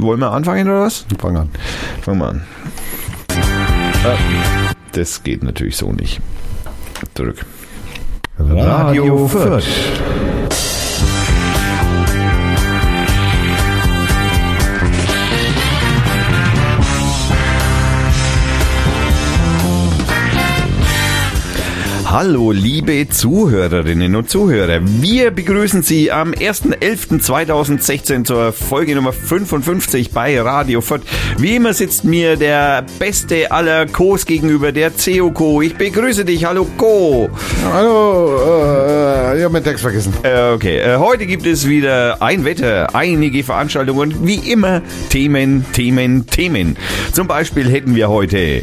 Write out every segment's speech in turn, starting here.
wollen wir anfangen oder was? Fang an. Fangen wir an. Äh, das geht natürlich so nicht. Zurück. Radio Fürth. Hallo, liebe Zuhörerinnen und Zuhörer. Wir begrüßen Sie am 1.11.2016 zur Folge Nummer 55 bei Radio Fürth. Wie immer sitzt mir der beste aller Co's gegenüber, der CO-Co. Ich begrüße dich. Hallo, Co. Hallo, äh, ich habe meinen Text vergessen. Äh, okay, äh, heute gibt es wieder ein Wetter, einige Veranstaltungen und wie immer Themen, Themen, Themen. Zum Beispiel hätten wir heute,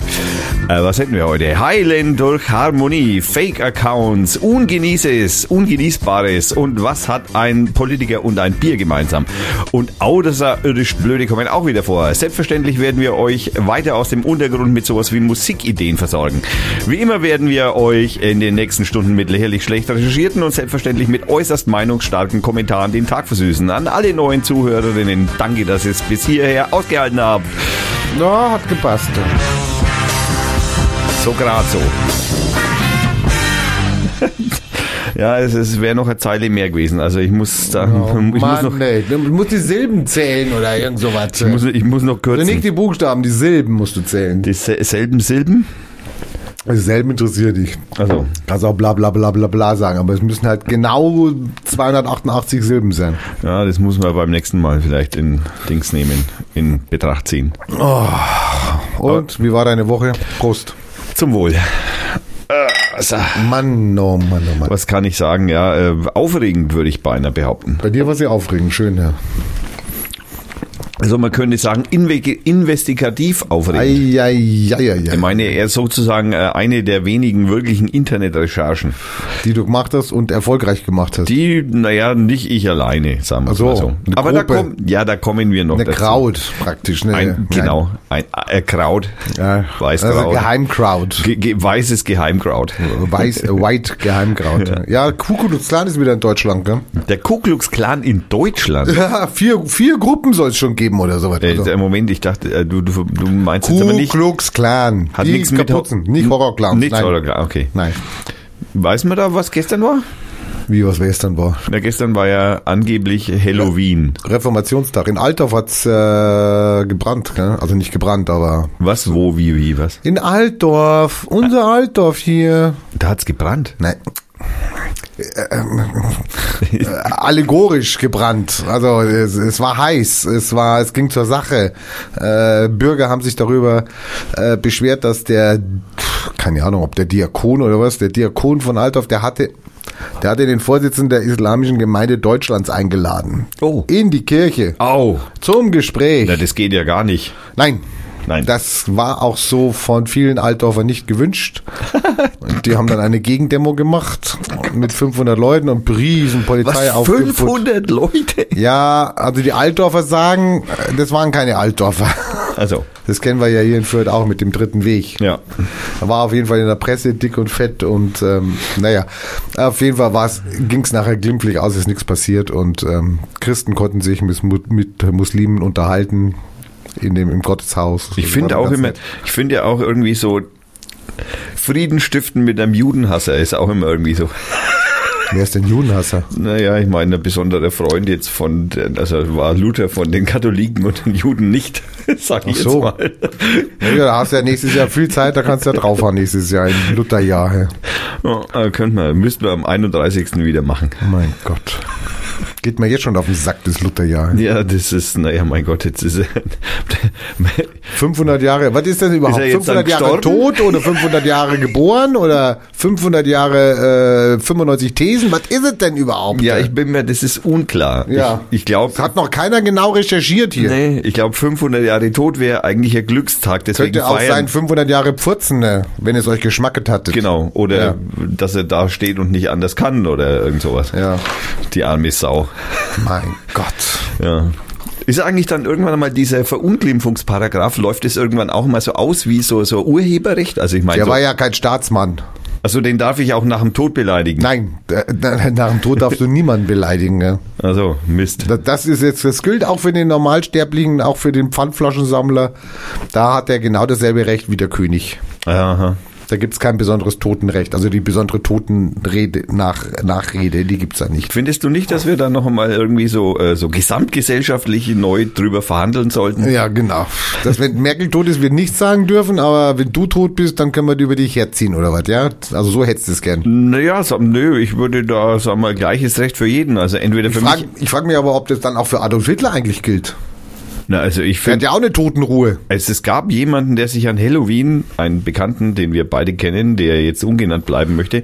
äh, was hätten wir heute? Heilen durch Harmonie, Fake-Accounts, Ungenießes, Ungenießbares und was hat ein Politiker und ein Bier gemeinsam? Und außerirdisch Blöde kommen auch wieder vor. Selbstverständlich werden wir euch weiter aus dem Untergrund mit sowas wie Musikideen versorgen. Wie immer werden wir euch in den nächsten Stunden mit lächerlich schlecht recherchierten und selbstverständlich mit äußerst meinungsstarken Kommentaren den Tag versüßen. An alle neuen Zuhörerinnen, danke, dass ihr es bis hierher ausgehalten habt. Ja, hat gepasst. So grad so. Ja, es, es wäre noch eine Zeile mehr gewesen. Also ich muss da, Oh, ich, muss Mann, noch, ey, du musst die Silben zählen oder irgend sowas. ich, muss, ich muss noch Also nicht kürzen. die Buchstaben, die Silben musst du zählen. Die se- selben Silben? Die Silben interessiert dich. Also, Kannst auch bla bla bla bla bla sagen, aber es müssen halt genau 288 Silben sein. ja, das muss man beim nächsten Mal vielleicht in Dings nehmen, in Betracht ziehen. Und wie war deine Woche? Prost. Zum Wohl. Äh, so. Mann, oh Mann, oh Mann. Was kann ich sagen? Ja, äh, aufregend würde ich beinahe behaupten. Bei dir war sie aufregend, schön, ja. Also man könnte sagen, inve investigativ aufregend. Eieieiei. Ich meine, er ist sozusagen äh, eine der wenigen wirklichen Internetrecherchen. Die du gemacht hast und erfolgreich gemacht hast. Die, naja, nicht ich alleine, sagen wir so, mal so. Aber da Gruppe. kommen, ja, da kommen wir noch Eine dazu. Kraut praktisch. Ne? Ein, genau, ein äh, Kraut, Ja, Weißkraut. also Geheimkraut. Ge ge weißes Geheimkraut. Weiß, äh, White Geheimkraut. Ja, Ku Klux Klan ist wieder in Deutschland, gell? Der Ku Klux Klan in Deutschland. Ja, vier, vier Gruppen soll es schon geben oder sowas. Äh, Also, Moment, ich dachte, äh, du, du, du meinst jetzt aber nicht. Klux Klan. Hat nichts mit Kapuzen, nicht Horrorclowns. Nicht. Horrorclown, okay. Nein. Weiß man da, was gestern war? Wie, was gestern war? Na, gestern war ja angeblich Halloween. Reformationstag. In Altdorf hat's äh, gebrannt, gell? Also nicht gebrannt, aber Was, wo, wie, wie, was? in Altdorf, unser Altdorf hier. Da hat's gebrannt. Nein. Äh, allegorisch gebrannt. Also es, es war heiß, es war, es ging zur Sache. Äh, Bürger haben sich darüber äh, beschwert, dass der, keine Ahnung, ob der Diakon oder was, der Diakon von Altdorf, der hatte, der hatte den Vorsitzenden der Islamischen Gemeinde Deutschlands eingeladen. Oh. In die Kirche. Au. Zum Gespräch. Na, das geht ja gar nicht. Nein. Nein. Das war auch so von vielen Altdorfern nicht gewünscht. Und die haben dann eine Gegendemo gemacht mit 500 Leuten und riesen Polizei aufgefunden. 500 Leute? Ja, also die Altdorfer sagen, das waren keine Altdorfer. Also, Das kennen wir ja hier in Fürth auch mit dem dritten Weg. ja. War auf jeden Fall in der Presse dick und fett und ähm, naja, auf jeden Fall ging es nachher glimpflich aus, ist nichts passiert und ähm, Christen konnten sich mit, mit Muslimen unterhalten in dem im Gotteshaus. Ich finde auch immer, nett. ich finde ja auch irgendwie so, Frieden stiften mit einem Judenhasser ist auch immer irgendwie so. Wer ist denn Judenhasser? Naja, ich meine, ein besonderer Freund jetzt von, also war Luther von den Katholiken und den Juden nicht, sag ich Ach so. jetzt mal. Ja, da hast du ja nächstes Jahr viel Zeit, da kannst du ja drauffahren nächstes Jahr im Lutherjahr. Ja. Ja, äh, könnte man, müssten wir am 31. wieder machen. Mein Gott. Geht mir jetzt schon auf den Sack, das Lutherjahr. Ja, das ist, naja, mein Gott, jetzt ist er. 500 Jahre, was ist das überhaupt? Ist er jetzt 500 dann Jahre tot oder 500 Jahre geboren oder 500 Jahre äh, 95 Thesen? Was ist es denn überhaupt? Ja, ich bin mir, das ist unklar. Ja. Ich, ich glaube, Das hat noch keiner genau recherchiert hier. nee, ich glaube, 500 Jahre tot wäre eigentlich ein Glückstag. Deswegen Könnte auch feiern. sein 500 Jahre Pfurzen, ne, wenn es euch geschmacket hattet. Genau, oder Ja. dass er da steht und nicht anders kann oder irgend sowas. Ja. Die arme Sau. Mein Gott. Ja. Ist eigentlich dann irgendwann mal dieser Verunglimpfungsparagraph, läuft es irgendwann auch mal so aus wie so, so Urheberrecht? Also ich meine, Der so, war ja kein Staatsmann. Also den darf ich auch nach dem Tod beleidigen. Nein, nach dem Tod darfst du niemanden beleidigen. Ja. Also, Mist. Das- Das ist jetzt, das gilt auch für den Normalsterblichen, auch für den Pfandflaschensammler. Da hat er genau dasselbe Recht wie der König. Aha. Da gibt's kein besonderes Totenrecht. Also die besondere Totenrede, nach, Nachrede, die gibt's da nicht. Findest du nicht, dass wir da noch einmal irgendwie so, äh, so gesamtgesellschaftlich neu drüber verhandeln sollten? Ja, genau. Dass wenn Merkel tot ist, wir nichts sagen dürfen, aber wenn du tot bist, dann können wir über dich herziehen oder was, ja? Also so hättest du es gern. Naja, so, nö, ich würde da, sagen wir, gleiches Recht für jeden. Also entweder Ich für frage mich. ich frag mich aber, ob das dann auch für Adolf Hitler eigentlich gilt. Na, also ich Der hat finde. ja auch eine Totenruhe. Es, es gab jemanden, der sich an Halloween, einen Bekannten, den wir beide kennen, der jetzt ungenannt bleiben möchte,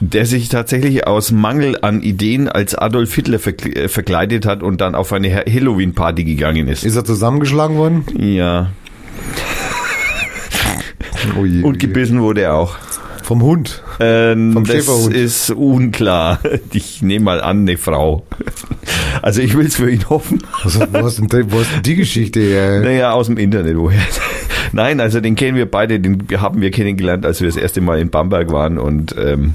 der sich tatsächlich aus Mangel an Ideen als Adolf Hitler verkle- äh, verkleidet hat und dann auf eine Ha- Halloween-Party gegangen ist. Ist er zusammengeschlagen worden? Ja. Oh je, Und gebissen wurde er auch. Vom Hund. Ähm, Vom das ist unklar. Ich nehme mal an, eine Frau. Also ich will es für ihn hoffen. Was, wo, ist denn, wo ist denn die Geschichte? Äh? Naja, aus dem Internet, woher? Nein, also den kennen wir beide, den haben wir kennengelernt, als wir das erste Mal in Bamberg waren und ähm,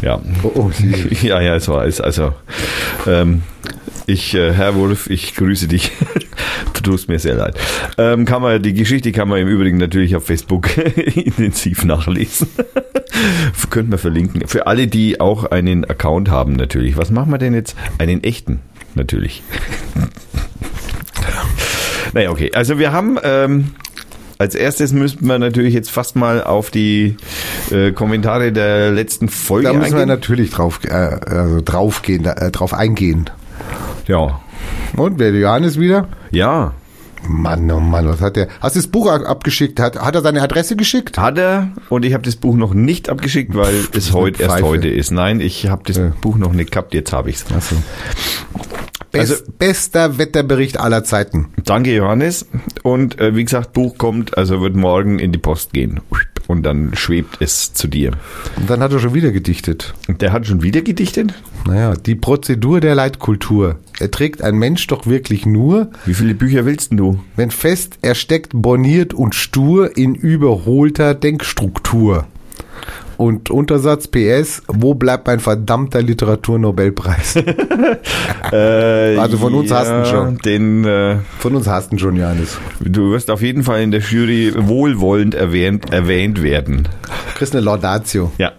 ja. Oh, oh, Ja, ja, es war es. Also ähm, ich, äh, Herr Wolf, ich grüße dich. Du tust mir sehr leid. Ähm, kann man, die Geschichte kann man im Übrigen natürlich auf Facebook intensiv nachlesen. Könnten wir verlinken. Für alle, die auch einen Account haben, natürlich. Was machen wir denn jetzt? Einen echten, natürlich. naja, okay. Also wir haben ähm, als erstes müssten wir natürlich jetzt fast mal auf die äh, Kommentare der letzten Folge Da müssen wir eingehen. natürlich drauf, äh, also draufgehen, da, äh, drauf eingehen. Ja. Und wer Johannes wieder? Ja. Mann, oh Mann, was hat der? Hast du das Buch ab- abgeschickt? Hat, hat er seine Adresse geschickt? Hat er und ich habe das Buch noch nicht abgeschickt, weil es eine heute erst heute ist. Nein, ich habe das Ja. Buch noch nicht gehabt, jetzt habe ich's. Achso. Best, Also- bester Wetterbericht aller Zeiten. Danke, Johannes. Und äh, wie gesagt, Buch kommt, also wird morgen in die Post gehen. Und dann schwebt es zu dir. Und dann hat er schon wieder gedichtet. Und der hat schon wieder gedichtet? Naja, die Prozedur der Leitkultur. Erträgt ein Mensch doch wirklich nur, Wie viele Bücher willst denn du? wenn fest ersteckt, borniert und stur in überholter Denkstruktur. Und Untersatz PS, wo bleibt mein verdammter Literaturnobelpreis? Äh, Also von uns hast du schon. Den, äh, Von uns hast du schon, Johannes. du wirst auf jeden Fall in der Jury wohlwollend erwähnt, erwähnt werden. Kriegst eine Laudatio. Ja,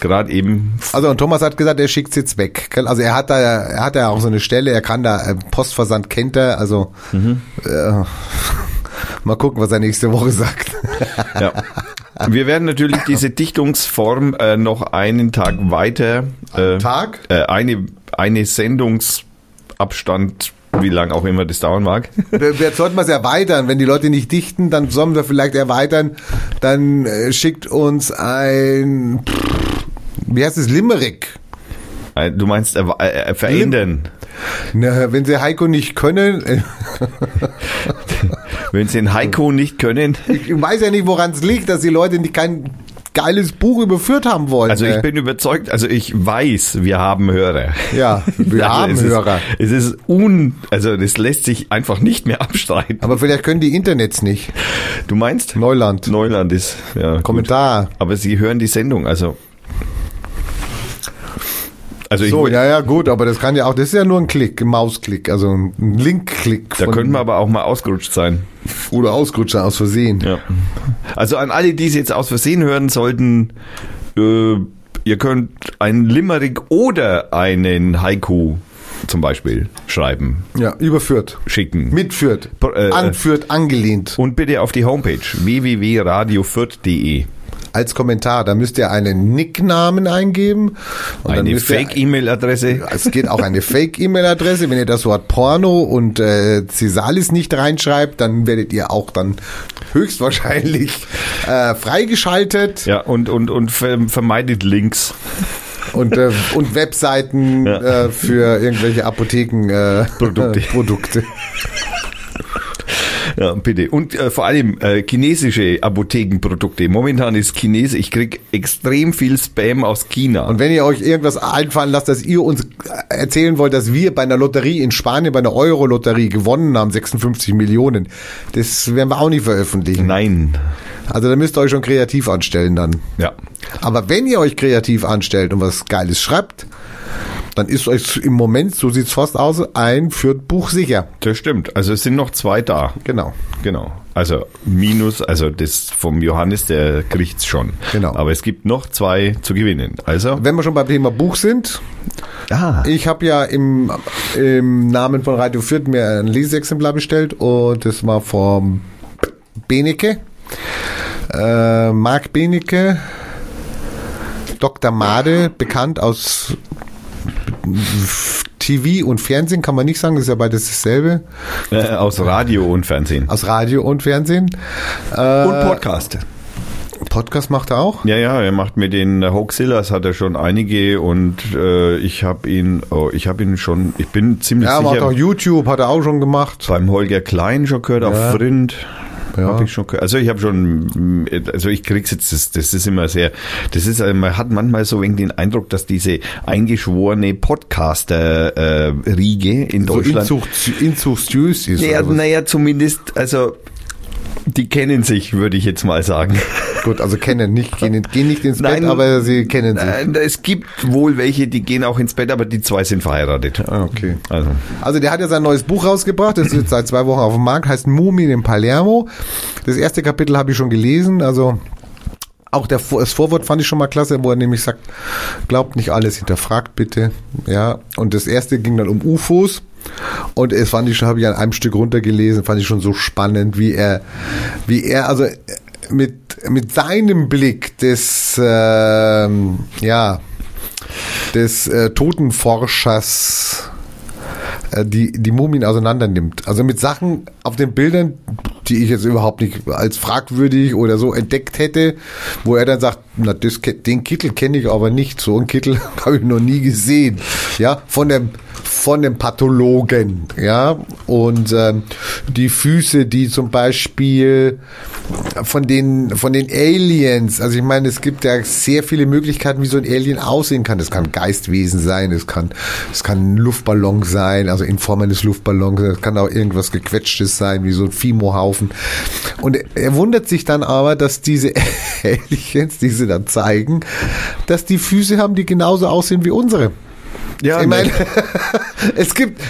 gerade eben. Also und Thomas hat gesagt, er schickt's jetzt weg. Also er hat da, er hat ja auch so eine Stelle, er kann da äh, Postversand kennt er. Also äh, mal gucken, was er nächste Woche sagt. Ja. Wir werden natürlich diese Dichtungsform äh, noch einen Tag weiter. Äh, Tag? Äh, eine, eine Sendungsabstand, wie lang auch immer das dauern mag. Jetzt sollten wir es erweitern. Wenn die Leute nicht dichten, dann sollen wir vielleicht erweitern. Dann äh, schickt uns ein, wie heißt es, Limerick. Äh, Du meinst äh, äh, verändern. Na, wenn sie Heiko nicht können, äh, Wenn sie den Heiko nicht können. ich weiß ja nicht, woran es liegt, dass die Leute nicht kein geiles Buch überführt haben wollen. Also ich äh. bin überzeugt, also ich weiß, wir haben Hörer. Ja, wir haben es Hörer. Ist, es ist un, also das lässt sich einfach nicht mehr abstreiten. Aber vielleicht können die Internets nicht. Du meinst? Neuland. Neuland ist, ja. gut. Kommentar. Aber sie hören die Sendung, also. Also So, ja, ja, gut, aber das kann ja auch, das ist ja nur ein Klick, ein Mausklick, also ein Linkklick. da könnten wir aber auch mal ausgerutscht sein. Oder Ausrutscher aus Versehen. Ja. Also an alle, die es jetzt aus Versehen hören sollten, äh, ihr könnt einen Limerick oder einen Haiku zum Beispiel schreiben, Ja, überführt. schicken. Mitführt. Äh, anführt, angelehnt. Und bitte auf die Homepage www.radiofürth.de. Als Kommentar, da müsst ihr einen Nicknamen eingeben. Eine Fake-E-Mail-Adresse. Es geht auch eine Fake-E-Mail-Adresse. Wenn ihr das Wort Porno und äh, Cisalis nicht reinschreibt, dann werdet ihr auch dann höchstwahrscheinlich äh, freigeschaltet Ja, und, und, und ver vermeidet Links. und, äh, und Webseiten Ja. äh, für irgendwelche Apotheken äh, Produkte. Produkte. Ja, bitte. Und äh, vor allem äh, chinesische Apothekenprodukte. Momentan ist Chinesisch, ich krieg extrem viel Spam aus China. Und wenn ihr euch irgendwas einfallen lasst, dass ihr uns erzählen wollt, dass wir bei einer Lotterie in Spanien, bei einer Euro-Lotterie gewonnen haben, 56 Millionen, das werden wir auch nicht veröffentlichen. Nein. Also da müsst ihr euch schon kreativ anstellen dann. Ja. Aber wenn ihr euch kreativ anstellt und was Geiles schreibt, dann ist euch im Moment, so sieht's fast aus, ein Fürth-Buch sicher. Das stimmt. Also es sind noch zwei da. Genau. Genau. Also minus, also das vom Johannes, der kriegt's schon. Genau. Aber es gibt noch zwei zu gewinnen. Also. Wenn wir schon beim Thema Buch sind, Ah. ich habe ja im, im Namen von Radio Fürth mir ein Leseexemplar bestellt und das war vom Benecke, äh, Marc Benecke, Dr. Made, bekannt aus TV und Fernsehen, kann man nicht sagen, das ist ja beides dasselbe, Äh, aus Radio und Fernsehen. aus Radio und Fernsehen. Äh, und Podcast. Podcast macht er auch. Ja, ja, er macht mit den Hoaxillas hat er schon einige und äh, ich habe ihn, oh, ich habe ihn schon, ich bin ziemlich Ja, macht sicher auch YouTube, hat er auch schon gemacht. beim Holger Klein schon gehört, auf Frind. Ja. Hab ich schon gehört. Also ich habe schon, also ich krieg's jetzt, das, das ist immer sehr, das ist, äh, man hat manchmal so wegen den Eindruck, dass diese eingeschworene Podcaster-Riege in So Deutschland, Inzucht, inzuchtiös ist. naja, naja, zumindest, also die kennen sich, würde ich jetzt mal sagen. Gut, also kennen nicht, gehen, gehen nicht ins Nein. Bett, aber sie kennen sich. Äh, Es gibt wohl welche, die gehen auch ins Bett, aber die zwei sind verheiratet. Ah, okay. Also, Also der hat ja sein neues Buch rausgebracht, das ist jetzt seit zwei Wochen auf dem Markt, heißt Mumien in Palermo. Das erste Kapitel habe ich schon gelesen, also auch der, das Vorwort fand ich schon mal klasse, wo er nämlich sagt, glaubt nicht alles, hinterfragt bitte. Ja, und das erste ging dann um UFOs. Und es fand ich schon, habe ich an einem Stück runtergelesen, fand ich schon so spannend, wie er, wie er, also äh, mit, mit seinem Blick des, ähm, ja, des äh, Totenforschers äh, die, die Mumien auseinander nimmt. Also mit Sachen auf den Bildern, die ich jetzt überhaupt nicht als fragwürdig oder so entdeckt hätte, wo er dann sagt, na, das, den Kittel kenne ich aber nicht. So einen Kittel habe ich noch nie gesehen. Ja, von dem, von dem Pathologen. Ja, und ähm, die Füße, die zum Beispiel von den, von den Aliens, also ich meine, es gibt ja sehr viele Möglichkeiten, wie so ein Alien aussehen kann. Das kann Geistwesen sein, es kann, es kann ein Luftballon sein, also in Form eines Luftballons, es kann auch irgendwas gequetschtes sein, wie so ein Fimo-Haufen. Und er- er wundert sich dann aber, dass diese Aliens, die sie dann zeigen, dass die Füße haben, die genauso aussehen wie unsere. ja, Ich meine, es gibt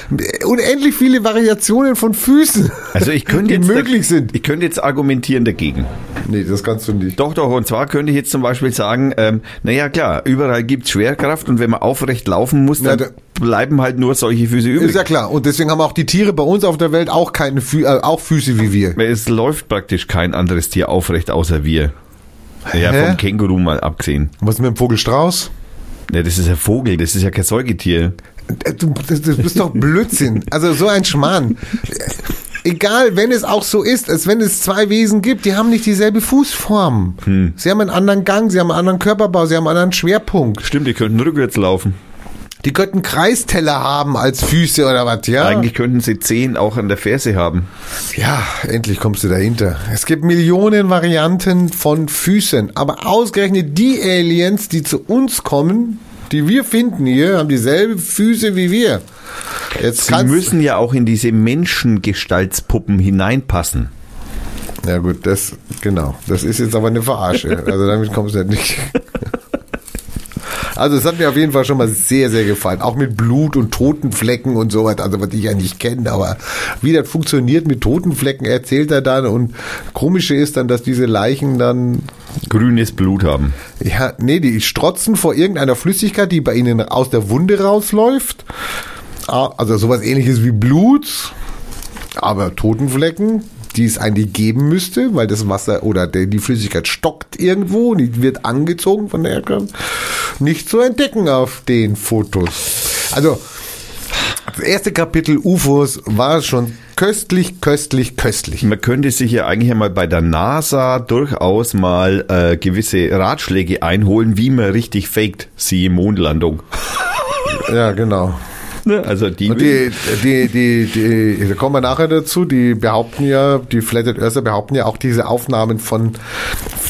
unendlich viele Variationen von Füßen, also ich könnte die jetzt möglich sind. Ich könnte jetzt argumentieren dagegen. Nee, das kannst du nicht. Doch, doch, und zwar könnte ich jetzt zum Beispiel sagen, ähm, naja klar, überall gibt's Schwerkraft und wenn man aufrecht laufen muss, dann Ja, da- bleiben halt nur solche Füße übrig. Ist ja klar. Und deswegen haben auch die Tiere bei uns auf der Welt auch keine Fü äh, auch Füße wie wir. Es läuft praktisch kein anderes Tier aufrecht außer wir. Ja, Hä? vom Känguru mal abgesehen. Was ist mit dem Vogelstrauß? Ja, das ist ein Vogel, das ist ja kein Säugetier. Äh, Du, das, das bist doch Blödsinn. Also so ein Schmarrn. Egal, wenn es auch so ist, als wenn es zwei Wesen gibt, die haben nicht dieselbe Fußform. Hm. Sie haben einen anderen Gang, sie haben einen anderen Körperbau, sie haben einen anderen Schwerpunkt. Stimmt, die könnten rückwärts laufen. Die könnten Kreisteller haben als Füße oder was, ja? Eigentlich könnten sie Zehen auch an der Ferse haben. Ja, endlich kommst du dahinter. Es gibt Millionen Varianten von Füßen, aber ausgerechnet die Aliens, die zu uns kommen, die wir finden hier, haben dieselbe Füße wie wir. Jetzt Sie müssen ja auch in diese Menschengestaltspuppen hineinpassen. Ja gut, das genau. Das ist jetzt aber eine Verarsche. Also damit kommst du ja nicht. Also es hat mir auf jeden Fall schon mal sehr, sehr gefallen. Auch mit Blut und Totenflecken und so was, also was ich ja nicht kenne, aber wie das funktioniert mit Totenflecken, erzählt er dann. Und komische ist dann, dass diese Leichen dann, Grünes Blut haben. ja, nee, die strotzen vor irgendeiner Flüssigkeit, die bei ihnen aus der Wunde rausläuft. Ah, Also sowas ähnliches wie Blut, aber Totenflecken, die es eigentlich geben müsste, weil das Wasser oder der, die Flüssigkeit stockt irgendwo, die wird angezogen von der Herkunft, nicht zu entdecken auf den Fotos. Also das erste Kapitel UFOs war schon köstlich, köstlich, köstlich. Man könnte sich ja eigentlich einmal bei der NASA durchaus mal äh, gewisse Ratschläge einholen, wie man richtig faked, siehe Mondlandung. Ja, genau. Ne? Also die, die, die, die, die, da kommen wir nachher dazu, die behaupten ja, die Flatted Earther behaupten ja auch diese Aufnahmen von,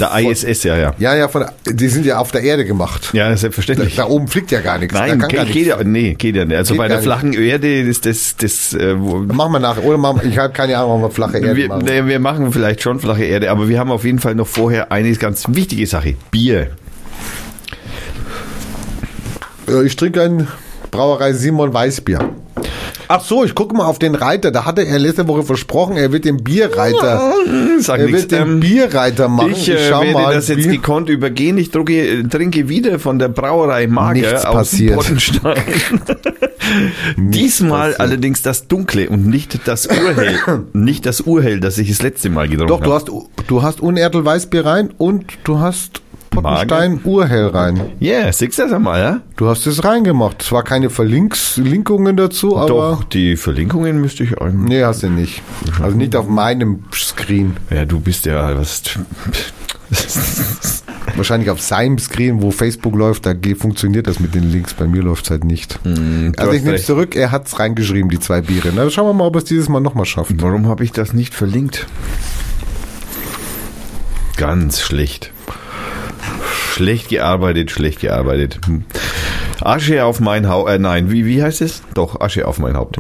der ISS, ja, ja. ja, ja, von, die sind ja auf der Erde gemacht. Ja, selbstverständlich. Da oben fliegt ja gar nichts. Nein, da kann geht, geht ja, nee, geht ja nicht. Also Geht bei der flachen Erde ist das, das, äh, Machen wir nachher. Oder machen, ich habe keine Ahnung, ob wir flache Erde wir, machen. nee, wir machen vielleicht schon flache Erde, aber wir haben auf jeden Fall noch vorher eine ganz wichtige Sache. Bier. Ich trinke ein Brauerei Simon Weißbier. Ach so, ich gucke mal auf den Reiter. Da hatte er letzte Woche versprochen, er wird den Bierreiter. Sag Er nichts. wird den Ähm, Bierreiter machen. Ich äh, schau werde das jetzt Bier- gekonnt übergehen. Ich drucke, äh, trinke wieder von der Brauerei Mager Nichts aus passiert. Pottenstein. Diesmal passiert. allerdings das Dunkle und nicht das Urhell. nicht das Urhell, das ich das letzte Mal getrunken Doch, du habe. hast, du hast Unertel Weißbier rein und du hast Pottenstein Urhell rein. Ja, yeah, siehst du das einmal, ja? Du hast es reingemacht. Es war keine Verlinkungen dazu, aber. Doch, die Verlinkungen müsste ich eigentlich. Nee, hast du nicht. Also nicht auf meinem Screen. Ja, du bist ja was. Wahrscheinlich auf seinem Screen, wo Facebook läuft, da funktioniert das mit den Links. Bei mir läuft es halt nicht. du also ich nehme es zurück, er hat es reingeschrieben, die zwei Biere. Na, schauen wir mal, ob er es dieses Mal nochmal schafft. Warum habe ich das nicht verlinkt? Ganz schlecht. Schlecht gearbeitet, schlecht gearbeitet. Hm. Asche auf mein Haupt. Äh, nein, wie, wie heißt es? Doch, Asche auf mein Haupt.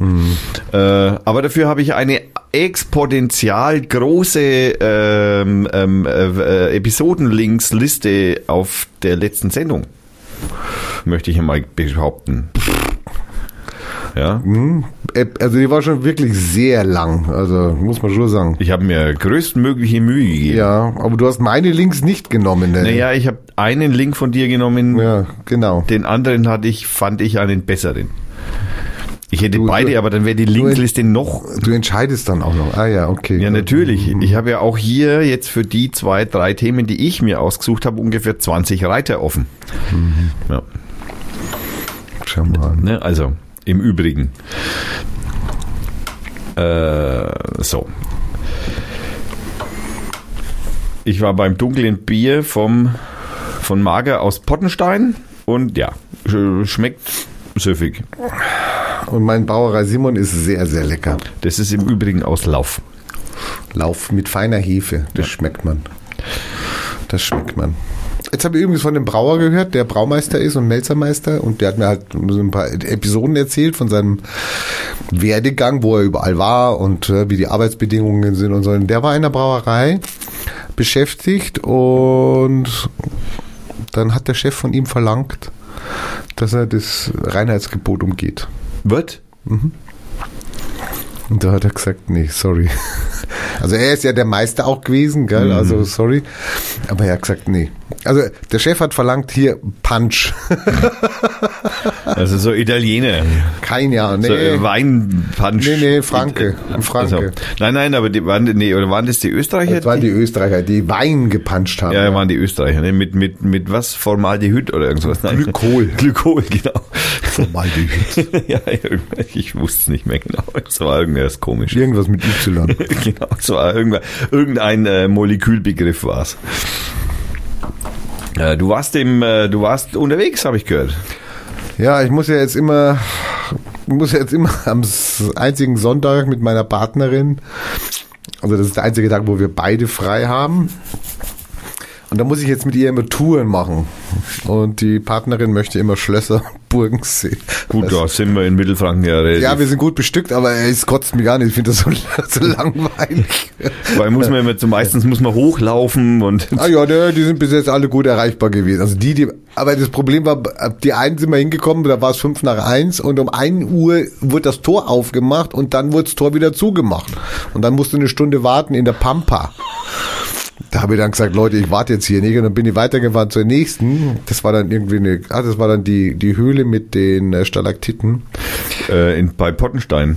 Äh, aber dafür habe ich eine exponentiell große ähm, ähm, äh, Episodenlinks-Liste auf der letzten Sendung. Möchte ich einmal behaupten. Ja. Äh, Also die war schon wirklich sehr lang. Also muss man schon sagen. Ich habe mir größtmögliche Mühe gegeben. Ja, aber du hast meine Links nicht genommen. Ne? Naja, ich habe einen Link von dir genommen, Ja, genau. den anderen hatte ich, fand ich einen besseren. Ich hätte Du- beide, du- aber dann wäre die Linkliste noch. Du entscheidest dann auch noch. Ah ja, okay. Ja, natürlich. Ich habe ja auch hier jetzt für die zwei, drei Themen, die ich mir ausgesucht habe, ungefähr 20 Reiter offen. Ja, Schau mal ne? Also, im Übrigen. Äh, so. Ich war beim dunklen Bier vom, von Mager aus Pottenstein und ja, sch- schmeckt süffig. Und mein Brauerei Simon ist sehr, sehr lecker. Das ist im Übrigen aus Lauf. Lauf mit feiner Hefe. Das schmeckt man. Das schmeckt man. Jetzt habe ich übrigens von dem Brauer gehört, der Braumeister ist und Melzermeister und der hat mir halt so ein paar Episoden erzählt von seinem Werdegang, wo er überall war und äh, wie die Arbeitsbedingungen sind und so. Und der war in der Brauerei beschäftigt und dann hat der Chef von ihm verlangt, dass er das Reinheitsgebot umgeht. Wird? Und da hat er gesagt, nee, sorry. Also er ist ja der Meister auch gewesen, gell? Also sorry. Aber er hat gesagt, nee. Also der Chef hat verlangt hier Punch. Also so Italiener. Kein Jahr, nee. So äh, Weinpunch. Nee, nee, Franke. Ein Franke. Also, nein, nein, aber die waren, nee, oder waren das die Österreicher? das waren die Österreicher, die Wein gepuncht haben. ja, waren die Österreicher, ne? Mit, mit, mit was? Formaldehyd oder irgendwas? Nein. Glykol. Glykol, genau. Formaldehyd. ja, irgendwas- ich wusste es nicht mehr genau. Es war irgendwas komisch. Irgendwas mit Y. genau, es war irgendwann, irgendein äh, Molekülbegriff war es. Äh, du warst im, äh, du warst unterwegs, habe ich gehört. Ja, ich muss ja jetzt immer, muss ja jetzt immer am einzigen Sonntag mit meiner Partnerin, also das ist der einzige Tag, wo wir beide frei haben. Und da muss ich jetzt mit ihr immer Touren machen. Und die Partnerin möchte immer Schlösser und Burgen sehen. Gut, Das- da sind wir in Mittelfranken ja relativ. Ja, wir sind gut bestückt, aber es kotzt mich gar nicht. Ich finde das so, so langweilig. weil muss man immer, so meistens muss man hochlaufen und Ah ja, ne, die sind bis jetzt alle gut erreichbar gewesen. Also die, die, aber das Problem war, die einen sind wir hingekommen, da war es fünf nach eins und um ein Uhr wurde das Tor aufgemacht und dann wurde das Tor wieder zugemacht. Und dann musste eine Stunde warten in der Pampa. Da habe ich dann gesagt, Leute, ich warte jetzt hier nicht. Und dann bin ich weitergefahren zur nächsten. Das war dann irgendwie eine, ah, das war dann die, die Höhle mit den äh, Stalaktiten. äh, in, bei Pottenstein.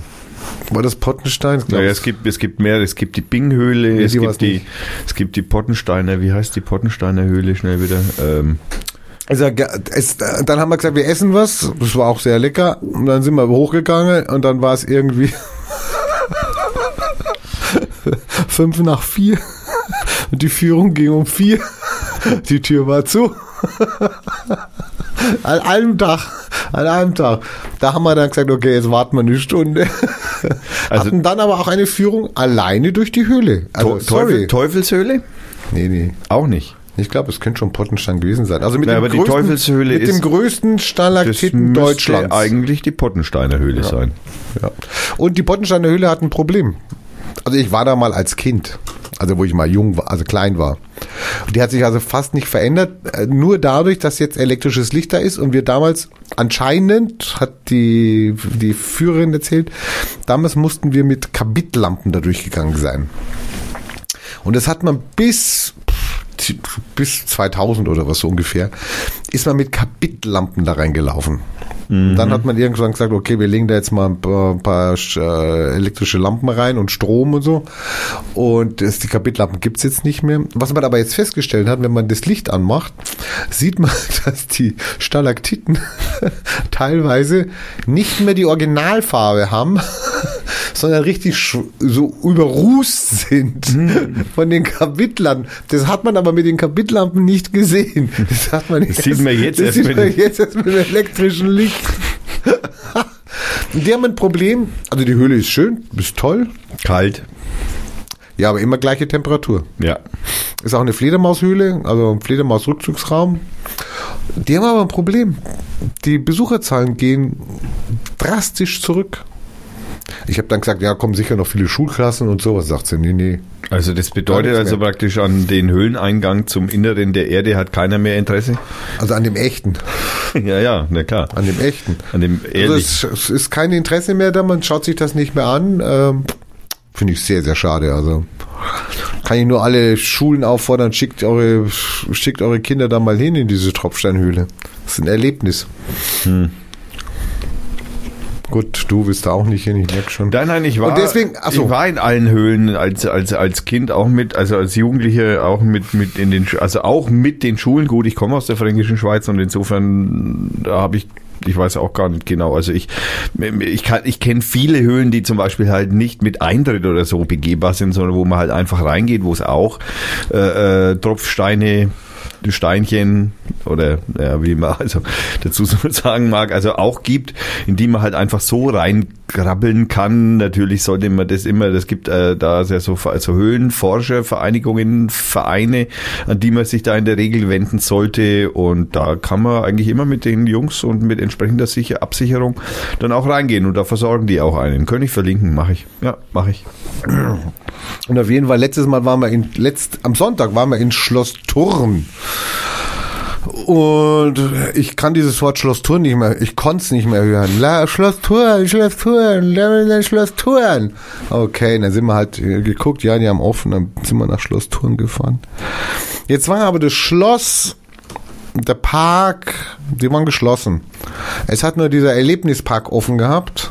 War das Pottenstein? Ja, es gibt es gibt mehr. Es gibt die Binghöhle, es die war's gibt die nicht. es gibt die Pottensteiner. Wie heißt die Pottensteiner Höhle schnell wieder? Ähm, Also, es, dann haben wir gesagt, wir essen was. Das war auch sehr lecker. Und dann sind wir hochgegangen und dann war es irgendwie fünf nach vier. Und die Führung ging um vier. Die Tür war zu. An einem Tag. An einem Tag. Da haben wir dann gesagt, okay, jetzt warten wir eine Stunde. Also- Hatten dann aber auch eine Führung alleine durch die Höhle. Also, Teu- Teufel, sorry. Teufelshöhle? Nee, nee. Auch nicht. Ich glaube, es könnte schon Pottenstein gewesen sein. Also mit Ja, dem aber die größten, Teufelshöhle mit dem größten Das Stalaktiten müsste Deutschlands. eigentlich die Pottensteiner Höhle sein. Ja. Und die Pottensteiner Höhle hat ein Problem. Also ich war da mal als Kind, also wo ich mal jung war, also klein war. Die hat sich also fast nicht verändert, äh, nur dadurch, dass jetzt elektrisches Licht da ist und wir damals anscheinend, hat die, die Führerin erzählt, damals mussten wir mit Kabitlampen da durchgegangen sein. Und das hat man bis bis 2000 oder was so ungefähr, ist man mit Kabitlampen da reingelaufen. Mhm. Dann hat man irgendwann gesagt, okay, wir legen da jetzt mal ein paar, ein paar äh, elektrische Lampen rein und Strom und so. Und das, die Kabitlampen gibt's jetzt nicht mehr. Was man aber jetzt festgestellt hat, wenn man das Licht anmacht, sieht man, dass die Stalaktiten teilweise nicht mehr die Originalfarbe haben, sondern richtig so überrußt sind mhm. von den Kabitlampen. Das hat man aber mit den Kabitlampen nicht gesehen. Das hat man das sieht man jetzt, erst, sieht man jetzt erst mit dem elektrischen Licht. die haben ein Problem. Also die Höhle ist schön, ist toll. Kalt. Ja, aber immer gleiche Temperatur. Ja. Ist auch eine Fledermaushöhle, also ein Fledermausrückzugsraum. Die haben aber ein Problem. Die Besucherzahlen gehen drastisch zurück. Ich habe dann gesagt, ja, kommen sicher noch viele Schulklassen und sowas. Sagt sie, nee, nee. Also das bedeutet also praktisch an den Höhleneingang zum Inneren der Erde hat keiner mehr Interesse? Also an dem echten. ja, ja, na klar. An dem echten. An dem ehrlichen. Also es, es, ist kein Interesse mehr da, man schaut sich das nicht mehr an. Ähm, Finde ich sehr, sehr schade. Also kann ich nur alle Schulen auffordern, schickt eure, schickt eure Kinder da mal hin in diese Tropfsteinhöhle. Das ist ein Erlebnis. Hm. Gut, du willst da auch nicht hin, ich merke schon. Nein, nein, ich war, Und deswegen, achso. ich war in allen Höhlen als, als, als Kind auch mit, also als Jugendliche auch mit, mit in den, also auch mit den Schulen. Gut, ich komme aus der Fränkischen Schweiz und insofern, da habe ich ich weiß auch gar nicht genau. Also ich, ich kann, ich kenne viele Höhlen, die zum Beispiel halt nicht mit Eintritt oder so begehbar sind, sondern wo man halt einfach reingeht, wo es auch äh, äh, Tropfsteine Steinchen oder ja, wie man also dazu sagen mag, also auch gibt, in die man halt einfach so reinkrabbeln kann. Natürlich sollte man das immer, das gibt äh, da sehr so also Höhlenforscher, Vereinigungen, Vereine, an die man sich da in der Regel wenden sollte und da kann man eigentlich immer mit den Jungs und mit entsprechender Sicher Absicherung dann auch reingehen und da versorgen die auch einen. Könnte ich verlinken, mache ich. Ja, mache ich. Und auf jeden Fall, letztes Mal waren wir in, letzt, am Sonntag waren wir in Schloss Turm. Und ich kann dieses Wort Schloss Turm nicht mehr, ich konnte es nicht mehr hören. La, Schloss Turm, Schloss Turm, Schloss Turm. Okay, dann sind wir halt geguckt, ja, die haben offen, dann sind wir nach Schloss Turm gefahren. Jetzt war aber das Schloss, der Park, die waren geschlossen. Es hat nur dieser Erlebnispark offen gehabt.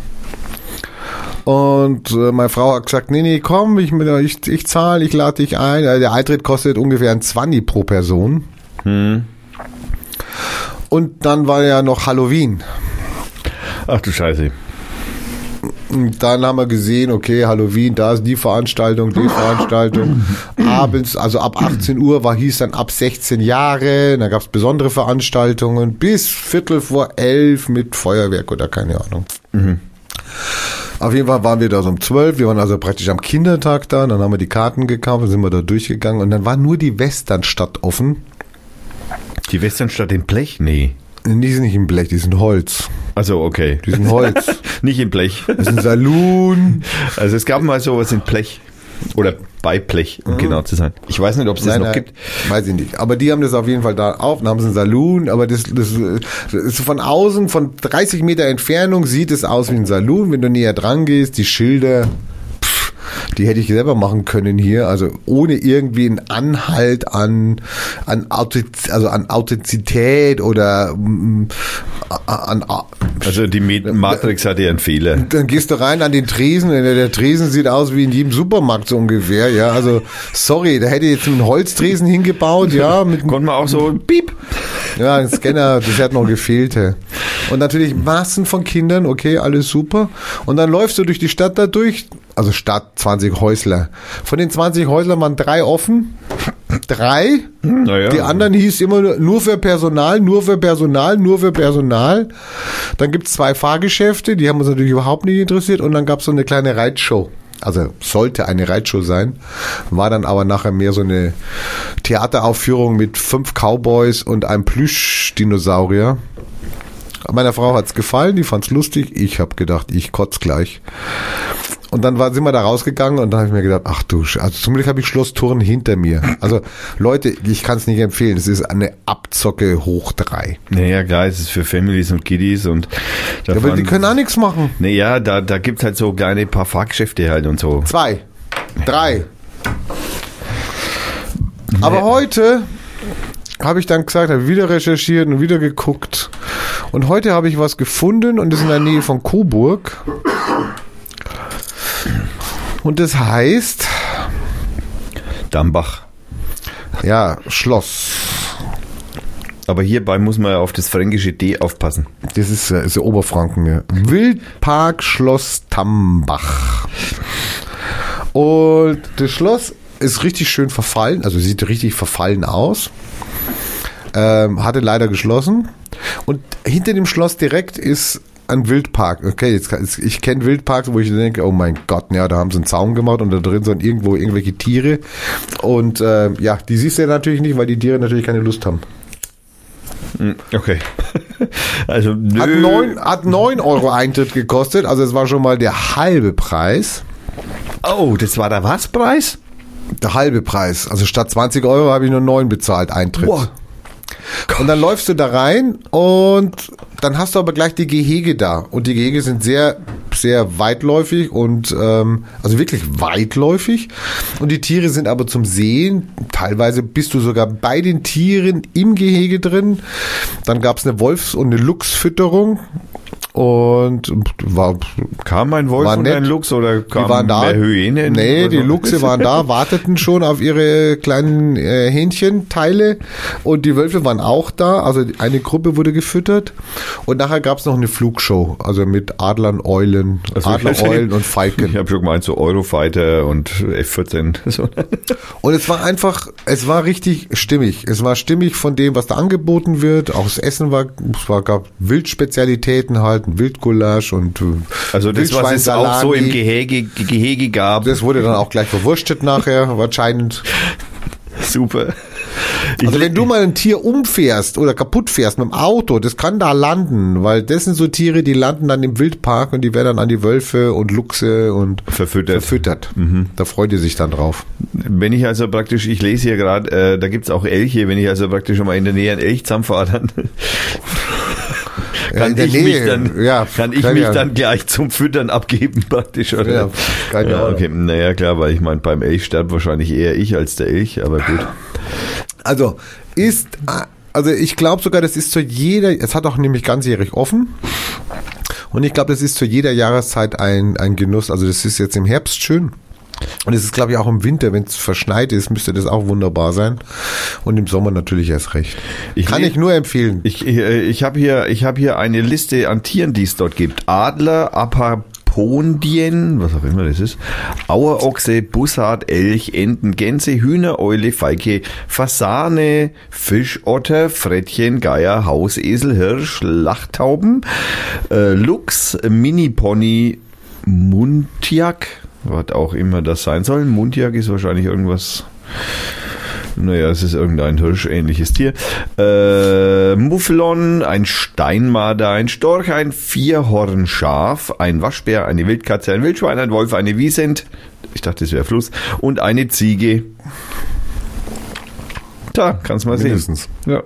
Und äh, meine Frau hat gesagt, nee, nee, komm, ich, ich, ich zahle, ich lade dich ein. Äh, der Eintritt kostet ungefähr ein 20 pro Person. Hm. Und dann war ja noch Halloween. Ach du Scheiße. Dann haben wir gesehen, okay, Halloween, da ist die Veranstaltung, die Veranstaltung. Abends, also ab 18 Uhr war hieß dann ab 16 Jahre. Da gab es besondere Veranstaltungen bis Viertel vor elf mit Feuerwerk oder keine Ahnung. Mhm. Auf jeden Fall waren wir da so um zwölf. Wir waren also praktisch am Kindertag da. Dann haben wir die Karten gekauft, dann sind wir da durchgegangen und dann war nur die Westernstadt offen. Die Westernstadt in Blech? Nee. Die sind nicht in Blech, die sind Holz. Also okay. Die sind Holz. nicht in Blech. Das ist ein Saloon. Also es gab mal sowas in Blech. Oder bei Blech, um mhm. genau zu sein. Ich weiß nicht, ob es das nein, noch nein, gibt. Weiß ich nicht. Aber die haben das auf jeden Fall da auf, dann haben sie einen Saloon, aber das, das, das ist von außen, von 30 Meter Entfernung sieht es aus wie ein Saloon. Wenn du näher dran gehst, die Schilder, die hätte ich selber machen können hier, also ohne irgendwie einen Anhalt an, an, Authentiz also an Authentizität oder mm, an, also die Matrix hat ja einen Fehler. Dann gehst du rein an den Tresen, der Tresen sieht aus wie in jedem Supermarkt so ungefähr, ja, also sorry, da hätte ich jetzt einen Holztresen hingebaut, ja. Mit Konnte man auch so, piep. Ja, ein Scanner, das hat noch gefehlt. Und natürlich Massen von Kindern, okay, alles super. Und dann läufst du durch die Stadt da durch, also Stadt 20 Häusler. Von den 20 Häuslern waren drei offen. Drei. Naja. Die anderen hieß immer nur für Personal, nur für Personal, nur für Personal. Dann gibt's zwei Fahrgeschäfte, die haben uns natürlich überhaupt nicht interessiert. Und dann gab's so eine kleine Reitshow. Also sollte eine Reitshow sein, war dann aber nachher mehr so eine Theateraufführung mit fünf Cowboys und einem Plüschdinosaurier. Meiner Frau hat's gefallen, die fand's lustig. Ich habe gedacht, ich kotz gleich. Und dann war, sind wir da rausgegangen und dann habe ich mir gedacht, ach du, also zum Glück habe ich Schloss Thurn hinter mir. Also Leute, ich kann es nicht empfehlen. Es ist eine Abzocke hoch drei. Naja, klar, es ist für Families und Kiddies und da Ja, aber die können auch nichts machen. Naja, da, da gibt's halt so kleine paar Fahrgeschäfte halt und so. Zwei, drei. Aber heute habe ich dann gesagt, habe wieder recherchiert und wieder geguckt. Und heute habe ich was gefunden und das ist in der Nähe von Coburg. Und das heißt, Dambach. ja, Schloss. Aber hierbei muss man ja auf das fränkische D aufpassen. Das ist, äh, ist ja Oberfranken. Ja. Wildpark Schloss Tambach. Und das Schloss ist richtig schön verfallen, also sieht richtig verfallen aus. Ähm, hatte leider geschlossen. Und hinter dem Schloss direkt ist ein Wildpark. Okay, jetzt, ich kenne Wildparks, wo ich denke, oh mein Gott, ja, da haben sie einen Zaun gemacht und da drin sind irgendwo irgendwelche Tiere. Und äh, ja, die siehst du ja natürlich nicht, weil die Tiere natürlich keine Lust haben. Okay. Also, nö. Hat neun, hat neun Euro Eintritt gekostet, also es war schon mal der halbe Preis. Oh, das war der was Preis? Der halbe Preis. Also statt 20 Euro habe ich nur neun bezahlt Eintritt. Wow. Und dann läufst du da rein und dann hast du aber gleich die Gehege da. Und die Gehege sind sehr, sehr weitläufig und ähm, also wirklich weitläufig. Und die Tiere sind aber zum Sehen. Teilweise bist du sogar bei den Tieren im Gehege drin. Dann gab es eine Wolfs- und eine Luchsfütterung. Und war Kam ein Wolf War und nett. ein Luchs oder kam die waren da. mehr Hyäne? Nee, die? Luchse waren da, warteten schon auf ihre kleinen äh, Hähnchenteile und die Wölfe waren auch da. Also eine Gruppe wurde gefüttert und nachher gab es noch eine Flugshow, also mit Adlern, Eulen, Also, Adlereulen und Ich Falken. habe schon gemeint, so Eurofighter und F-14. So. Und es war einfach, es war richtig stimmig. Es war stimmig von dem, was da angeboten wird. Auch das Essen war, es war, gab Wildspezialitäten halt, ein Wildgulasch und äh, Also das, was es auch so im. Gehege, Gehege gab. Das wurde dann auch gleich verwurstet nachher, wahrscheinlich. Super. Ich Also wenn du mal ein Tier umfährst oder kaputt fährst mit dem Auto, das kann da landen, weil das sind so Tiere, die landen dann im Wildpark und die werden dann an die Wölfe und Luchse und Verfüttert. verfüttert. Da freut ihr sich dann drauf. Wenn ich also praktisch, ich lese hier gerade, äh, da gibt's auch Elche, wenn ich also praktisch schon mal in der Nähe einen Elch zusammenfahre, dann kann der ich mich Nähe, dann, ja, kann ich mich ja. dann gleich zum Füttern abgeben praktisch, oder? Ja, keine ja, Ahnung. okay, naja, klar, weil ich meine, beim Elch stirbt wahrscheinlich eher ich als der Elch, aber gut. Also ist, also ich glaube sogar, das ist zu jeder, es hat auch nämlich ganzjährig offen. Und ich glaube, das ist zu jeder Jahreszeit ein, ein Genuss. Also das ist jetzt im Herbst schön. Und es ist, glaube ich, auch im Winter, wenn es verschneit ist, müsste das auch wunderbar sein. Und im Sommer natürlich erst recht. Ich Kann ich nur empfehlen. Ich, äh, ich habe hier, ich habe hier eine Liste an Tieren, die es dort gibt. Adler, Apapondien, was auch immer das ist, Auerochse, Bussard, Elch, Enten, Gänse, Hühner, Eule, Falke, Fasane, Fischotter, Frettchen, Geier, Hausesel, Hirsch, Lachtauben, äh, Luchs, Mini-Pony, Muntiak, was auch immer das sein soll. Muntiak ist wahrscheinlich irgendwas naja, es ist irgendein hirschähnliches Tier. Äh, Mufflon, ein Steinmarder, ein Storch, ein Vierhornschaf, ein Waschbär, eine Wildkatze, ein Wildschwein, ein Wolf, eine Wiesent. Ich dachte, das wäre Fluss. Und eine Ziege. Da, kannst mal sehen. Mindestens. Ja.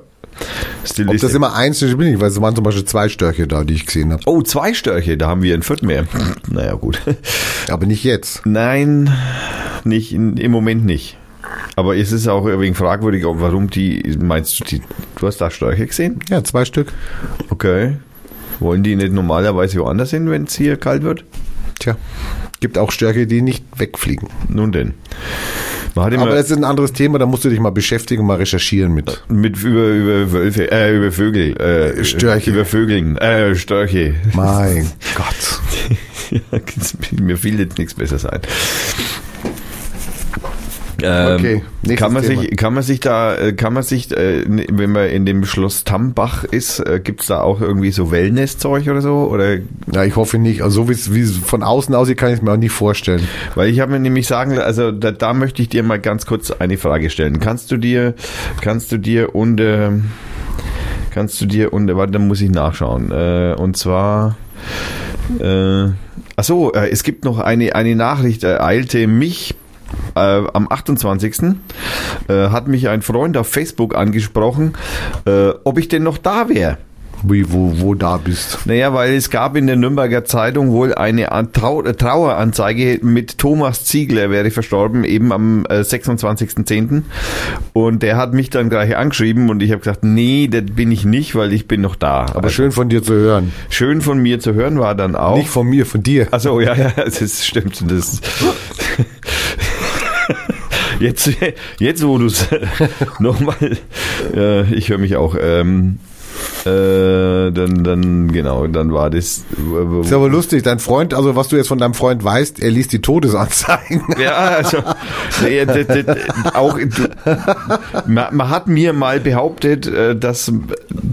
Die Ob das immer einzelne bin ich, weil es waren zum Beispiel zwei Störche da, die ich gesehen habe. oh, zwei Störche, da haben wir ein Viertel mehr. Naja, gut. Aber nicht jetzt. Nein, nicht, im Moment nicht. Aber es ist auch irgendwie fragwürdig, warum die, meinst du, die, du hast da Störche gesehen? Ja, zwei Stück. Okay. Wollen die nicht normalerweise woanders hin, wenn es hier kalt wird? Tja. Gibt auch Störche, die nicht wegfliegen. Nun denn. Aber das ist ein anderes Thema, da musst du dich mal beschäftigen und mal recherchieren mit. mit über, über Wölfe, äh, über Vögel, äh, Störche. Über Vögeln, äh, Störche. Mein Gott. Ja, mir fiel jetzt nichts besser sein. Ähm, Okay, nächstes kann man Thema. sich, kann man sich da, äh, kann man sich, äh, wenn man in dem Schloss Tambach ist, äh, gibt's da auch irgendwie so Wellness-Zeug oder so? Oder Ja, ich hoffe nicht. Also so wie es es von außen aussieht, kann ich es mir auch nicht vorstellen. Weil ich habe mir nämlich sagen, also da, da möchte ich dir mal ganz kurz eine Frage stellen. Kannst du dir, kannst du dir unter, kannst du dir unter, warte, da muss ich nachschauen. Äh, und zwar, äh, Ach so, äh, es gibt noch eine, eine Nachricht, ereilte mich äh, am 28. Äh, hat mich ein Freund auf Facebook angesprochen, äh, ob ich denn noch da wäre. Wie, wo, wo da bist. Naja, weil es gab in der Nürnberger Zeitung wohl eine Trau Traueranzeige mit Thomas Ziegler, er wäre verstorben, eben am äh, 26.10. Und der hat mich dann gleich angeschrieben und ich habe gesagt, nee, das bin ich nicht, weil ich bin noch da. Aber schön von dir zu hören. Schön von mir zu hören war dann auch. Nicht von mir, von dir. Achso, ja, ja, das stimmt. Das jetzt, jetzt, wo du es nochmal, äh, ich höre mich auch, ähm, äh, dann, dann, genau, dann war das. Ist aber lustig, dein Freund, also was du jetzt von deinem Freund weißt, er liest die Todesanzeigen. Ja, also, nee, das, das, auch, man, man hat mir mal behauptet, äh, dass,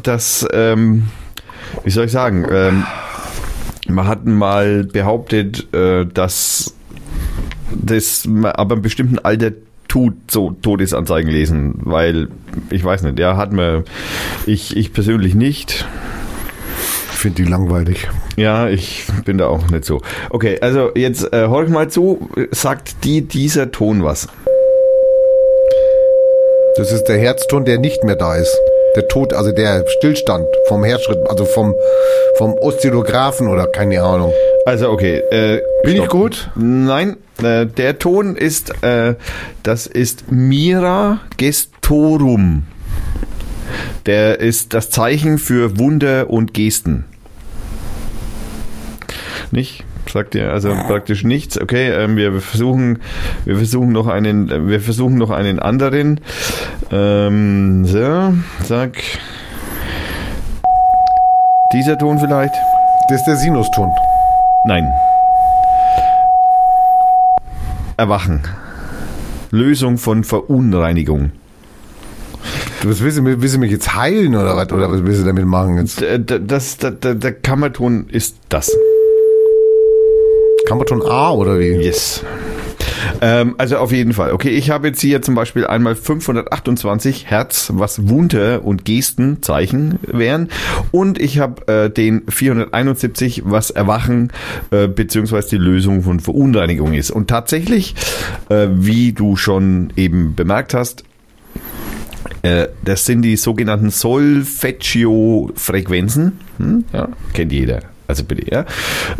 dass ähm, wie soll ich sagen, ähm, man hat mal behauptet, äh, dass das ab einem bestimmten Alter tut, so Todesanzeigen lesen, weil, ich weiß nicht, ja, hat man, ich, ich persönlich nicht. Ich finde die langweilig. Ja, ich bin da auch nicht so. Okay, also jetzt äh, horch mal zu, sagt die dieser Ton was? Das ist der Herzton, der nicht mehr da ist. Der Tod, also der Stillstand vom Herzschritt, also vom, vom Oszillographen oder keine Ahnung. Also okay. Äh, Bin ich gut? Nein, äh, der Ton ist, äh, das ist Mira gestorum. Der ist das Zeichen für Wunder und Gesten. Nicht? Sagt ihr also praktisch nichts. Okay, ähm, wir versuchen, wir versuchen noch einen, wir versuchen noch einen anderen. Ähm, so, sag. Dieser Ton vielleicht? Das ist der Sinuston. Nein. Erwachen. Lösung von Verunreinigung. Du was willst, du, willst du mich jetzt heilen oder was? Oder was willst du damit machen jetzt? Das, das, der der Kammerton ist das. Kammerton A oder wie? Yes. Ähm, also auf jeden Fall. Okay, ich habe jetzt hier zum Beispiel einmal 528 Hertz, was Wunder und Gestenzeichen wären. Und ich habe äh, den 471, was Erwachen äh, beziehungsweise die Lösung von Verunreinigung ist. Und tatsächlich, äh, wie du schon eben bemerkt hast, äh, das sind die sogenannten Solfeggio-Frequenzen. Hm? Ja, kennt jeder. Also bitte, ja.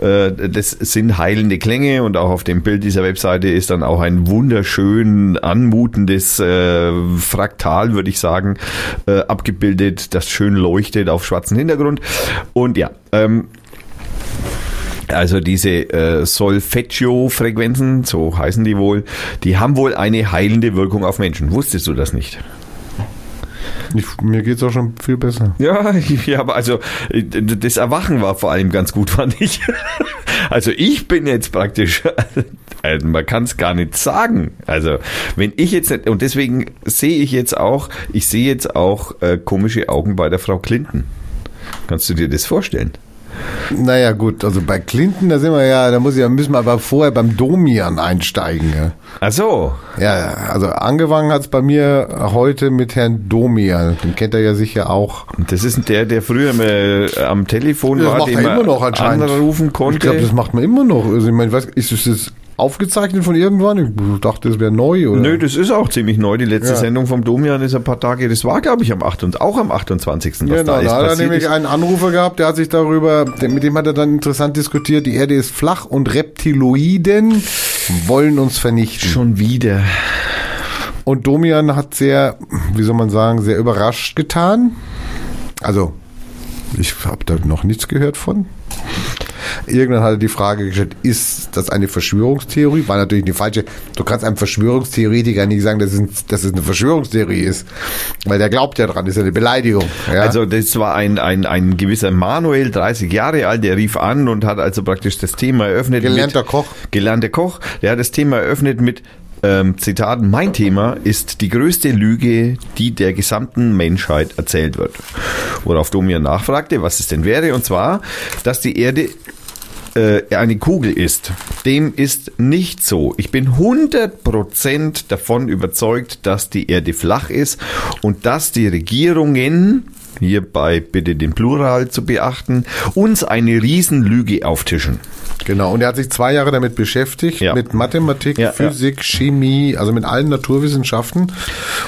Äh, Das sind heilende Klänge und auch auf dem Bild dieser Webseite ist dann auch ein wunderschön anmutendes äh, Fraktal, würde ich sagen, äh, abgebildet, das schön leuchtet auf schwarzem Hintergrund. Und ja, ähm, also diese äh, Solfeggio-Frequenzen, so heißen die wohl, die haben wohl eine heilende Wirkung auf Menschen. Wusstest du das nicht? Ich, mir geht's auch schon viel besser. Ja, ja, aber also äh, das Erwachen war vor allem ganz gut, fand ich. Also ich bin jetzt praktisch, also man kann es gar nicht sagen. Also wenn ich jetzt nicht, und deswegen sehe ich jetzt auch, ich sehe jetzt auch äh, komische Augen bei der Frau Clinton. Kannst du dir das vorstellen? Naja, gut, also bei Clinton, da sind wir ja, da muss ich, müssen wir aber vorher beim Domian einsteigen. Ja, Ach so, ja also angefangen hat's bei mir heute mit Herrn Domian. Den kennt er ja sicher auch. das ist der, der früher mal am Telefon Das war, macht den er man immer noch anscheinend. anrufen Ich konnte. glaube, das macht man immer noch. Also ich meine, was, ist das aufgezeichnet von irgendwann? Ich dachte, das wäre neu, oder? Nö, das ist auch ziemlich neu. Die letzte Ja. Sendung vom Domian ist ein paar Tage, das war glaube ich am 8. und auch am 28. Was Genau, da ist da hat er nämlich ist. einen Anrufer gehabt, der hat sich darüber, mit dem hat er dann interessant diskutiert, die Erde ist flach und Reptiloiden wollen uns vernichten. Schon wieder. Und Domian hat sehr, wie soll man sagen, sehr überrascht getan. Also, ich habe da noch nichts gehört von. Irgendwann hat er die Frage gestellt, ist das eine Verschwörungstheorie? War natürlich eine falsche. Du kannst einem Verschwörungstheoretiker nicht sagen, dass es, dass es eine Verschwörungstheorie ist. Weil der glaubt ja dran, ist ja eine Beleidigung. Ja? Also das war ein, ein, ein gewisser Manuel, 30 Jahre alt, der rief an und hat also praktisch das Thema eröffnet. Gelernter mit, Koch. Gelernter Koch. Der hat das Thema eröffnet mit ähm, Zitat, mein Thema ist die größte Lüge, die der gesamten Menschheit erzählt wird. Worauf Domian nachfragte, was es denn wäre, und zwar, dass die Erde äh, eine Kugel ist. Dem ist nicht so. Ich bin 100% davon überzeugt, dass die Erde flach ist und dass die Regierungen, hierbei bitte den Plural zu beachten, uns eine Riesenlüge auftischen. Genau, und er hat sich zwei Jahre damit beschäftigt, Ja. mit Mathematik, Ja, Physik, Chemie, also mit allen Naturwissenschaften.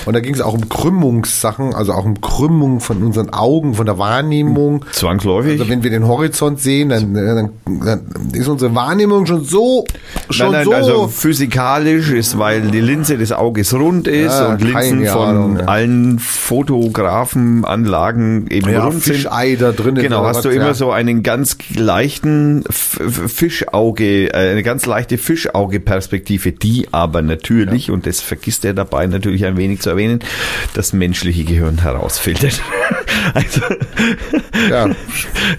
Und da ging es auch um Krümmungssachen, also auch um Krümmung von unseren Augen, von der Wahrnehmung. Zwangsläufig. Also wenn wir den Horizont sehen, dann, dann, dann ist unsere Wahrnehmung schon so, schon nein, nein, so. also physikalisch ist, weil die Linse des Auges rund ist Ja, und Linsen von Ahnung, ja. allen Fotografenanlagen eben Ja, rund sind. Fischei da drin Genau, hast du immer ja. so einen ganz leichten Fischauge, äh, eine ganz leichte Fischauge-Perspektive, die aber natürlich, und das vergisst er dabei natürlich ein wenig zu erwähnen, das menschliche Gehirn herausfiltert. also, ja.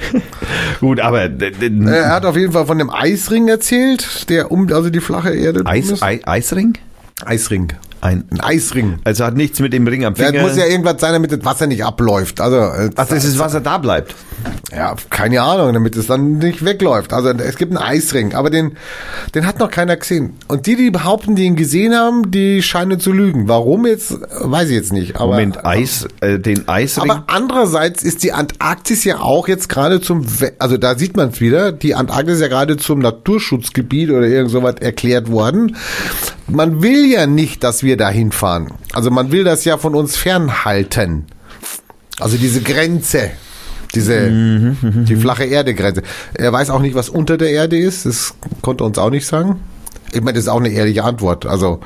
gut, aber d- d- Er hat auf jeden Fall von dem Eisring erzählt, der um also die flache Erde Eis, Eisring? Eisring. Ein, Ein Eisring. also hat nichts mit dem Ring am Ja, Finger. es muss ja irgendwas sein, damit das Wasser nicht abläuft. Also, Ach, das ist Wasser da bleibt. ja, keine Ahnung, damit es dann nicht wegläuft. Also, es gibt einen Eisring, aber den, den hat noch keiner gesehen. Und die, die behaupten, die ihn gesehen haben, die scheinen zu lügen. Warum jetzt, weiß ich jetzt nicht. Aber, Moment, Eis, äh, den Eisring. aber andererseits ist die Antarktis ja auch jetzt gerade zum, also da sieht man es wieder, die Antarktis ist ja gerade zum Naturschutzgebiet oder irgend sowas erklärt worden. Man will ja nicht, dass wir da hinfahren. Also man will das ja von uns fernhalten. Also diese Grenze. Diese, die flache Erde-Grenze. Er weiß auch nicht, was unter der Erde ist. Das konnte uns auch nicht sagen. Ich meine, das ist auch eine ehrliche Antwort. Also,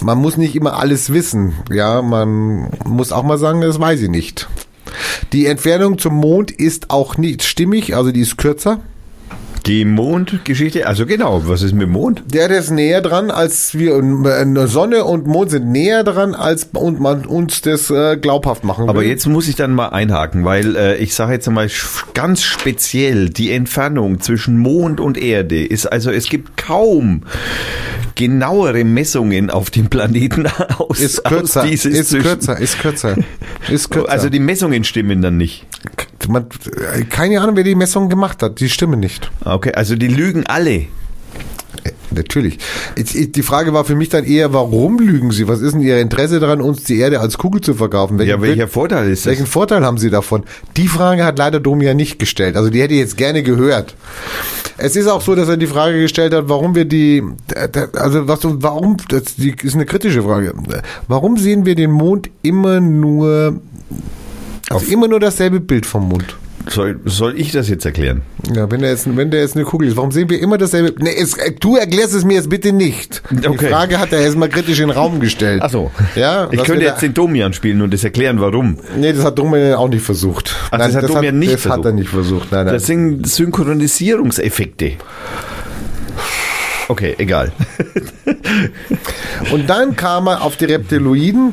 man muss nicht immer alles wissen. Ja, man muss auch mal sagen, das weiß ich nicht. Die Entfernung zum Mond ist auch nicht stimmig, also die ist kürzer. Die Mondgeschichte, also genau, was ist mit dem Mond? Der, der ist näher dran, als wir, äh, Sonne und Mond sind näher dran, als und man uns das äh, glaubhaft machen Aber will. jetzt muss ich dann mal einhaken, weil äh, ich sage jetzt mal ganz speziell, die Entfernung zwischen Mond und Erde ist, also es gibt kaum genauere Messungen auf dem Planeten aus, ist kürzer, aus ist kürzer, ist kürzer, ist kürzer. Also die Messungen stimmen dann nicht. man, äh, keine Ahnung, wer die Messung gemacht hat. Die stimmen nicht. Okay, also die lügen alle. Äh, Natürlich. Ich, ich, die Frage war für mich dann eher, warum lügen sie? Was ist denn ihr Interesse daran, uns die Erde als Kugel zu verkaufen? Welchen, Ja, welcher Vorteil ist das? welchen Vorteil haben sie davon? Die Frage hat leider Dom ja nicht gestellt. Also die hätte ich jetzt gerne gehört. Es ist auch so, dass er die Frage gestellt hat, warum wir die, also was, warum, das ist eine kritische Frage. Warum sehen wir den Mond immer nur, also immer nur dasselbe Bild vom Mond? Soll, soll ich das jetzt erklären? Ja, wenn der jetzt, wenn der jetzt eine Kugel ist, warum sehen wir immer dasselbe? Nee, es, äh, du erklärst es mir jetzt bitte nicht. Die Okay. Frage hat er erstmal kritisch in den Raum gestellt. Ach so. Ja, Ich könnte jetzt den Domian spielen und das erklären, warum. Nee, das hat Domian auch nicht versucht. Ach, das hat Domian nicht das hat er versucht. nicht versucht. Nein, nein. Das sind Synchronisierungseffekte. Okay, egal. Und dann kam er auf die Reptiloiden.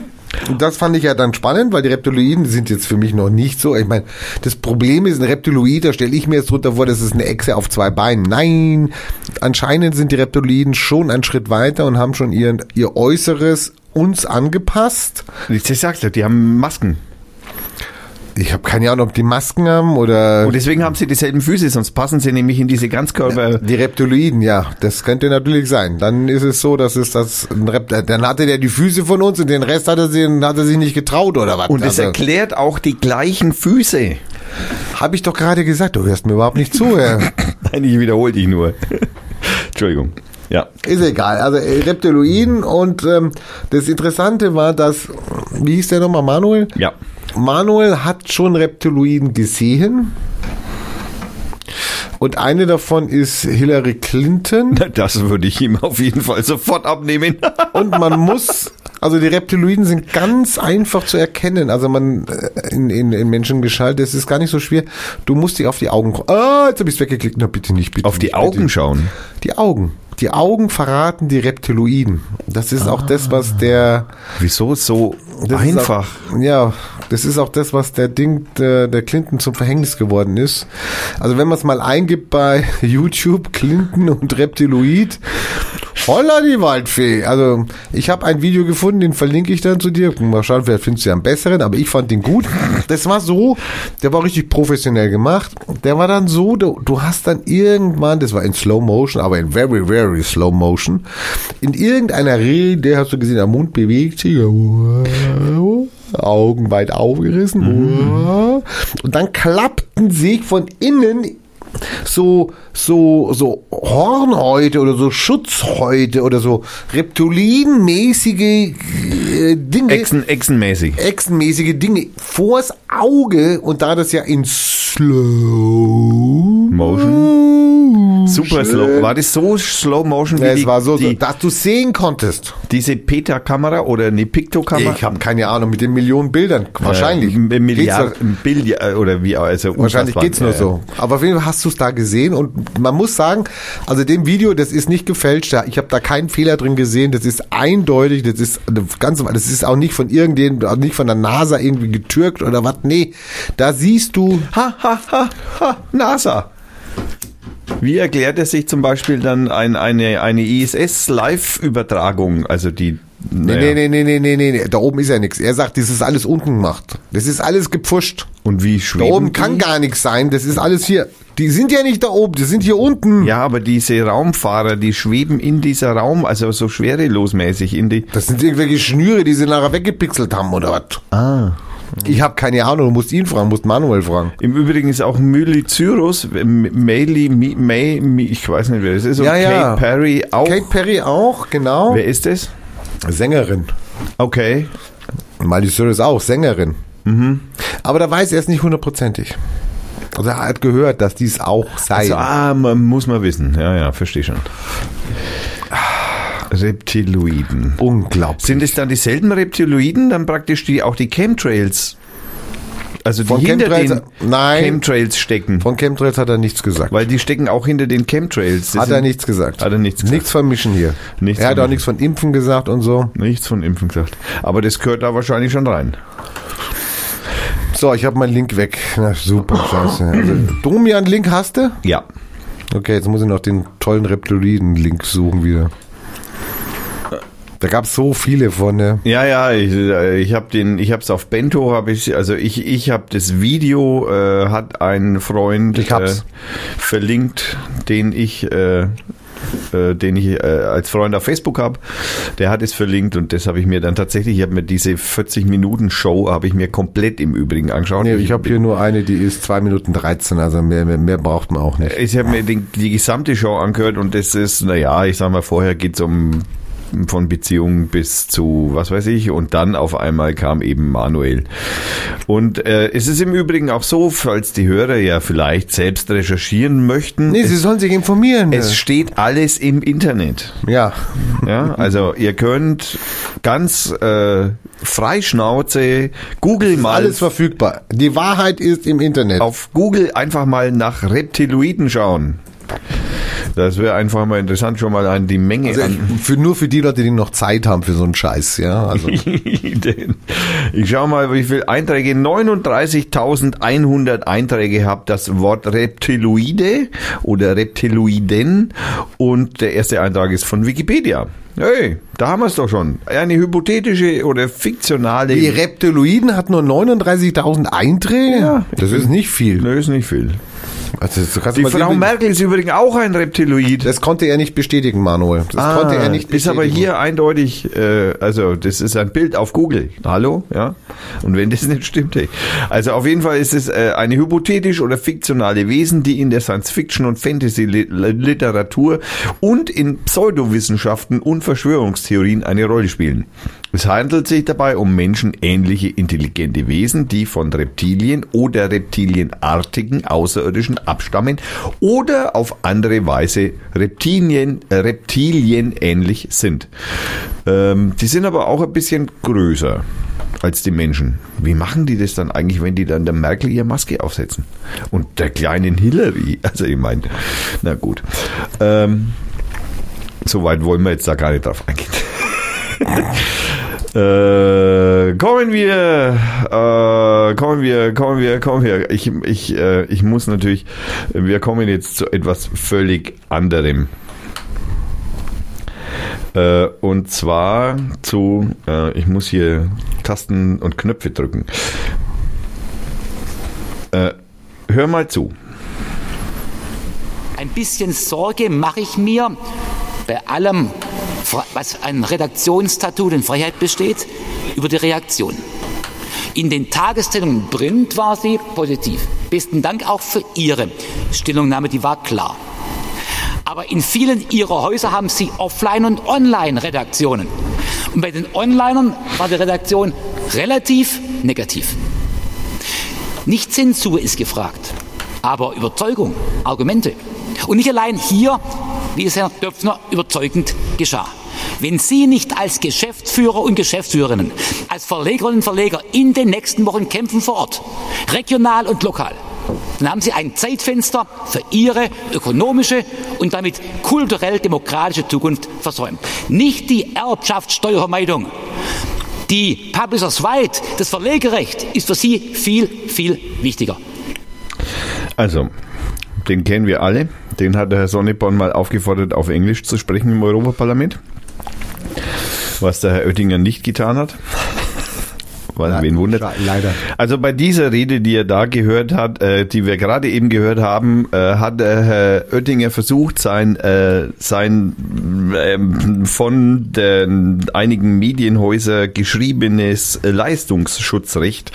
Und das fand ich ja dann spannend, weil die Reptiloiden sind jetzt für mich noch nicht so. Ich meine, das Problem ist, ein Reptiloid, da stelle ich mir jetzt drunter vor, das ist eine Echse auf zwei Beinen. Nein, anscheinend sind die Reptiloiden schon einen Schritt weiter und haben schon ihren, ihr Äußeres uns angepasst. Ich sag's dir, die haben Masken. Ich habe keine Ahnung, ob die Masken haben oder Und deswegen haben sie dieselben Füße, sonst passen sie nämlich in diese Ganzkörper. die Reptiloiden, ja, das könnte natürlich sein. Dann ist es so, dass es das ein Rept dann hatte der die Füße von uns und den Rest hat er, sie, hat er sich nicht getraut oder was. Und es Also, erklärt auch die gleichen Füße. habe ich doch gerade gesagt, du hörst mir überhaupt nicht zu. Ja. Nein, ich wiederhole dich nur. Entschuldigung. Ja. Ist egal. Also äh, Reptiloiden und ähm, das Interessante war, dass, wie hieß der nochmal, Manuel? Ja. Manuel hat schon Reptiloiden gesehen. Und eine davon ist Hillary Clinton. Das würde ich ihm auf jeden Fall sofort abnehmen. Und man muss, also die Reptiloiden sind ganz einfach zu erkennen. Also man äh, in, in, in Menschen geschaltet, es ist gar nicht so schwer. Du musst die auf die Augen. Ah, jetzt habe ich es weggeklickt. Na bitte nicht, bitte Auf die nicht, Augen bitte. schauen. Die Augen. Die Augen verraten die Reptiloiden. Das ist auch das, was der Wieso so das einfach? Auch, ja, das ist auch das, was der Ding der, der Clinton zum Verhängnis geworden ist. Also wenn man es mal eingibt bei YouTube, Clinton und Reptiloid, holla die Waldfee. Also ich habe ein Video gefunden, den verlinke ich dann zu dir. Mal schauen, vielleicht findest du ja einen besseren, aber ich fand den gut. Das war so, der war richtig professionell gemacht. Der war dann so, du, du hast dann irgendwann, das war in Slow Motion, aber in very, very Slow Motion, in irgendeiner Rede hast du gesehen, der Mund bewegt sich. Augen weit aufgerissen. Und dann klappten sich von innen so, so, so Hornhäute oder so Schutzhäute oder so reptilienmäßige äh, Dinge. Echsen, Echsenmäßig. Echsenmäßige Dinge vors Auge und da das ja in Slow Motion. Super slow. War das so Slow Motion wie Ja, die, es war so, die, dass du sehen konntest. diese Peta-Kamera oder eine Picto-Kamera? Ich habe keine Ahnung, mit den Millionen Bildern. Wahrscheinlich. Äh, Milliarden, Billiard oder wie, also Wahrscheinlich unfassbar. geht's nur Ja, so. Aber auf jeden Fall hast du es da gesehen und man muss sagen, also dem Video, das ist nicht gefälscht. Ich habe da keinen Fehler drin gesehen. Das ist eindeutig. Das ist ganz, das ist auch nicht von irgendjemandem, auch nicht von der NASA irgendwie getürkt oder was. Nee, da siehst du. Ha, ha, ha, ha, NASA. Wie erklärt er sich zum Beispiel dann ein, eine, eine ISS-Live-Übertragung, also die... Nee, naja. nee, nee, nee, nee, nee, nee, da oben ist ja nichts. Er sagt, das ist alles unten gemacht. Das ist alles gepfuscht. Und wie Da schweben oben kann die? gar nichts sein. Das ist alles hier. Die sind ja nicht da oben, die sind hier unten. Ja, aber diese Raumfahrer, die schweben in dieser Raum, also so schwerelosmäßig in die... Das sind irgendwelche Schnüre, die sie nachher weggepixelt haben oder was. Ah. Ich habe keine Ahnung, du musst ihn fragen, musst Manuel fragen. Im Übrigen ist auch Mylicyrus, Mayli, May, May, ich weiß nicht, wer das ist, und Ja, ja. Kate Perry auch. Kate Perry auch, genau. Wer ist das? Sängerin. Okay. Miley Cyrus auch, Sängerin. Mhm. Aber da weiß er es nicht hundertprozentig. Also er hat gehört, dass dies auch sei. Also, ah, man, muss man wissen. Ja, ja, verstehe schon. Reptiloiden. Unglaublich. Sind es dann dieselben Reptiloiden, dann praktisch die auch die Chemtrails, also die Von hinter Chemtrails- den Nein. Chemtrails stecken? Von Chemtrails hat er nichts gesagt. Weil die stecken auch hinter den Chemtrails. Das hat er nichts gesagt. Hat er nichts gesagt. Nichts vermischen hier. Nichts er hat auch nichts von Impfen gesagt und so. Nichts von Impfen gesagt. Aber das gehört da wahrscheinlich schon rein. So, ich habe meinen Link weg. Na, super, scheiße. Also, Domian, Link hast du? Ja. Okay, jetzt muss ich noch den tollen Reptiloiden-Link suchen wieder. Da gab es so viele von, ne? Ja, ja, ich, äh, ich habe den, ich habe es auf Bento, habe ich, also ich, ich habe das Video, äh, hat ein Freund. Äh, verlinkt, den ich, äh, äh, den ich äh, als Freund auf Facebook habe. Der hat es verlinkt und das habe ich mir dann tatsächlich, ich habe mir diese 40 Minuten Show habe ich mir komplett im Übrigen angeschaut. Nee, ich habe hier nur eine, die ist 2 Minuten 13, also mehr, mehr, mehr braucht man auch nicht. Ich habe mir den, die gesamte Show angehört und das ist, naja, ich sag mal, vorher geht's um von Beziehungen bis zu was weiß ich und dann auf einmal kam eben Manuel. Und äh, es ist im Übrigen auch so, falls die Hörer ja vielleicht selbst recherchieren möchten, Nee, sie es, sollen sich informieren. es steht alles im Internet. ja. Ja, also ihr könnt ganz äh, frei Schnauze Google mal Alles verfügbar. Die Wahrheit ist im Internet. auf Google einfach mal nach Reptiloiden schauen. Das wäre einfach mal interessant, schon mal an die Menge Also an. ich, für, nur für die Leute, die noch Zeit haben für so einen Scheiß, ja. Also ich schau mal, wie viel Einträge. 39.100 Einträge habt das Wort Reptiloide oder Reptiloiden und der erste Eintrag ist von Wikipedia. Hey, da haben wir es doch schon. Eine hypothetische oder fiktionale. die Reptiloiden hat nur 39.000 Einträge. Ja. das ist nicht viel. Nö, ist nicht viel. Also, Die Frau Merkel ist übrigens auch ein Reptiloid. das konnte er nicht bestätigen, Manuel. Das konnte er nicht Ah, Ist aber bestätigen. hier eindeutig, äh, also das ist ein Bild auf Google. Hallo, ja. Und wenn das nicht stimmt, hey. Also auf jeden Fall ist es äh, eine hypothetisch oder fiktionale Wesen, die in der Science-Fiction und Fantasy-Literatur und in Pseudowissenschaften und Verschwörungstheorien eine Rolle spielen. Es handelt sich dabei um menschenähnliche intelligente Wesen, die von Reptilien oder reptilienartigen Außerirdischen abstammen oder auf andere Weise Reptilien, äh, Reptilien ähnlich sind. Ähm, die sind aber auch ein bisschen größer als die Menschen. Wie machen die das dann eigentlich, wenn die dann der Merkel ihre Maske aufsetzen? Und der kleinen Hillary? Also ich meine, na gut. Ähm, Soweit wollen wir jetzt da gar nicht drauf eingehen. Äh, kommen wir, äh, kommen wir, kommen wir, kommen wir. Ich, ich, äh, ich muss natürlich, wir kommen jetzt zu etwas völlig anderem. Äh, und zwar zu, äh, ich muss hier Tasten und Knöpfe drücken. Äh, hör mal zu. Ein bisschen Sorge mache ich mir bei allem, was an Redaktionsstatut und Freiheit besteht, über die Reaktion. In den Tageszeitungen Print war sie positiv. Besten Dank auch für Ihre Stellungnahme, die war klar. Aber in vielen Ihrer Häuser haben Sie Offline- und Online-Redaktionen. Und bei den Onlinern war die Redaktion relativ negativ. Nicht Zensur ist gefragt, aber Überzeugung, Argumente. Und nicht allein hier, wie es Herr Döpfner überzeugend geschah. Wenn Sie nicht als Geschäftsführer und Geschäftsführerinnen, als Verlegerinnen und Verleger in den nächsten Wochen kämpfen vor Ort, regional und lokal, dann haben Sie ein Zeitfenster für Ihre ökonomische und damit kulturell-demokratische Zukunft versäumt. Nicht die Erbschaftssteuervermeidung. Die Publishers Right, das Verlegerecht, ist für Sie viel, viel wichtiger. Also, den kennen wir alle. Den hat der Herr Sonneborn mal aufgefordert, auf Englisch zu sprechen im Europaparlament. Was der Herr Oettinger nicht getan hat. Weil, wen wundert? Leider. Also bei dieser Rede, die er da gehört hat, äh, die wir gerade eben gehört haben, äh, hat der Herr Oettinger versucht, sein, äh, sein ähm, von den einigen Medienhäuser geschriebenes Leistungsschutzrecht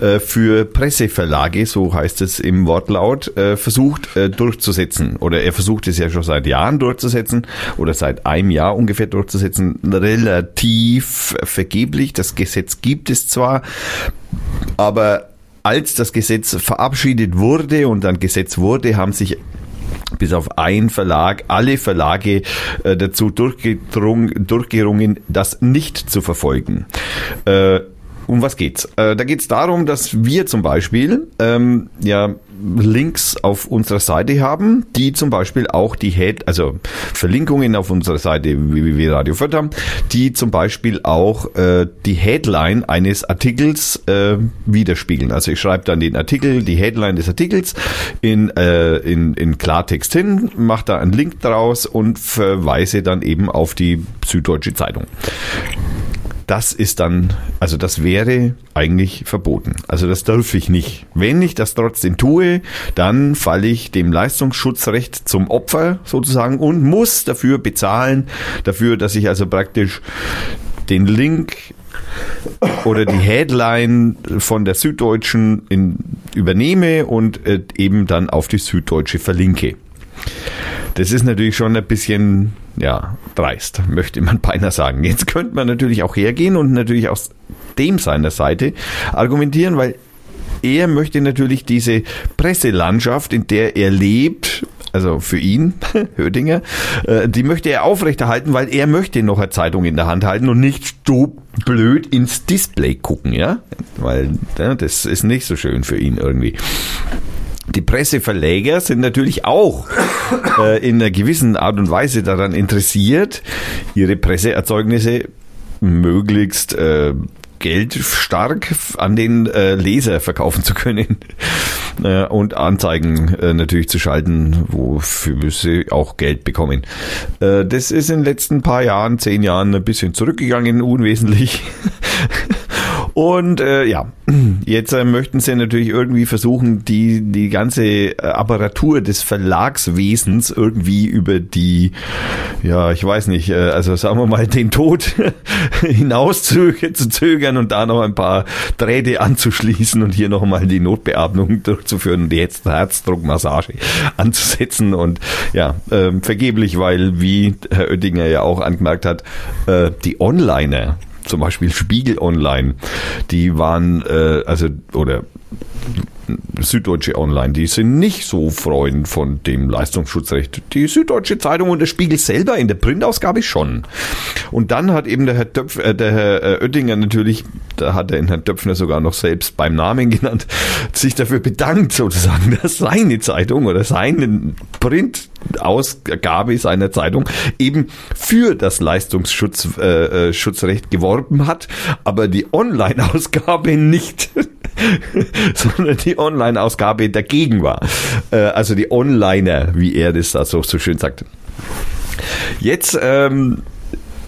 äh, für Presseverlage, so heißt es im Wortlaut, äh, versucht äh, durchzusetzen. Oder er versucht es ja schon seit Jahren durchzusetzen oder seit einem Jahr ungefähr durchzusetzen. Relativ vergeblich. Das Gesetz gibt es zwar, aber als das Gesetz verabschiedet wurde und dann Gesetz wurde, haben sich bis auf ein Verlag, alle Verlage äh, dazu durchgerungen, das nicht zu verfolgen. Äh, um was geht's? Äh, da geht's darum, dass wir zum Beispiel ähm, ja Links auf unserer Seite haben, die zum Beispiel auch die Head, also Verlinkungen auf unserer Seite www.radio haben, die zum Beispiel auch äh, die Headline eines Artikels äh, widerspiegeln. Also ich schreibe dann den Artikel, die Headline des Artikels in, äh, in, in Klartext hin, mache da einen Link draus und verweise dann eben auf die Süddeutsche Zeitung das ist dann, also das wäre eigentlich verboten. Also das darf ich nicht. Wenn ich das trotzdem tue, dann falle ich dem Leistungsschutzrecht zum Opfer sozusagen und muss dafür bezahlen, dafür, dass ich also praktisch den Link oder die Headline von der Süddeutschen in, übernehme und äh, eben dann auf die Süddeutsche verlinke. Das ist natürlich schon ein bisschen, ja, dreist, möchte man beinahe sagen. Jetzt könnte man natürlich auch hergehen und natürlich aus dem seiner Seite argumentieren, weil er möchte natürlich diese Presselandschaft, in der er lebt, also für ihn, Hödinger, äh, die möchte er aufrechterhalten, weil er möchte noch eine Zeitung in der Hand halten und nicht so blöd ins Display gucken, ja, weil ja, das ist nicht so schön für ihn irgendwie. Die Presseverleger sind natürlich auch äh, in einer gewissen Art und Weise daran interessiert, ihre Presseerzeugnisse möglichst äh, geldstark an den äh, Leser verkaufen zu können äh, und Anzeigen äh, natürlich zu schalten, wofür sie auch Geld bekommen. Äh, das ist in den letzten paar Jahren, zehn Jahren ein bisschen zurückgegangen, unwesentlich. Und äh, ja, jetzt äh, möchten sie natürlich irgendwie versuchen, die, die ganze äh, Apparatur des Verlagswesens irgendwie über die, ja, ich weiß nicht, äh, also sagen wir mal, den Tod hinaus zu, zu zögern und da noch ein paar Drähte anzuschließen und hier nochmal die Notbeatmung durchzuführen und die Herzdruckmassage anzusetzen. Und ja, äh, vergeblich, weil, wie Herr Oettinger ja auch angemerkt hat, äh, die Onliner, zum Beispiel Spiegel Online, die waren, äh, also, oder Süddeutsche Online, die sind nicht so Freund von dem Leistungsschutzrecht. Die Süddeutsche Zeitung und der Spiegel selber in der Printausgabe schon. Und dann hat eben der Herr, Döpf, äh, der Herr äh, Oettinger natürlich, da hat er den Herrn Döpfner sogar noch selbst beim Namen genannt, sich dafür bedankt sozusagen, dass seine Zeitung oder seine Printausgabe seiner Zeitung eben für das Leistungsschutzrecht äh, äh geworben hat, aber die Online-Ausgabe nicht. sondern die Online-Ausgabe dagegen war. Äh, also die Onliner, wie er das da so, so schön sagt. Jetzt ähm,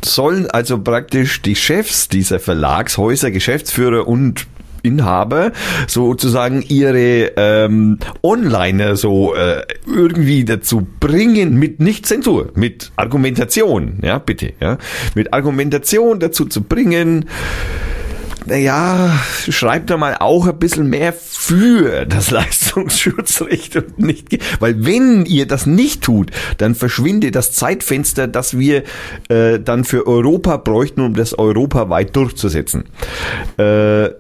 sollen also praktisch die Chefs dieser Verlagshäuser, Geschäftsführer und Inhaber sozusagen ihre ähm, Onliner so äh, irgendwie dazu bringen mit nicht Zensur, mit Argumentation, ja bitte, ja, mit Argumentation dazu zu bringen, naja, schreibt da mal auch ein bisschen mehr für das Leistungsschutzrecht und nicht, weil wenn ihr das nicht tut, dann verschwindet das Zeitfenster, das wir äh, dann für Europa bräuchten, um das europaweit durchzusetzen. Äh,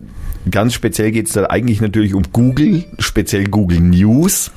ganz speziell geht es da eigentlich natürlich um Google, speziell Google News.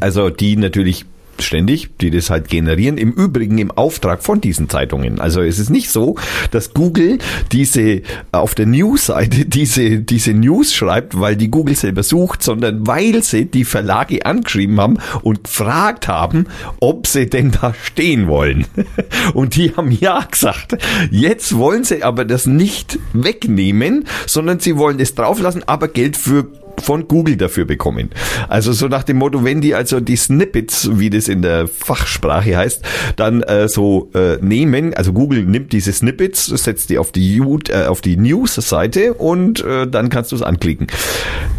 Also die natürlich ständig, die das halt generieren. Im Übrigen im Auftrag von diesen Zeitungen. Also es ist nicht so, dass Google diese auf der News-Seite diese, diese News schreibt, weil die Google selber sucht, sondern weil sie die Verlage angeschrieben haben und gefragt haben, ob sie denn da stehen wollen. Und die haben ja gesagt. Jetzt wollen sie aber das nicht wegnehmen, sondern sie wollen es drauflassen, aber Geld für von Google dafür bekommen. Also so nach dem Motto, wenn die also die Snippets, wie das in der Fachsprache heißt, dann äh, so äh, nehmen, also Google nimmt diese Snippets, setzt die auf die, äh, die News-Seite und äh, dann kannst du es anklicken.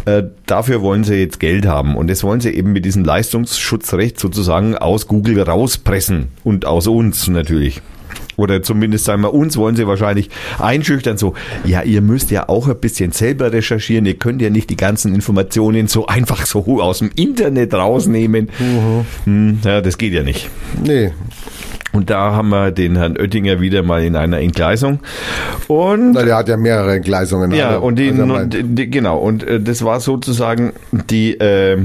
Äh, dafür wollen sie jetzt Geld haben und das wollen sie eben mit diesem Leistungsschutzrecht sozusagen aus Google rauspressen und aus uns natürlich. Oder zumindest sagen wir, uns wollen sie wahrscheinlich einschüchtern, so, ja, ihr müsst ja auch ein bisschen selber recherchieren, ihr könnt ja nicht die ganzen Informationen so einfach so aus dem Internet rausnehmen. Mhm. Ja, das geht ja nicht. Nee. Und da haben wir den Herrn Oettinger wieder mal in einer Entgleisung. Und Na, der hat ja mehrere Entgleisungen. ja, also, und die, also und die, genau, und äh, das war sozusagen die, äh,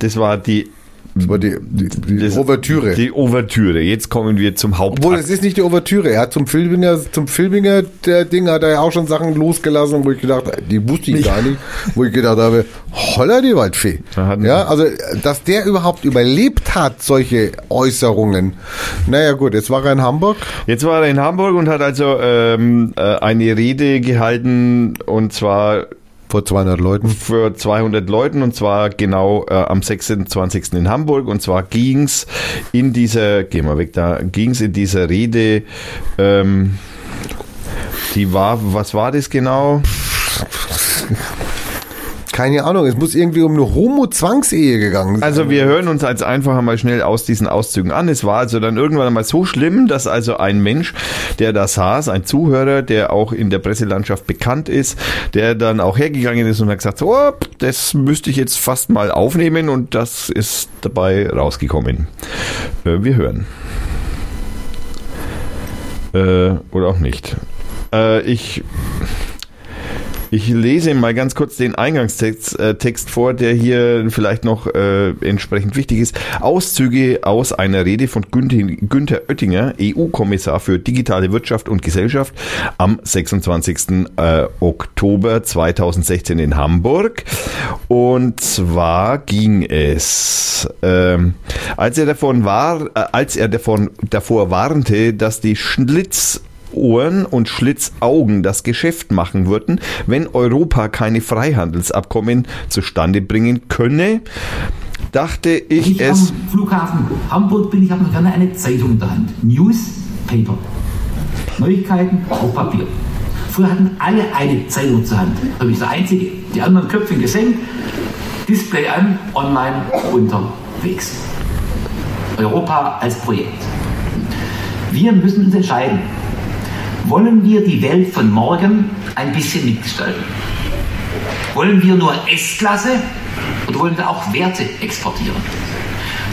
das war die, das war die, die, die das- Ouvertüre. Die Ouvertüre. Jetzt kommen wir zum Hauptakt. Obwohl, es ist nicht die Ouvertüre. Er hat zum Filbinger, zum Filbinger, der Ding hat er ja auch schon Sachen losgelassen, wo ich gedacht habe, die wusste ich gar nicht, wo ich gedacht habe, holla die Waldfee. Ja, also, dass der überhaupt überlebt hat, solche Äußerungen. Naja, gut, jetzt war er in Hamburg. Jetzt war er in Hamburg und hat also ähm, äh, eine Rede gehalten und zwar Vor 200 Leuten. für 200 Leuten und zwar genau äh, am 26. in Hamburg und zwar ging's in dieser, geh mal weg da, ging's in dieser Rede, ähm, die war, was war das genau? Keine Ahnung, es muss irgendwie um eine Homo-Zwangsehe gegangen sein. Also wir hören uns jetzt einfach mal schnell aus diesen Auszügen an. Es war also dann irgendwann einmal so schlimm, dass also ein Mensch, der da saß, ein Zuhörer, der auch in der Presselandschaft bekannt ist, der dann auch hergegangen ist und hat gesagt, oh, das müsste ich jetzt fast mal aufnehmen und das ist dabei rausgekommen. Äh, wir hören. Äh, oder auch nicht. Äh, ich ich lese mal ganz kurz den Eingangstext äh, Text vor, der hier vielleicht noch äh, entsprechend wichtig ist. Auszüge aus einer Rede von Günther, Oettinger, EU-Kommissar für digitale Wirtschaft und Gesellschaft, am 26. Äh, Oktober 2016 in Hamburg. Und zwar ging es, ähm, als er davon war, äh, als er davon davor warnte, dass die Schlitz Ohren und Schlitzaugen das Geschäft machen würden, wenn Europa keine Freihandelsabkommen zustande bringen könne, dachte ich Ich es. am Flughafen Hamburg bin, ich habe noch gerne eine Zeitung in der Hand. Newspaper. Neuigkeiten auf Papier. Früher hatten alle eine Zeitung zur Hand. Da bin ich der Einzige. Die anderen Köpfchen gesenkt, Display an, online unterwegs. Europa als Projekt. Wir müssen uns entscheiden. Wollen wir die Welt von morgen ein bisschen mitgestalten? Wollen wir nur S-Klasse oder wollen wir auch Werte exportieren?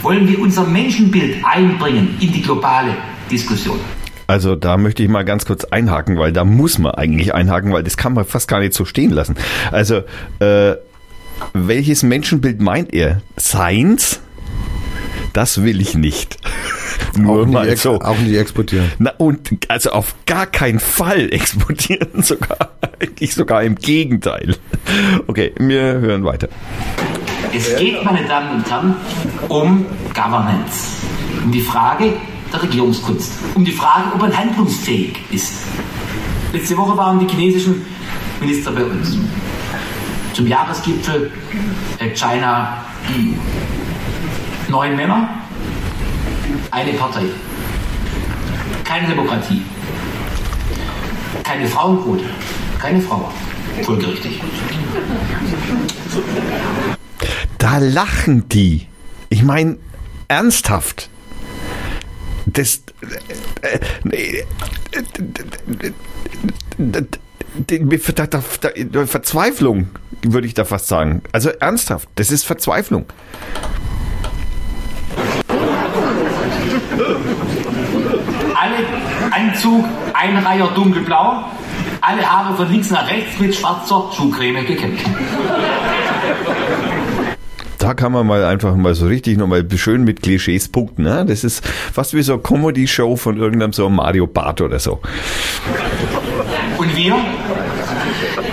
Wollen wir unser Menschenbild einbringen in die globale Diskussion? Also da möchte ich mal ganz kurz einhaken, weil da muss man eigentlich einhaken, weil das kann man fast gar nicht so stehen lassen. Also äh, welches Menschenbild meint er? Seins? Das will ich nicht. Nur auch, nicht mal ex so. auch nicht exportieren. Na und also auf gar keinen Fall exportieren, sogar eigentlich sogar im Gegenteil. Okay, wir hören weiter. Es geht, meine Damen und Herren, um Governance. Um die Frage der Regierungskunst. Um die Frage, ob man handlungsfähig ist. Letzte Woche waren die chinesischen Minister bei uns. Zum Jahresgipfel China EU. Neun Männer, eine Partei. Keine Demokratie. Keine Frauenquote. Keine Frau. Folgerichtig. Da lachen die. Ich meine, ernsthaft. Das. äh, äh, Verzweiflung, würde ich da fast sagen. Also ernsthaft, das ist Verzweiflung. Alle Anzug, Einreiher dunkelblau, alle Haare von links nach rechts mit schwarzer Schuhcreme gekämmt. Da kann man mal einfach mal so richtig nochmal schön mit Klischees punkten. Ne? Das ist fast wie so eine Comedy-Show von irgendeinem so Mario Bart oder so. Und wir?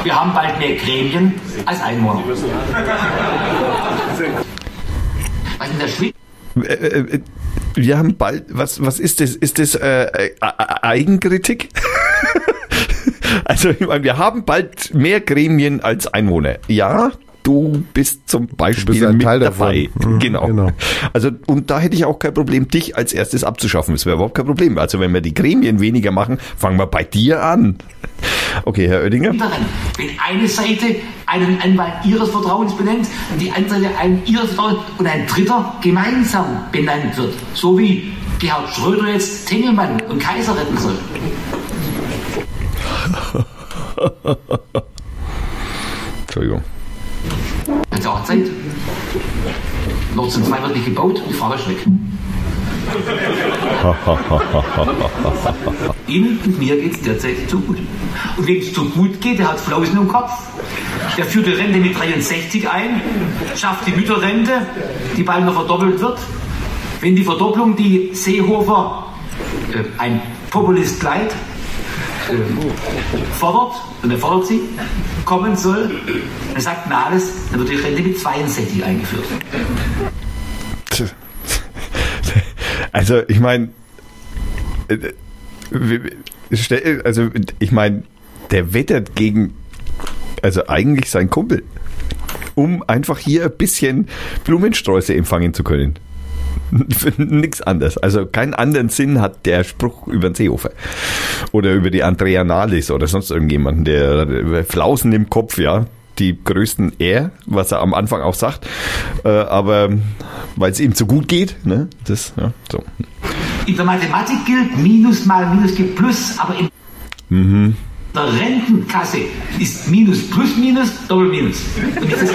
Wir haben bald mehr Gremien als Einwohner. Was in der Schweiz? Wir haben bald, was, was ist das? Ist das äh, äh, Eigenkritik? also, ich meine, wir haben bald mehr Gremien als Einwohner. Ja, du bist zum Beispiel bist mit Teil dabei. davon. Mhm, Genau. genau. Also, und da hätte ich auch kein Problem, dich als erstes abzuschaffen. Das wäre überhaupt kein Problem. Also, wenn wir die Gremien weniger machen, fangen wir bei dir an. Okay, Herr Oettinger. daran. Wenn eine Seite einen Anwalt ihres Vertrauens benennt und die andere Seite einen ihres Vertrauens und ein dritter gemeinsam benannt wird. So wie Gerhard Schröder jetzt Tengelmann und Kaiser retten soll. Entschuldigung. Hat ja auch Zeit. Nord Stream 2 wird nicht gebaut und die Frage ist weg. Ihnen und mir geht es derzeit zu gut. Und wem es zu gut geht, der hat Flausen im Kopf. Der führt die Rente mit 63 ein, schafft die Mütterrente, die bald noch verdoppelt wird. Wenn die Verdopplung, die Seehofer, äh, ein Populist Gleit, äh, fordert, und er fordert sie, kommen soll, dann sagt Nahles, dann wird die Rente mit 62 eingeführt. Also, ich meine, also, ich meine, der wettert gegen, also eigentlich sein Kumpel, um einfach hier ein bisschen Blumensträuße empfangen zu können. Nix anderes. Also keinen anderen Sinn hat der Spruch über den Seehofer. Oder über die Andrea Nahles oder sonst irgendjemanden, der Flausen im Kopf, ja. Die größten er, was er am Anfang auch sagt. Äh, aber weil es ihm zu gut geht, ne? Das, ja, so. In der Mathematik gilt, Minus mal Minus gibt Plus, aber in der Rentenkasse ist Minus plus Minus Doppel Minus. Und nicht das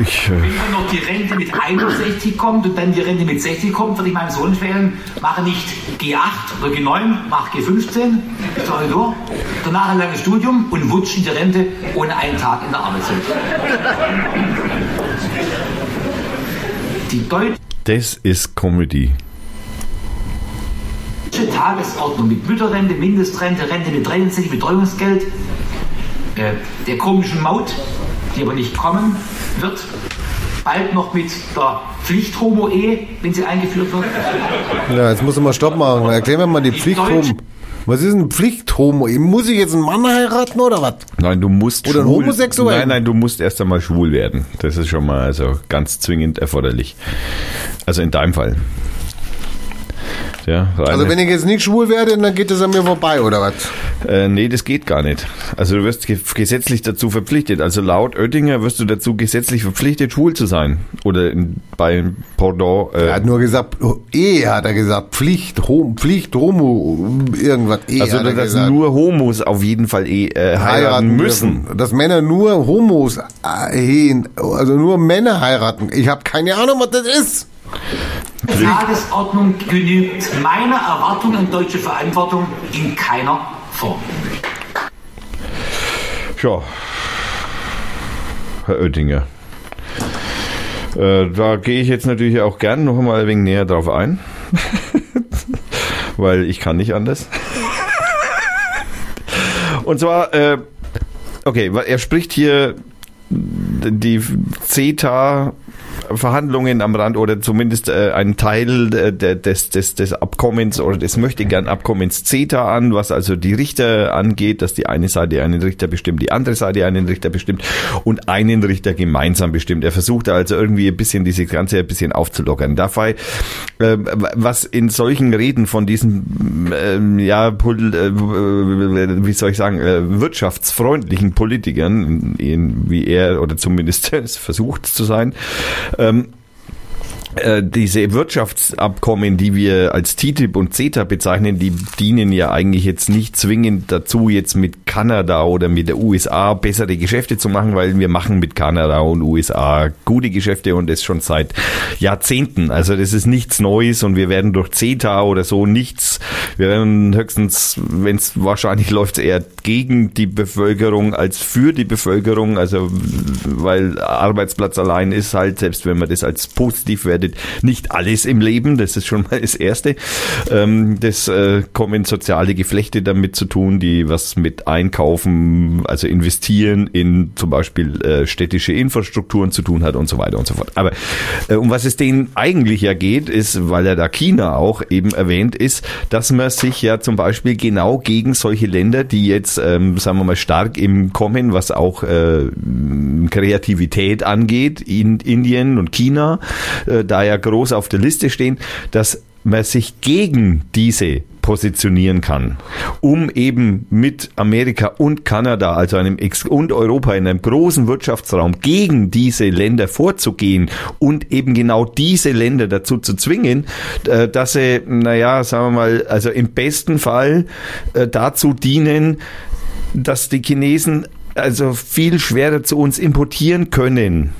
Ich, äh, Wenn dann noch die Rente mit 61 kommt und dann die Rente mit 60 kommt, würde ich meinem Sohn empfehlen, mache nicht G8 oder G9, mach G15, ist doch durch. Danach ein langes Studium und wutsch in die Rente ohne einen Tag in der Arbeitswelt. Die deutsche das ist Comedy. Tagesordnung mit Mütterrente, Mindestrente, Rente mit 63, Betreuungsgeld, äh, der komischen Maut, die aber nicht kommen wird, bald noch mit der Pflicht-Homo-Ehe, wenn sie eingeführt wird. Ja, jetzt muss ich mal Stopp machen. Erklär mir mal die Die Pflichthomo. Was ist ein Pflichthomo? Muss ich jetzt einen Mann heiraten oder was? Nein, du musst Oder ein schwul, Homosexuell. Nein, nein, du musst erst einmal schwul werden. Das ist schon mal also ganz zwingend erforderlich. Also in deinem Fall. Ja, reine- Also wenn ich jetzt nicht schwul werde, dann geht das an mir vorbei oder was? äh, nee, das geht gar nicht. Also du wirst ge gesetzlich dazu verpflichtet. Also laut Oettinger wirst du dazu gesetzlich verpflichtet, schwul zu sein. Oder in, bei Pendant. Äh, Er hat nur gesagt, Ehe hat er gesagt, Pflicht, Hom, Pflicht, Homo, irgendwas, Ehe also hat er dass gesagt. nur Homos auf jeden Fall eh, äh, heiraten müssen. dürfen. Dass Männer nur Homos, äh, also nur Männer heiraten. Ich habe keine Ahnung, was das ist. Die Tagesordnung genügt meiner Erwartung an deutsche Verantwortung in keiner Form. Ja. Herr Oettinger. Äh, da gehe ich jetzt natürlich auch gern noch mal ein wenig näher drauf ein. Weil ich kann nicht anders. Und zwar, äh, okay, er spricht hier die CETA Verhandlungen am Rand oder zumindest äh, einen Teil äh, des, des, des Abkommens oder des möchtegern Abkommens CETA an, was also die Richter angeht, dass die eine Seite einen Richter bestimmt, die andere Seite einen Richter bestimmt und einen Richter gemeinsam bestimmt. Er versucht also irgendwie ein bisschen diese Ganze ein bisschen aufzulockern. Dabei, äh, was in solchen Reden von diesen, ähm, ja, äh, wie soll ich sagen, äh, wirtschaftsfreundlichen Politikern, in, wie er oder zumindest es versucht zu sein, ähm, äh, diese Wirtschaftsabkommen, die wir als TTIP und CETA bezeichnen, die dienen ja eigentlich jetzt nicht zwingend dazu, jetzt mit Kanada oder mit der USA bessere Geschäfte zu machen, weil wir machen mit Kanada und USA gute Geschäfte und das schon seit Jahrzehnten. Also das ist nichts Neues und wir werden durch CETA oder so nichts, wir werden höchstens, wenn es wahrscheinlich läuft, eher gegen die Bevölkerung als für die Bevölkerung, also weil Arbeitsplatz allein ist halt, selbst wenn man das als positiv wertet, bedeutet nicht alles im Leben, das ist schon mal das Erste. Ähm, das äh, kommen soziale Geflechte damit zu tun, die was mit Einkaufen, also investieren in zum Beispiel äh, städtische Infrastrukturen zu tun hat und so weiter und so fort. Aber äh, um was es denen eigentlich ja geht, ist, weil er da China auch eben erwähnt, ist, dass man sich ja zum Beispiel genau gegen solche Länder, die jetzt, ähm, sagen wir mal, stark im Kommen, was auch äh, Kreativität angeht, in Indien und China, äh, da ja groß auf der Liste stehen, dass man sich gegen diese positionieren kann, um eben mit Amerika und Kanada, also einem Ex und Europa in einem großen Wirtschaftsraum gegen diese Länder vorzugehen und eben genau diese Länder dazu zu zwingen, äh, dass sie, naja, sagen wir mal, also im besten Fall äh, dazu dienen, dass die Chinesen also viel schwerer zu uns importieren können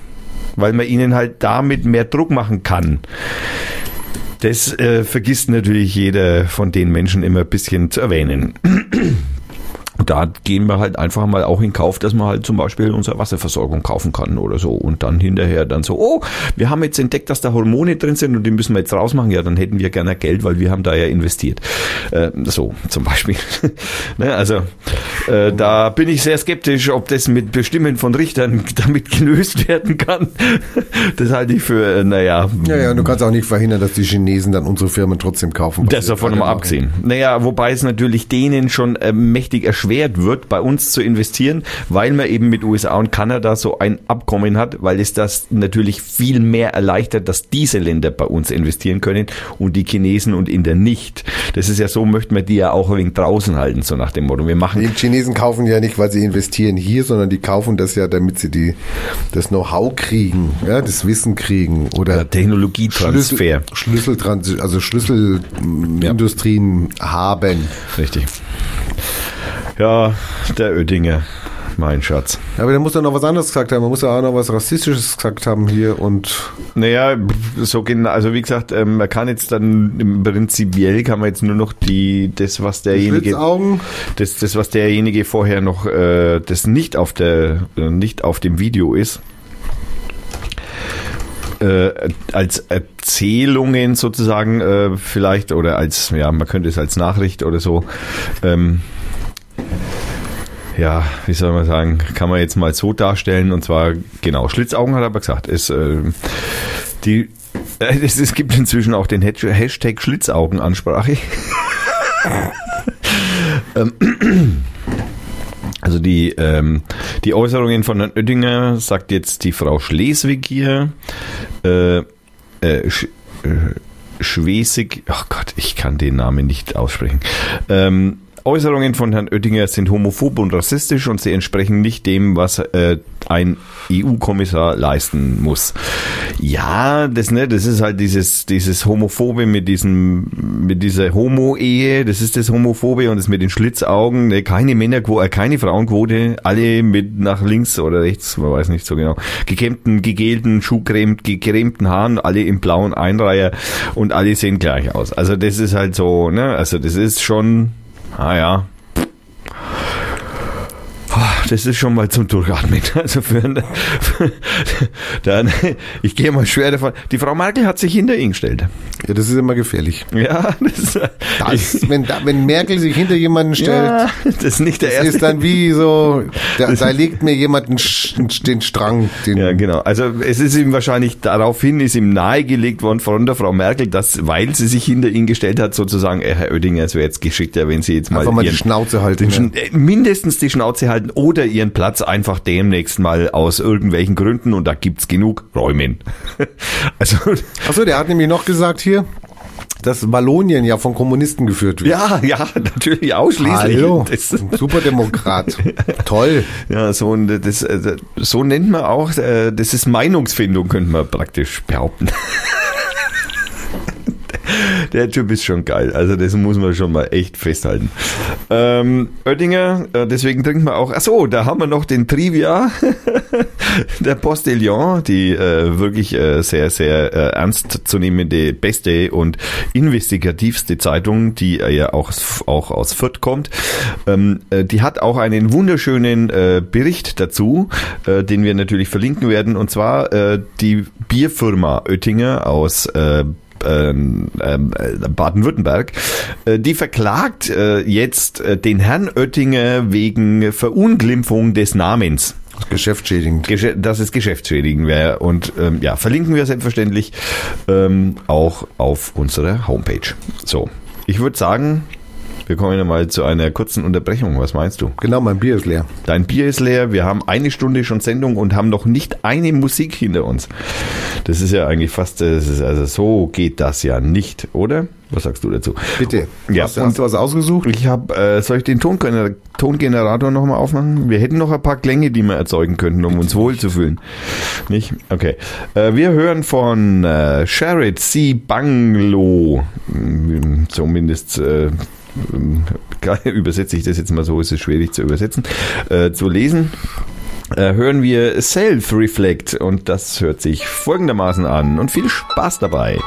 weil man ihnen halt damit mehr Druck machen kann. Das äh, vergisst natürlich jeder von den Menschen immer ein bisschen zu erwähnen. Und da gehen wir halt einfach mal auch in Kauf, dass man halt zum Beispiel unsere Wasserversorgung kaufen kann oder so. Und dann hinterher dann so, oh, wir haben jetzt entdeckt, dass da Hormone drin sind und die müssen wir jetzt rausmachen. Ja, dann hätten wir gerne Geld, weil wir haben da ja investiert. Äh, so zum Beispiel. ne, also äh, da bin ich sehr skeptisch, ob das mit Bestimmen von Richtern damit gelöst werden kann. das halte ich für, äh, naja. Ja, ja, du kannst auch nicht verhindern, dass die Chinesen dann unsere Firmen trotzdem kaufen. Das davon mal abgesehen. Naja, wobei es natürlich denen schon äh, mächtig erschwert erschwert wird, bei uns zu investieren, weil man eben mit USA und Kanada so ein Abkommen hat, weil es das natürlich viel mehr erleichtert, dass diese Länder bei uns investieren können und die Chinesen und Inder nicht. Das ist ja so, möchten wir die ja auch wenig draußen halten, so nach dem Motto. Wir machen. Die Chinesen kaufen ja nicht, weil sie investieren hier, sondern die kaufen das ja, damit sie die, das Know-how kriegen, ja, das Wissen kriegen oder ja, Technologietransfer. Schlüssel, Schlüssel, also Schlüsselindustrien ja. haben. Richtig. Ja, der Oettinger, mein Schatz. Ja, aber der muss ja noch was anderes gesagt haben. Man muss ja auch noch was Rassistisches gesagt haben hier und. Naja, so genau, also wie gesagt, ähm, man kann jetzt dann im prinzipiell kann man jetzt nur noch die, das, was derjenige. Das, das, was derjenige vorher noch, äh, das nicht auf der, nicht auf dem Video ist. Äh, als Erzählungen sozusagen äh, vielleicht oder als, ja, man könnte es als Nachricht oder so ähm, ja, wie soll man sagen, kann man jetzt mal so darstellen und zwar, genau, Schlitzaugen hat er aber gesagt, ist, äh, die, äh, es, es, gibt inzwischen auch den Hashtag Schlitzaugenansprache. Ähm, also die, ähm, die Äußerungen von Herrn Oettinger sagt jetzt die Frau Schleswig hier, äh, äh, Sch, äh, Schwesig, ach oh Gott, ich kann den Namen nicht aussprechen. Ähm, Äußerungen von Herrn Oettinger sind homophob und rassistisch und sie entsprechen nicht dem, was äh, ein EU-Kommissar leisten muss. Ja, das ne, das ist halt dieses dieses homophobe mit diesem mit dieser Homo-Ehe, das ist das homophobe und das mit den Schlitzaugen, ne, keine Männerquote, äh, keine Frauenquote, alle mit nach links oder rechts, man weiß nicht so genau, gekämmten, gegelten, schuhcremt, gekremten Haaren, alle im blauen Einreiher und alle sehen gleich aus. Also das ist halt so, ne, also das ist schon Ah ja. Das ist schon mal zum Durchatmen. Also für, für dann, ich gehe mal schwer davon. Die Frau Merkel hat sich hinter ihn gestellt. Ja, das ist immer gefährlich. Ja, das, das wenn, wenn Merkel sich hinter jemanden stellt, ja, das ist nicht der das erste. ist dann wie so, da, da legt mir jemand den Strang. Den ja, genau. Also es ist ihm wahrscheinlich daraufhin ist ihm nahegelegt worden von der Frau Merkel, dass, weil sie sich hinter ihn gestellt hat, sozusagen, äh, Herr Oettinger, es wäre jetzt geschickter, wenn Sie jetzt mal, Einfach mal die Schnauze halten. Den, ja. mindestens die Schnauze halten oder ihren Platz einfach demnächst mal aus irgendwelchen Gründen und da gibt's genug räumen. also. Achso, der hat nämlich noch gesagt hier, dass Wallonien ja von Kommunisten geführt wird. Ja, ja, natürlich ausschließlich. Hallo, das, Superdemokrat. Toll. Ja, so, das, äh, so nennt man auch, äh, das ist Meinungsfindung, könnte man praktisch behaupten. Der Typ ist schon geil. Also das muss man schon mal echt festhalten. Ähm, Oettinger, äh, deswegen trinken wir auch. Achso, da haben wir noch den Trivia der Postillon, die äh, wirklich äh, sehr, sehr äh, ernstzunehmende, beste und investigativste Zeitung, die ja auch, auch aus Fürth kommt. Ähm, äh, die hat auch einen wunderschönen äh, Bericht dazu, den wir natürlich verlinken werden. Und zwar die Bierfirma Oettinger aus ähm, ähm, äh, Baden-Württemberg, äh, die verklagt äh, jetzt äh, den Herrn Oettinger wegen Verunglimpfung des Namens. Geschäftsschädigend. Dass es geschäftsschädigend wäre. Und ähm, ja, verlinken wir selbstverständlich ähm, auch auf unserer Homepage. So, ich würde sagen, wir kommen ja mal zu einer kurzen Unterbrechung. Was meinst du? Genau, mein Bier ist leer. Dein Bier ist leer, wir haben eine Stunde schon Sendung und haben noch nicht eine Musik hinter uns. Das ist ja eigentlich fast, also so geht das ja nicht, oder? Was sagst du dazu? Bitte. Ja, hast, du- hast du was ausgesucht? Ich habe, äh, soll ich den Tongener Tongenerator nochmal aufmachen? Wir hätten noch ein paar Klänge, die wir erzeugen könnten, um uns wohlzufühlen. Nicht? Okay. Äh, wir hören von äh, Sherrod C. Banglo. Mm, Zumindest äh, übersetze ich das jetzt mal so, ist es schwierig zu übersetzen, äh, zu lesen. Äh, hören wir Self-Reflect und das hört sich folgendermaßen an und viel Spaß dabei.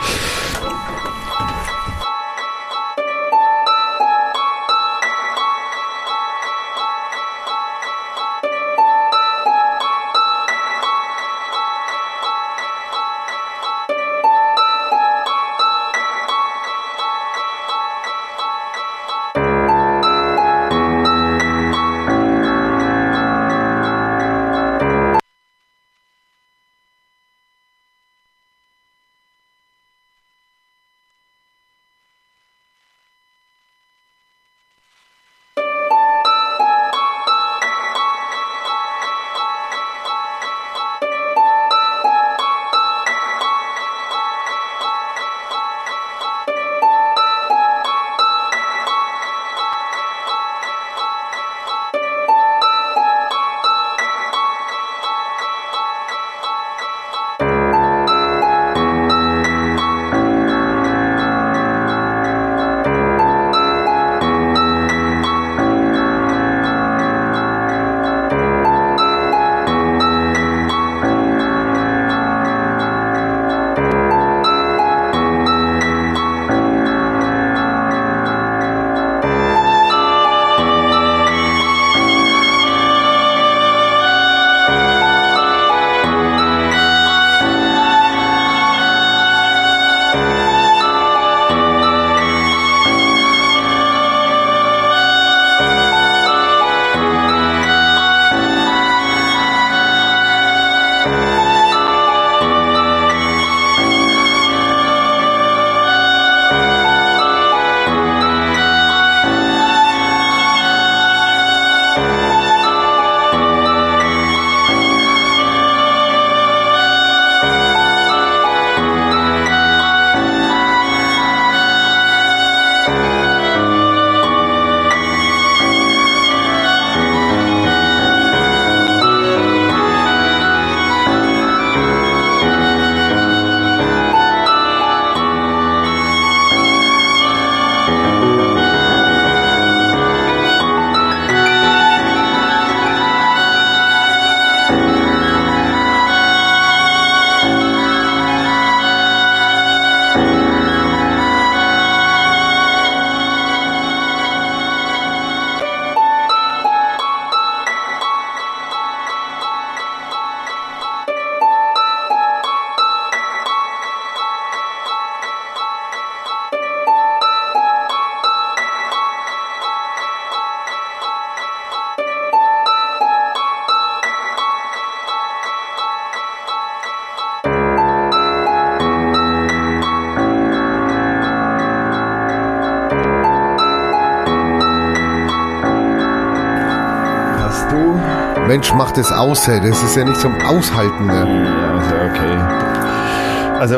Mensch, mach das aus, ey. Das ist ja nicht zum Aushalten. Ne? Ja, ja okay. Also,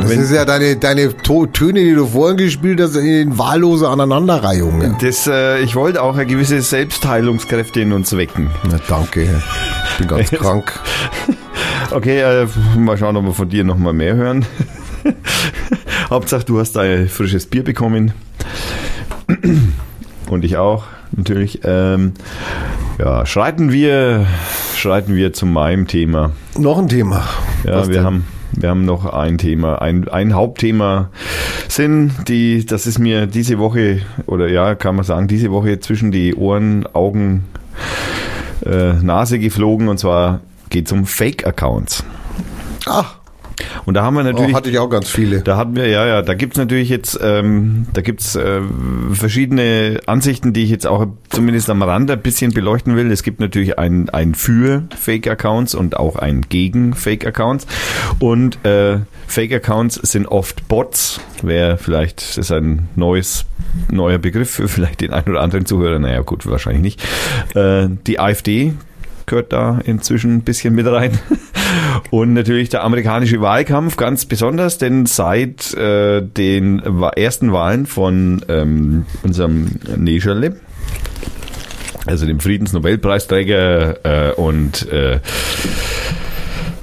Das wenn, ist ja deine, deine Töne, die du vorhin gespielt hast, in wahllose Aneinanderreihung. Ne? das, äh, ich wollte auch eine gewisse Selbstheilungskräfte in uns wecken. Na, danke. Ich bin ganz krank. Okay, äh, mal schauen, ob wir von dir noch mal mehr hören. Hauptsache, du hast dein frisches Bier bekommen. Und ich auch, natürlich. Ähm, ja, schreiten wir, schreiten wir zu meinem Thema. Noch ein Thema. Ja, Was wir denn? haben, wir haben noch ein Thema, ein, ein Hauptthema sind die, das ist mir diese Woche, oder ja, kann man sagen, diese Woche zwischen die Ohren, Augen, äh, Nase geflogen und zwar geht es um Fake-Accounts. Ach, Und da haben wir natürlich. oh, hatte ich auch ganz viele. Da hatten wir, ja, ja, da gibt's natürlich jetzt, ähm, da gibt's äh, verschiedene Ansichten, die ich jetzt auch zumindest am Rande ein bisschen beleuchten will. Es gibt natürlich ein, ein für Fake-Accounts und auch ein gegen Fake-Accounts. Und äh, Fake-Accounts sind oft Bots. Wäre vielleicht, das ist ein neues, neuer Begriff für vielleicht den einen oder anderen Zuhörer. Naja, gut, wahrscheinlich nicht. Äh, die AfD gehört da inzwischen ein bisschen mit rein. Und natürlich der amerikanische Wahlkampf ganz besonders, denn seit äh, den ersten Wahlen von ähm, unserem Negerle, also dem Friedensnobelpreisträger äh, und äh,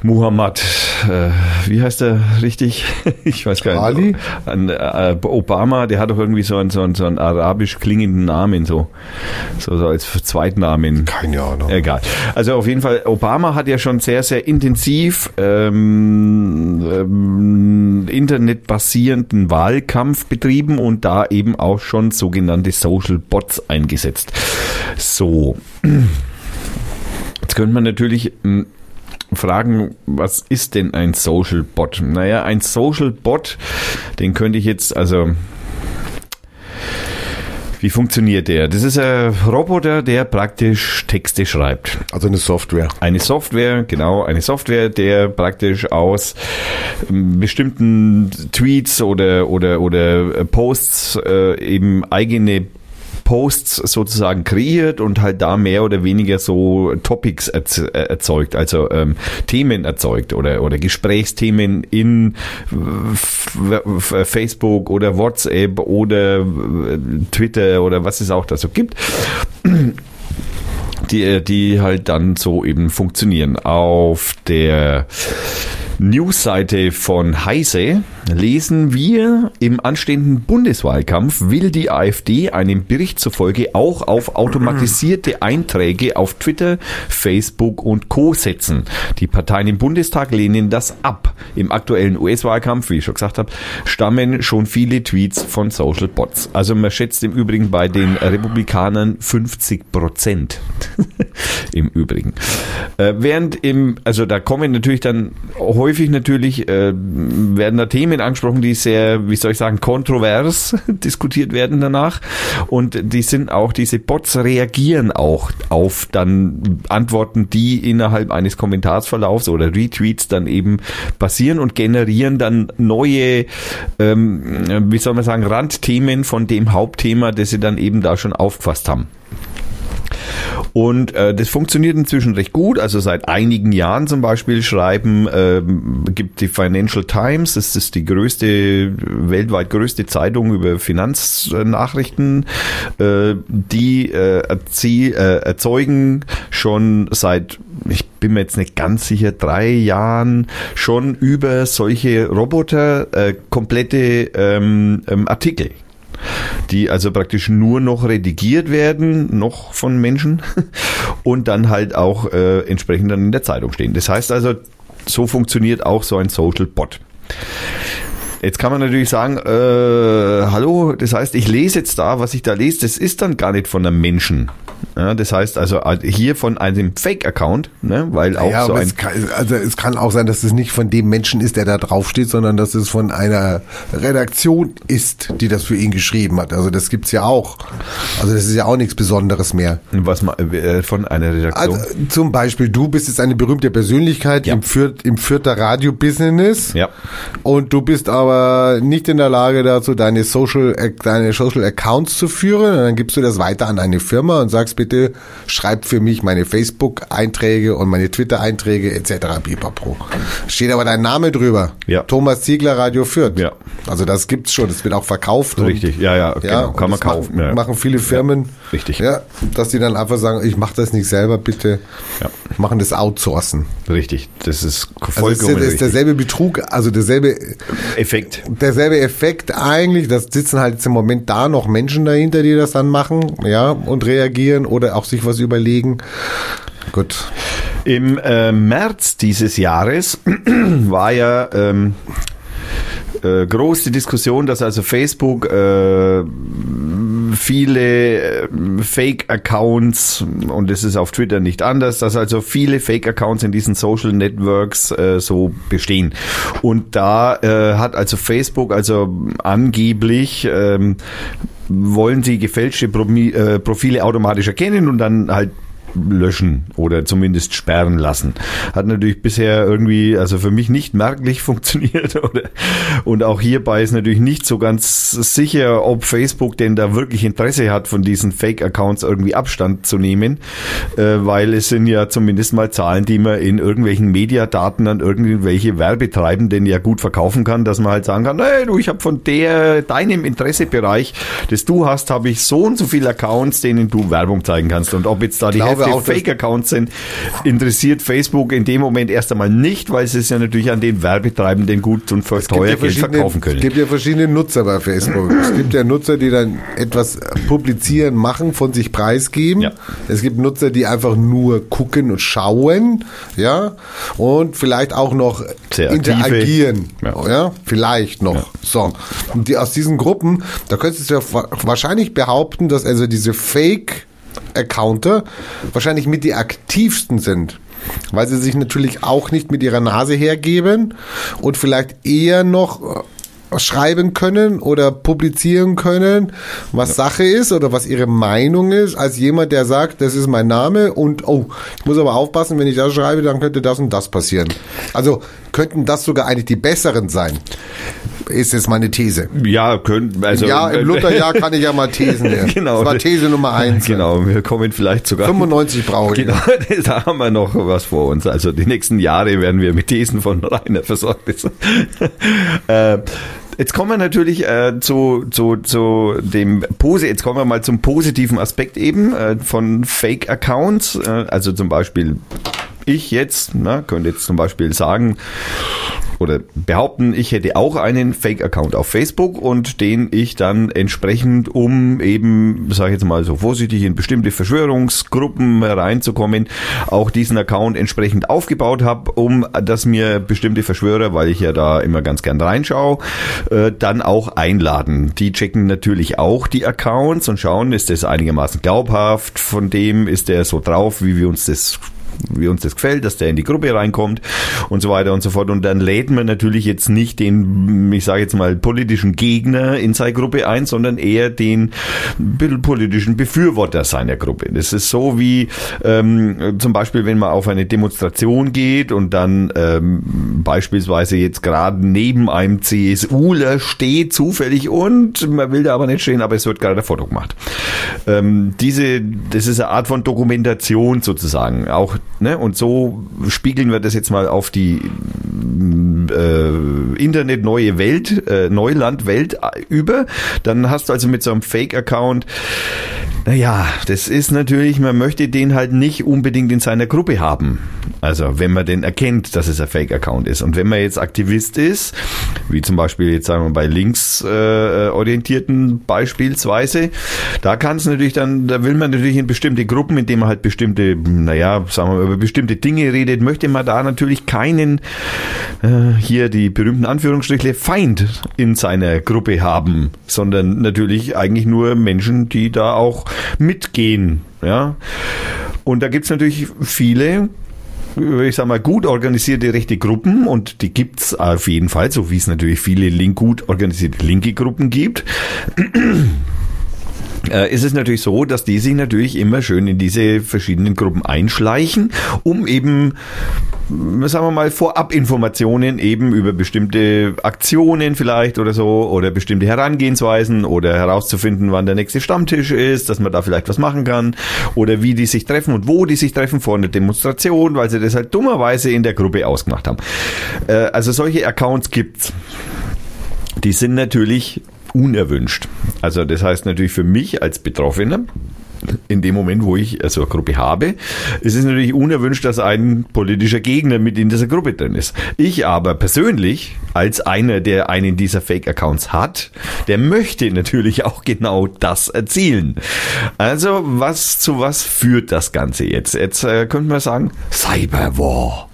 Muhammad, äh, wie heißt er richtig? Ich weiß gar nicht. Ali? An, äh, Obama, der hat doch irgendwie so einen, so einen, so einen arabisch klingenden Namen, so, so, so als Zweitnamen. Keine Ahnung. Egal. Also auf jeden Fall, Obama hat ja schon sehr, sehr intensiv ähm, ähm, internetbasierenden Wahlkampf betrieben und da eben auch schon sogenannte Social Bots eingesetzt. So. Jetzt könnte man natürlich mh, fragen, was ist denn ein Social Bot? Naja, ein Social Bot, den könnte ich jetzt, also wie funktioniert der? Das ist ein Roboter, der praktisch Texte schreibt. Also eine Software. Eine Software, genau, eine Software, der praktisch aus ähm, bestimmten Tweets oder, oder, oder äh, Posts äh, eben eigene Posts sozusagen kreiert und halt da mehr oder weniger so Topics äh, erzeugt, also ähm, Themen erzeugt oder, oder Gesprächsthemen in f- Facebook oder WhatsApp oder äh, Twitter oder was es auch da so gibt die, die halt dann so eben funktionieren. Auf der Newsseite von Heise lesen wir, im anstehenden Bundeswahlkampf will die AfD einem Bericht zufolge auch auf automatisierte Einträge auf Twitter, Facebook und Co. setzen. Die Parteien im Bundestag lehnen das ab. Im aktuellen US-Wahlkampf, wie ich schon gesagt habe, stammen schon viele Tweets von Social Bots. Also man schätzt im Übrigen bei den Republikanern 50 Prozent. Im Übrigen. Äh, während im, also da kommen natürlich dann häufig natürlich, äh, werden da Themen angesprochen, die sehr, wie soll ich sagen, kontrovers diskutiert werden danach. Und die sind auch, diese Bots reagieren auch auf dann Antworten, die innerhalb eines Kommentarsverlaufs oder Retweets dann eben passieren und generieren dann neue, ähm, wie soll man sagen, Randthemen von dem Hauptthema, das sie dann eben da schon aufgefasst haben. Und äh, das funktioniert inzwischen recht gut. Also seit einigen Jahren zum Beispiel schreiben, ähm, gibt die Financial Times, das ist die größte, weltweit größte Zeitung über Finanznachrichten, äh, die äh, erzie- äh, erzeugen schon seit ich bin mir jetzt nicht ganz sicher, drei Jahren schon über solche Roboter äh, komplette ähm, ähm, Artikel die also praktisch nur noch redigiert werden, noch von Menschen und dann halt auch äh, entsprechend dann in der Zeitung stehen. Das heißt also, so funktioniert auch so ein Social Bot. Jetzt kann man natürlich sagen, äh, hallo, das heißt, ich lese jetzt da, was ich da lese, das ist dann gar nicht von einem Menschen. Ja, das heißt also hier von einem Fake-Account, ne, weil auch ja, so ein es kann, also es kann auch sein, dass es nicht von dem Menschen ist, der da draufsteht, sondern dass es von einer Redaktion ist, die das für ihn geschrieben hat. Also das gibt's ja auch. Also das ist ja auch nichts Besonderes mehr. was ma- äh, von einer Redaktion. Also zum Beispiel, du bist jetzt eine berühmte Persönlichkeit Ja. im, Fürth, im Fürther Radio-Business. Ja. Und du bist aber nicht in der Lage dazu, deine Social, deine Social Accounts zu führen. Und dann gibst du das weiter an eine Firma und sagst, bitte bitte schreibt für mich meine Facebook-Einträge und meine Twitter-Einträge etc. Pipapo. Steht aber dein Name drüber. Ja. Thomas Ziegler Radio Fürth. Ja. Also das gibt's schon, das wird auch verkauft. Richtig, ja, ja, und, genau, und kann man das kaufen. Machen, ja. machen viele Firmen. richtig. Ja, dass die dann einfach sagen, ich mache das nicht selber, bitte Ja. machen das outsourcen. Richtig, das ist Also vollkommen es ist, ist richtig. derselbe Betrug, also derselbe Effekt. derselbe Effekt eigentlich, das sitzen halt jetzt im Moment da noch Menschen dahinter, die das dann machen, ja, und reagieren oder auch sich was überlegen. Gut. Im äh, März dieses Jahres war ja ähm, äh, große Diskussion, dass also Facebook äh, viele äh, Fake-Accounts, und es ist auf Twitter nicht anders, dass also viele Fake-Accounts in diesen Social Networks äh, so bestehen. Und da äh, hat also Facebook also angeblich ähm, wollen sie gefälschte äh, Profile automatisch erkennen und dann halt löschen oder zumindest sperren lassen. Hat natürlich bisher irgendwie, also für mich nicht merklich funktioniert. Oder, und auch hierbei ist natürlich nicht so ganz sicher, ob Facebook denn da wirklich Interesse hat, von diesen Fake-Accounts irgendwie Abstand zu nehmen, äh, weil es sind ja zumindest mal Zahlen, die man in irgendwelchen Mediadaten an irgendwelche Werbetreibenden ja gut verkaufen kann, dass man halt sagen kann, hey, du, ich habe von der, deinem Interessebereich, das du hast, habe ich so und so viele Accounts, denen du Werbung zeigen kannst. Und ob jetzt da die glaube Hälfte auch, Fake-Accounts sind, interessiert Facebook in dem Moment erst einmal nicht, weil sie es ja natürlich an den Werbetreibenden gut und für teuer Geld verkaufen Es können. gibt ja verschiedene Nutzer bei Facebook. es gibt ja Nutzer, die dann etwas publizieren, machen, von sich preisgeben. Ja. Es gibt Nutzer, die einfach nur gucken und schauen, ja, und vielleicht auch noch interagieren, Ja. ja. vielleicht noch. So. Und die aus diesen Gruppen, da könntest du ja wa- wahrscheinlich behaupten, dass also diese Fake Accounter wahrscheinlich mit die aktivsten sind. Weil sie sich natürlich auch nicht mit ihrer Nase hergeben und vielleicht eher noch äh, schreiben können oder publizieren können, was Sache ist oder was ihre Meinung ist, als jemand, der sagt, das ist mein Name und oh, ich muss aber aufpassen, wenn ich das schreibe, dann könnte das und das passieren. Also könnten das sogar eigentlich die besseren sein. Ist jetzt meine These. Ja, können, also. ja, im Lutherjahr kann ich ja mal Thesen nehmen. Genau. Das war These Nummer eins. Genau, wir kommen vielleicht sogar. 95 brauche ich. Genau, da haben wir noch was vor uns. Also die nächsten Jahre werden wir mit Thesen von Rainer versorgt. äh, Jetzt kommen wir natürlich äh, zu, zu, zu dem Pose, jetzt kommen wir mal zum positiven Aspekt eben äh, von Fake-Accounts. Äh, also zum Beispiel ich jetzt, na, könnte jetzt zum Beispiel sagen, oder behaupten, ich hätte auch einen Fake-Account auf Facebook und den ich dann entsprechend, um eben, sage ich jetzt mal so vorsichtig, in bestimmte Verschwörungsgruppen reinzukommen, auch diesen Account entsprechend aufgebaut habe, um dass mir bestimmte Verschwörer, weil ich ja da immer ganz gern reinschaue, äh, dann auch einladen. Die checken natürlich auch die Accounts und schauen, ist das einigermaßen glaubhaft, von dem ist der so drauf, wie wir uns das wie uns das gefällt, dass der in die Gruppe reinkommt und so weiter und so fort. Und dann lädt man natürlich jetzt nicht den, ich sage jetzt mal, politischen Gegner in seine Gruppe ein, sondern eher den politischen Befürworter seiner Gruppe. Das ist so wie ähm, zum Beispiel, wenn man auf eine Demonstration geht und dann ähm, beispielsweise jetzt gerade neben einem CSUler steht zufällig und man will da aber nicht stehen, aber es wird gerade ein Foto gemacht. Ähm, diese, das ist eine Art von Dokumentation sozusagen. Auch Ne? Und so spiegeln wir das jetzt mal auf die äh, Internet neue Welt, äh, Neuland Welt über. Dann hast du also mit so einem Fake-Account naja, das ist natürlich, man möchte den halt nicht unbedingt in seiner Gruppe haben. Also wenn man den erkennt, dass es ein Fake-Account ist. Und wenn man jetzt Aktivist ist, wie zum Beispiel jetzt sagen wir bei linksorientierten äh, beispielsweise, da kann es natürlich dann, da will man natürlich in bestimmte Gruppen, in denen man halt bestimmte, naja, sagen wir über bestimmte Dinge redet, möchte man da natürlich keinen, äh, hier die berühmten Anführungsstriche, Feind in seiner Gruppe haben, sondern natürlich eigentlich nur Menschen, die da auch mitgehen. Ja? Und da gibt's natürlich viele, ich sag mal, gut organisierte rechte Gruppen und die gibt's auf jeden Fall, so wie es natürlich viele link, gut organisierte linke Gruppen gibt. Äh, ist es natürlich so, dass die sich natürlich immer schön in diese verschiedenen Gruppen einschleichen, um eben sagen wir mal, Vorabinformationen eben über bestimmte Aktionen vielleicht oder so oder bestimmte Herangehensweisen oder herauszufinden, wann der nächste Stammtisch ist, dass man da vielleicht was machen kann oder wie die sich treffen und wo die sich treffen vor einer Demonstration, weil sie das halt dummerweise in der Gruppe ausgemacht haben. Äh, also solche Accounts gibt's. Die sind natürlich unerwünscht. Also das heißt natürlich für mich als Betroffener, in dem Moment, wo ich so eine Gruppe habe, ist es natürlich unerwünscht, dass ein politischer Gegner mit in dieser Gruppe drin ist. Ich aber persönlich, als einer, der einen dieser Fake-Accounts hat, der möchte natürlich auch genau das erzielen. Also, was zu was führt das Ganze jetzt? Jetzt äh, könnte man sagen, Cyberwar.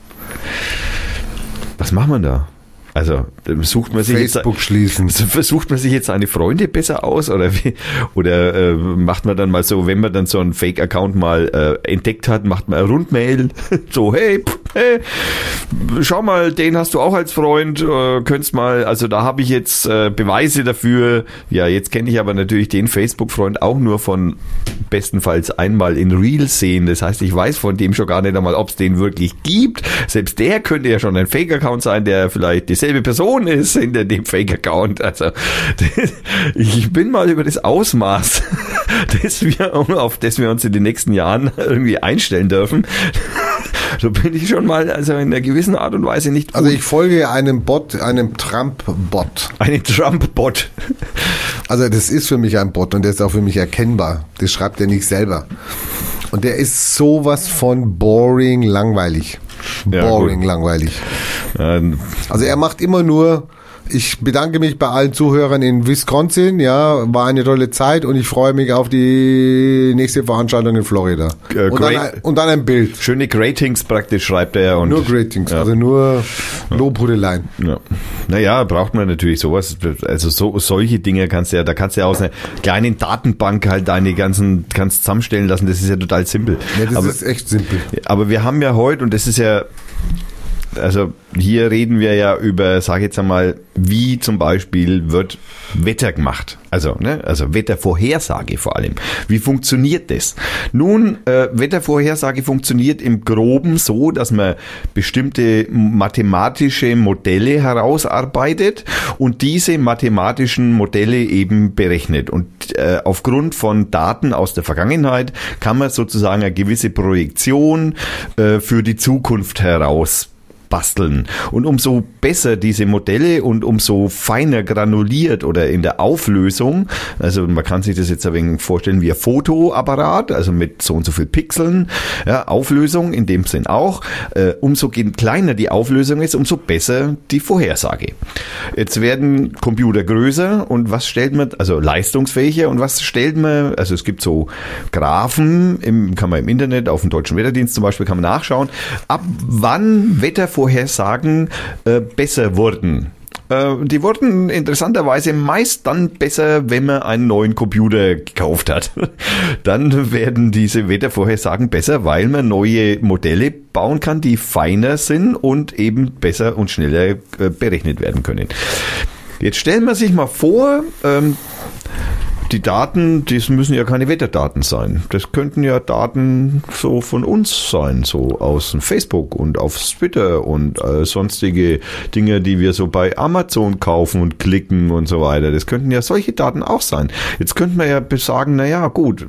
Was machen wir da? Also sucht man sich Facebook jetzt, schließen. Versucht man sich jetzt seine Freunde besser aus oder wie, oder äh, macht man dann mal so, wenn man dann so einen Fake-Account mal äh, entdeckt hat, macht man eine Rundmail, so hey, pff, hey, schau mal, den hast du auch als Freund, äh, könntest mal, also da habe ich jetzt äh, Beweise dafür. Ja, jetzt kenne ich aber natürlich den Facebook-Freund auch nur von bestenfalls einmal in Real sehen. Das heißt, ich weiß von dem schon gar nicht einmal, ob es den wirklich gibt. Selbst der könnte ja schon ein Fake-Account sein, der vielleicht dieselbe Person ist hinter dem Fake-Account. Also ich bin mal über das Ausmaß, das wir, auf das wir uns in den nächsten Jahren irgendwie einstellen dürfen. So bin ich schon mal also in einer gewissen Art und Weise nicht gut. Also ich folge einem Bot, einem Trump-Bot. Einen Trump-Bot. Also das ist für mich ein Bot und der ist auch für mich erkennbar. Das schreibt er nicht selber. Und der ist sowas von boring langweilig. Ja, boring gut. langweilig. Ähm, Also er macht immer nur, ich bedanke mich bei allen Zuhörern in Wisconsin, ja, war eine tolle Zeit und ich freue mich auf die nächste Veranstaltung in Florida. Äh, und, dann und dann ein Bild. schöne Gratings praktisch schreibt er. Und, Nur Gratings, Ja. also nur Lobhudeleien. Ja. Naja, braucht man natürlich sowas. Also so, solche Dinge kannst du ja, da kannst du ja aus einer kleinen Datenbank halt deine ganzen, kannst zusammenstellen lassen. Das ist ja total simpel. Ja, das aber, ist echt simpel. aber wir haben ja heute, und das ist ja, also hier reden wir ja über, sage jetzt einmal, wie zum Beispiel wird Wetter gemacht. Also, ne, also Wettervorhersage vor allem. Wie funktioniert das? Nun, äh, Wettervorhersage funktioniert im Groben so, dass man bestimmte mathematische Modelle herausarbeitet und diese mathematischen Modelle eben berechnet. Und äh, aufgrund von Daten aus der Vergangenheit kann man sozusagen eine gewisse Projektion äh, für die Zukunft heraus basteln. Und umso besser diese Modelle und umso feiner granuliert oder in der Auflösung, also man kann sich das jetzt ein wenig vorstellen wie ein Fotoapparat, also mit so und so viel Pixeln, ja, Auflösung in dem Sinn auch, äh, umso kleiner die Auflösung ist, umso besser die Vorhersage. Jetzt werden Computer größer und was stellt man, also leistungsfähiger und was stellt man, also es gibt so Graphen, im, kann man im Internet, auf dem Deutschen Wetterdienst zum Beispiel, kann man nachschauen, ab wann Wettervorhersagen äh, besser wurden. Äh, Die wurden interessanterweise meist dann besser, wenn man einen neuen Computer gekauft hat. Dann werden diese Wettervorhersagen besser, weil man neue Modelle bauen kann, die feiner sind und eben besser und schneller äh, berechnet werden können. Jetzt stellen wir sich mal vor, ähm, die Daten, das müssen ja keine Wetterdaten sein. Das könnten ja Daten so von uns sein, so aus Facebook und auf Twitter und äh, sonstige Dinge, die wir so bei Amazon kaufen und klicken und so weiter. Das könnten ja solche Daten auch sein. Jetzt könnte man ja sagen, na ja, gut,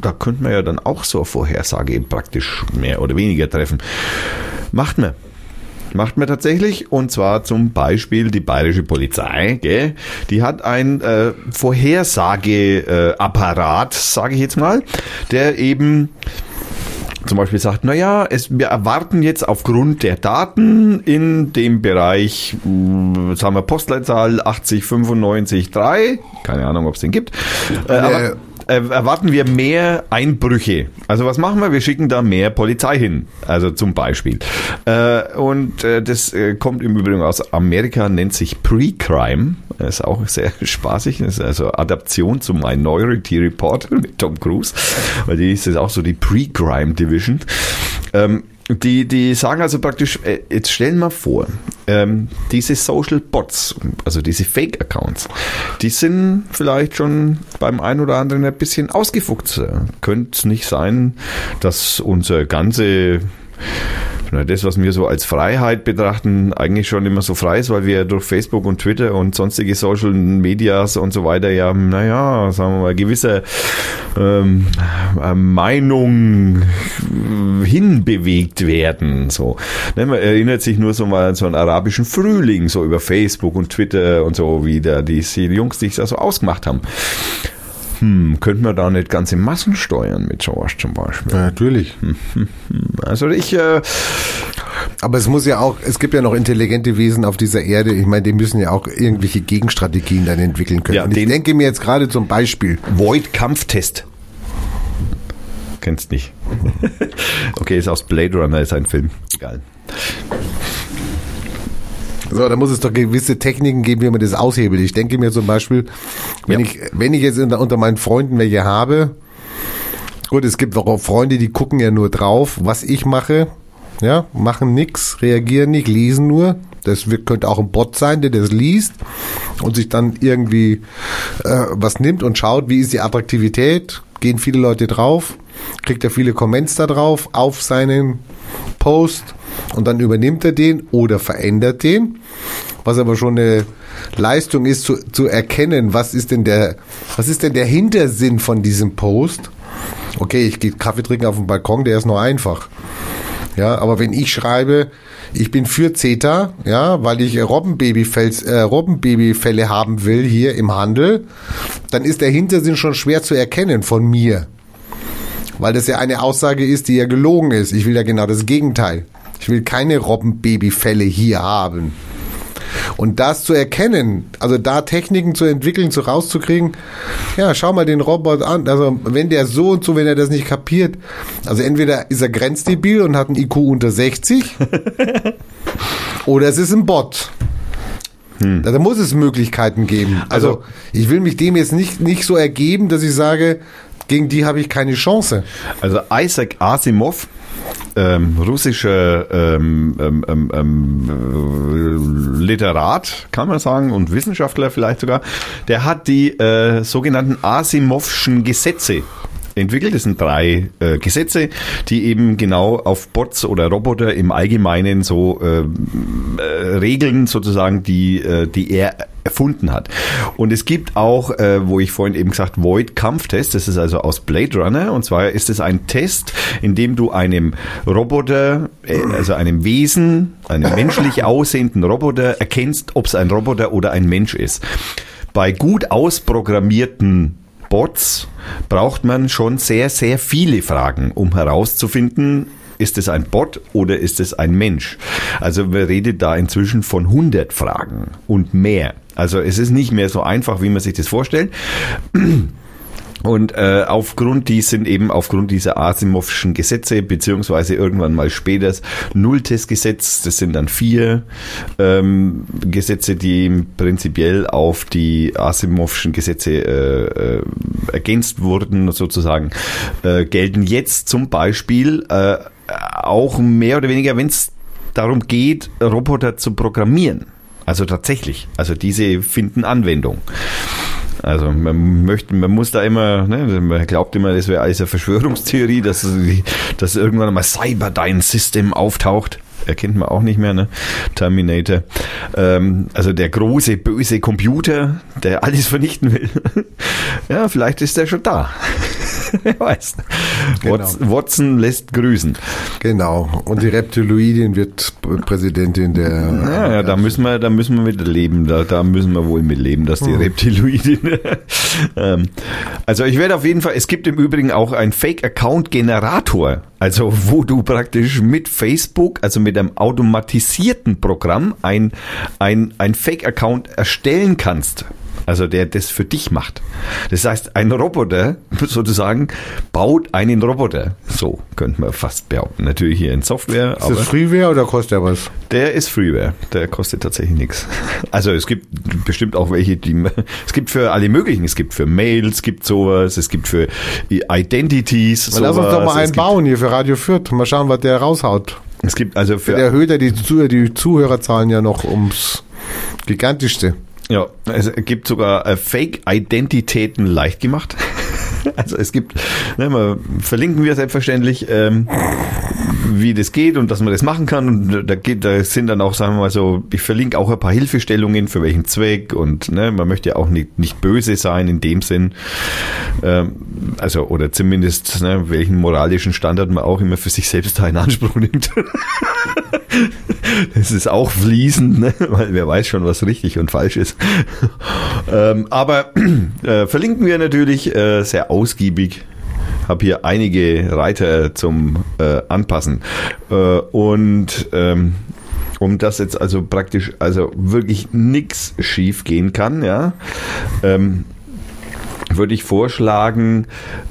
da könnte man ja dann auch so eine Vorhersage praktisch mehr oder weniger treffen. Macht man. Macht man tatsächlich und zwar zum Beispiel die bayerische Polizei, gell? die hat ein äh, Vorhersageapparat, sage ich jetzt mal, der eben zum Beispiel sagt, naja, es, wir erwarten jetzt aufgrund der Daten in dem Bereich, mh, sagen wir Postleitzahl 80953, keine Ahnung, ob es den gibt, äh, aber, äh, erwarten wir mehr Einbrüche. Also was machen wir? Wir schicken da mehr Polizei hin. Also zum Beispiel. Äh, und äh, das äh, kommt im Übrigen aus Amerika, nennt sich Pre-Crime. Ist auch sehr spaßig. Das ist also Adaption zum Minority Report mit Tom Cruise. Weil die ist jetzt auch so die Pre-Crime Division. Die, die sagen also praktisch, äh, jetzt stellen wir vor, ähm, diese Social Bots, also diese Fake Accounts, die sind vielleicht schon beim einen oder anderen ein bisschen ausgefuchst. Könnte es nicht sein, dass unser ganze das, was wir so als Freiheit betrachten, eigentlich schon immer so frei ist, weil wir durch Facebook und Twitter und sonstige Social Medias und so weiter ja, naja, sagen wir mal, gewisse ähm, äh, Meinung hinbewegt werden. So. Ne, man erinnert sich nur so mal an so einen arabischen Frühling, so über Facebook und Twitter und so, wie da diese Jungs sich da so ausgemacht haben. Hm, könnten wir da nicht ganze Massen steuern mit sowas zum Beispiel? Ja, natürlich. Also ich. Äh, aber es muss ja auch, es gibt ja noch intelligente Wesen auf dieser Erde. Ich meine, die müssen ja auch irgendwelche Gegenstrategien dann entwickeln können. Ja, ich den- denke mir jetzt gerade zum Beispiel, Void-Kampftest. Kennst nicht. okay, ist aus Blade Runner, ist ein Film. Egal. So, da muss es doch gewisse Techniken geben, wie man das aushebelt. Ich denke mir zum Beispiel, wenn Ja. ich, wenn ich jetzt unter, meinen Freunden welche habe, gut, es gibt auch Freunde, die gucken ja nur drauf, was ich mache, ja, machen nix, reagieren nicht, lesen nur. Das wird, könnte auch ein Bot sein, der das liest und sich dann irgendwie äh, was nimmt und schaut, wie ist die Attraktivität, gehen viele Leute drauf, kriegt er viele Comments da drauf auf seinen Post und dann übernimmt er den oder verändert den. Was aber schon eine Leistung ist, zu, zu erkennen, was ist denn der, was ist denn der Hintersinn von diesem Post? Okay, ich gehe Kaffee trinken auf dem Balkon, der ist noch einfach. Ja, aber wenn ich schreibe, ich bin für CETA, ja, weil ich Robbenbabyfälls- äh, Robbenbabyfälle haben will hier im Handel, dann ist der Hintersinn schon schwer zu erkennen von mir. Weil das ja eine Aussage ist, die ja gelogen ist. Ich will ja genau das Gegenteil. Ich will keine Robbenbabyfälle hier haben. Und das zu erkennen, also da Techniken zu entwickeln, zu rauszukriegen, ja, schau mal den Roboter an. Also wenn der so und so, wenn er das nicht kapiert, also entweder ist er grenzdebil und hat ein IQ unter 60 oder es ist ein Bot. Da muss es Möglichkeiten geben. Also, Also- ich will mich dem jetzt nicht, nicht so ergeben, dass ich sage, gegen die habe ich keine Chance. Also Isaac Asimov, ähm, russischer ähm, ähm, ähm, ähm, äh, Literat, kann man sagen, und Wissenschaftler vielleicht sogar, der hat die äh, sogenannten Asimovschen Gesetze entwickelt. Das sind drei äh, Gesetze, die eben genau auf Bots oder Roboter im Allgemeinen so ähm, äh, Regeln sozusagen, die, äh, die er erfunden hat. Und es gibt auch, äh, wo ich vorhin eben gesagt, Void Kampftest, das ist also aus Blade Runner, und zwar ist es ein Test, in dem du einem Roboter, äh, also einem Wesen, einem menschlich aussehenden Roboter erkennst, ob es ein Roboter oder ein Mensch ist. Bei gut ausprogrammierten Bots braucht man schon sehr, sehr viele Fragen, um herauszufinden, ist es ein Bot oder ist es ein Mensch? Also man redet da inzwischen von 100 Fragen und mehr. Also es ist nicht mehr so einfach, wie man sich das vorstellt. Und äh, aufgrund, die sind eben aufgrund dieser Asimovschen Gesetze, beziehungsweise irgendwann mal später das Nulltestgesetz, das sind dann vier ähm, Gesetze, die prinzipiell auf die Asimovschen Gesetze äh, äh, ergänzt wurden, sozusagen, äh, gelten jetzt zum Beispiel äh, auch mehr oder weniger, wenn es darum geht, Roboter zu programmieren. Also tatsächlich. Also diese finden Anwendung. Also man möchte, man muss da immer, ne, man glaubt immer, das wäre alles eine Verschwörungstheorie, dass, dass irgendwann mal Cyberdyne System auftaucht. Erkennt man auch nicht mehr, ne? Terminator. Ähm, also der große, böse Computer, der alles vernichten will. ja, vielleicht ist der schon da. Wer weiß. Genau. Watson, lässt grüßen. Genau. Und die Reptiloidin wird Präsidentin der. Ja, ja, da müssen wir, da müssen wir mit leben. Da, da müssen wir wohl mit leben, dass die Reptiloidin. ähm, also ich werde auf jeden Fall. Es gibt im Übrigen auch einen Fake-Account-Generator. Also wo du praktisch mit Facebook, also mit einem automatisierten Programm, ein ein ein Fake-Account erstellen kannst. Also der das für dich macht. Das heißt, ein Roboter sozusagen baut einen Roboter. So könnte man fast behaupten. Natürlich hier in Software, Ist das Freeware oder kostet der was? der ist Freeware. Der kostet tatsächlich nichts. Also es gibt bestimmt auch welche, die es gibt für alle möglichen. Es gibt für Mails, es gibt sowas, es gibt für Identities. Lass uns sowas, doch mal einen bauen hier für Radio Fürth. Mal schauen, was der raushaut. Es gibt also für Der erhöht ja die, Zuh die Zuhörerzahlen ja noch ums gigantischste. Ja, es gibt sogar äh, Fake-Identitäten leicht gemacht. Also es gibt, ne, mal verlinken wir selbstverständlich, ähm, wie das geht und dass man das machen kann. Und da geht, da sind dann auch, sagen wir mal so, ich verlinke auch ein paar Hilfestellungen für welchen Zweck und ne, man möchte ja auch nicht, nicht böse sein in dem Sinn. Ähm, also, oder zumindest, ne, welchen moralischen Standard man auch immer für sich selbst da in Anspruch nimmt. Das ist auch fließend, ne? weil wer weiß schon, was richtig und falsch ist. ähm, aber äh, verlinken wir natürlich äh, sehr ausgiebig. Habe hier einige Reiter zum äh, Anpassen. Äh, und ähm, um das jetzt also praktisch, also wirklich nichts schief gehen kann, ja, ähm, würde ich vorschlagen,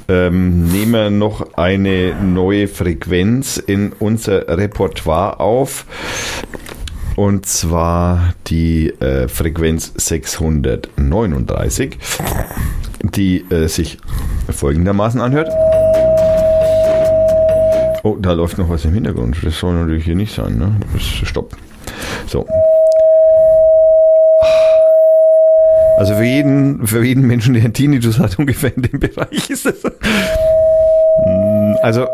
ähm, nehmen wir noch eine neue Frequenz in unser Repertoire auf. Und zwar die äh, Frequenz 639, die äh, sich folgendermaßen anhört. Oh, da läuft noch was im Hintergrund. Das soll natürlich hier nicht sein. Ne? Das, stopp. So. Also für jeden, für jeden Menschen, der einen Tinnitus hat, ungefähr in dem Bereich ist das. Also,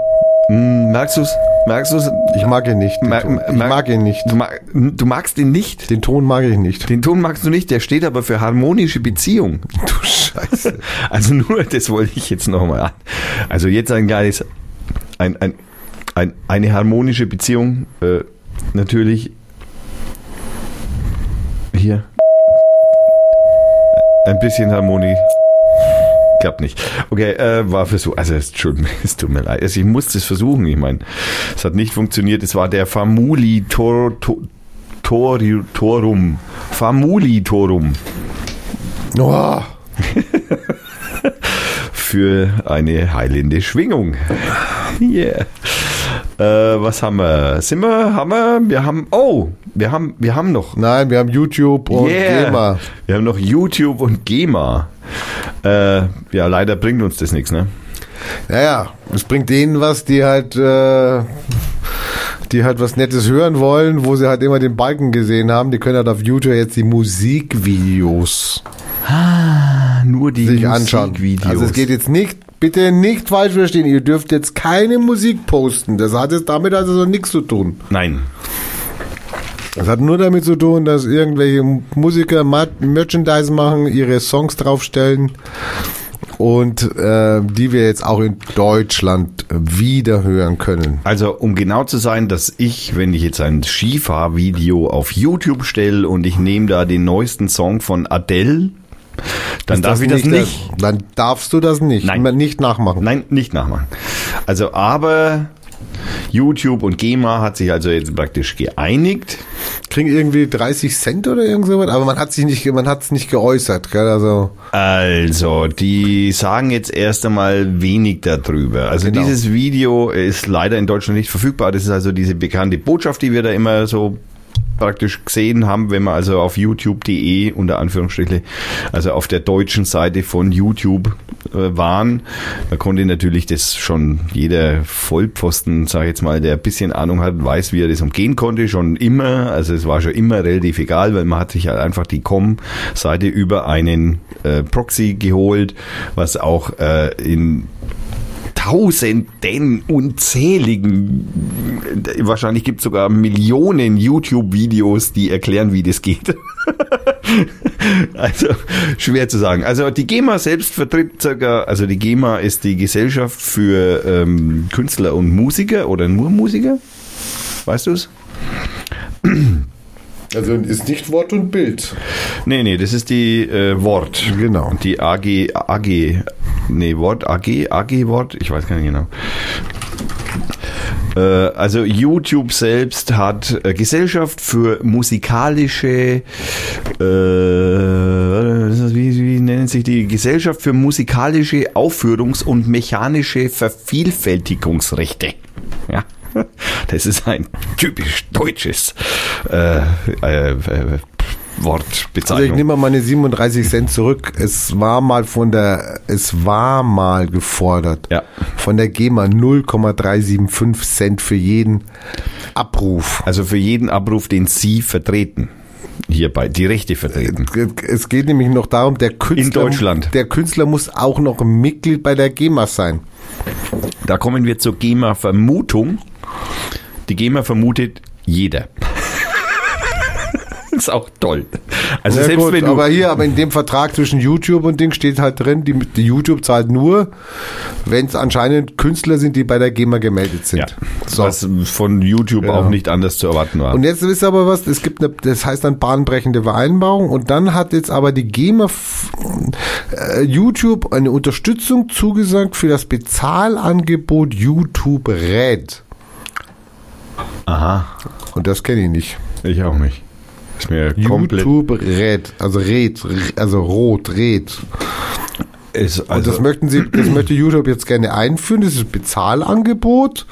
mm, merkst du es? Merkst du es? Ich mag ihn nicht. Ton. Ich mag ihn nicht. Du, mag, du magst ihn nicht. Den Ton mag ich nicht. Den Ton magst du nicht, der steht aber für harmonische Beziehung. Du Scheiße. Also nur, das wollte ich jetzt nochmal an. Also jetzt ein kleines, ein, ein, ein, eine harmonische Beziehung, äh, natürlich hier. Ein bisschen Harmonie. Klappt nicht. Okay, äh, war Versuch. Also es, Entschuldigung, es tut mir leid. Also ich musste es versuchen. Ich meine, es hat nicht funktioniert. Es war der Famuli Tor, Tor, Tor, Torum. Famuli Torum. Oh, für eine heilende Schwingung. Yeah. Äh, was haben wir? Sind wir? Haben wir? Wir haben. Oh, wir haben. Wir haben noch. nein, wir haben YouTube und Yeah. GEMA. Wir haben noch YouTube und GEMA. Äh, ja, leider bringt uns das nichts, ne? Naja, es bringt denen was, die halt, äh, die halt was Nettes hören wollen, wo sie halt immer den Balken gesehen haben. Die können halt auf YouTube jetzt die Musikvideos Nur die sich anschauen. Musikvideos. Also es geht jetzt nicht, bitte nicht falsch verstehen, ihr dürft jetzt keine Musik posten. Das hat jetzt damit also so nichts zu tun. Nein. Das hat nur damit zu tun, dass irgendwelche Musiker Merchandise machen, ihre Songs draufstellen und äh, die wir jetzt auch in Deutschland wieder hören können. Also, um genau zu sein, dass ich, wenn ich jetzt ein Skifahrvideo auf YouTube stelle und ich nehme da den neuesten Song von Adele, dann darf ich das nicht. Dann darfst du das nicht. Nein. Nicht nachmachen. Nein, nicht nachmachen. Also, aber YouTube und GEMA hat sich also jetzt praktisch geeinigt. Kriegen irgendwie 30 Cent oder irgend sowas, aber man hat sich nicht, man hat es nicht geäußert, gell? Also Also, die sagen jetzt erst einmal wenig darüber. Also Genau. dieses Video ist leider in Deutschland nicht verfügbar. Das ist also diese bekannte Botschaft, die wir da immer so praktisch gesehen haben, wenn wir also auf youtube.de unter Anführungsstriche, also auf der deutschen Seite von YouTube äh, waren. Da konnte natürlich das schon jeder Vollpfosten, sage ich jetzt mal, der ein bisschen Ahnung hat, weiß, wie er das umgehen konnte, schon immer. Also es war schon immer relativ egal, weil man hat sich halt einfach die Com-Seite über einen äh, Proxy geholt, was auch äh, in Tausenden, unzähligen, wahrscheinlich gibt es sogar Millionen YouTube-Videos, die erklären, wie das geht. also schwer zu sagen. Also die GEMA selbst vertritt circa, also die GEMA ist die Gesellschaft für ähm, Künstler und Musiker oder nur Musiker. Weißt du es? Also ist nicht Wort und Bild. Nee, nee, das ist die äh, Wort. Genau. Und die AG, AG, nee, Wort, AG, AG Wort, ich weiß gar nicht genau. Äh, also YouTube selbst hat äh, Gesellschaft für musikalische, äh, wie, wie nennen sich die Gesellschaft für musikalische Aufführungs- und mechanische Vervielfältigungsrechte. Ja. Das ist ein typisch deutsches äh, äh, äh, Also ich Wortbezeichnung. nehme mal meine 37 Cent zurück. Es war mal von der, es war mal gefordert. Ja. Von der GEMA 0,375 Cent für jeden Abruf. also für jeden Abruf, den Sie vertreten, hierbei die Rechte vertreten. Es geht nämlich noch darum, der Künstler, In Deutschland. der Künstler muss auch noch Mitglied bei der GEMA sein. Da kommen wir zur GEMA-Vermutung. Die GEMA vermutet jeder. ist auch toll. Also Ja, selbst gut, wenn du aber hier, aber in dem Vertrag zwischen YouTube und Ding steht halt drin, die, die YouTube zahlt nur, wenn es anscheinend Künstler sind, die bei der GEMA gemeldet sind. ja, So. was von YouTube Ja. auch nicht anders zu erwarten war. Und jetzt ist aber was, es gibt eine, das heißt dann bahnbrechende Vereinbarung und dann hat jetzt aber die GEMA äh, YouTube eine Unterstützung zugesagt für das Bezahlangebot YouTube Red. Aha, Und das kenne ich nicht. ich auch nicht. Ist mir komplett. YouTube Red, also Red, also Rot, Red. Ist Und also, das möchten sie, das möchte YouTube jetzt gerne einführen, das ist Bezahlangebot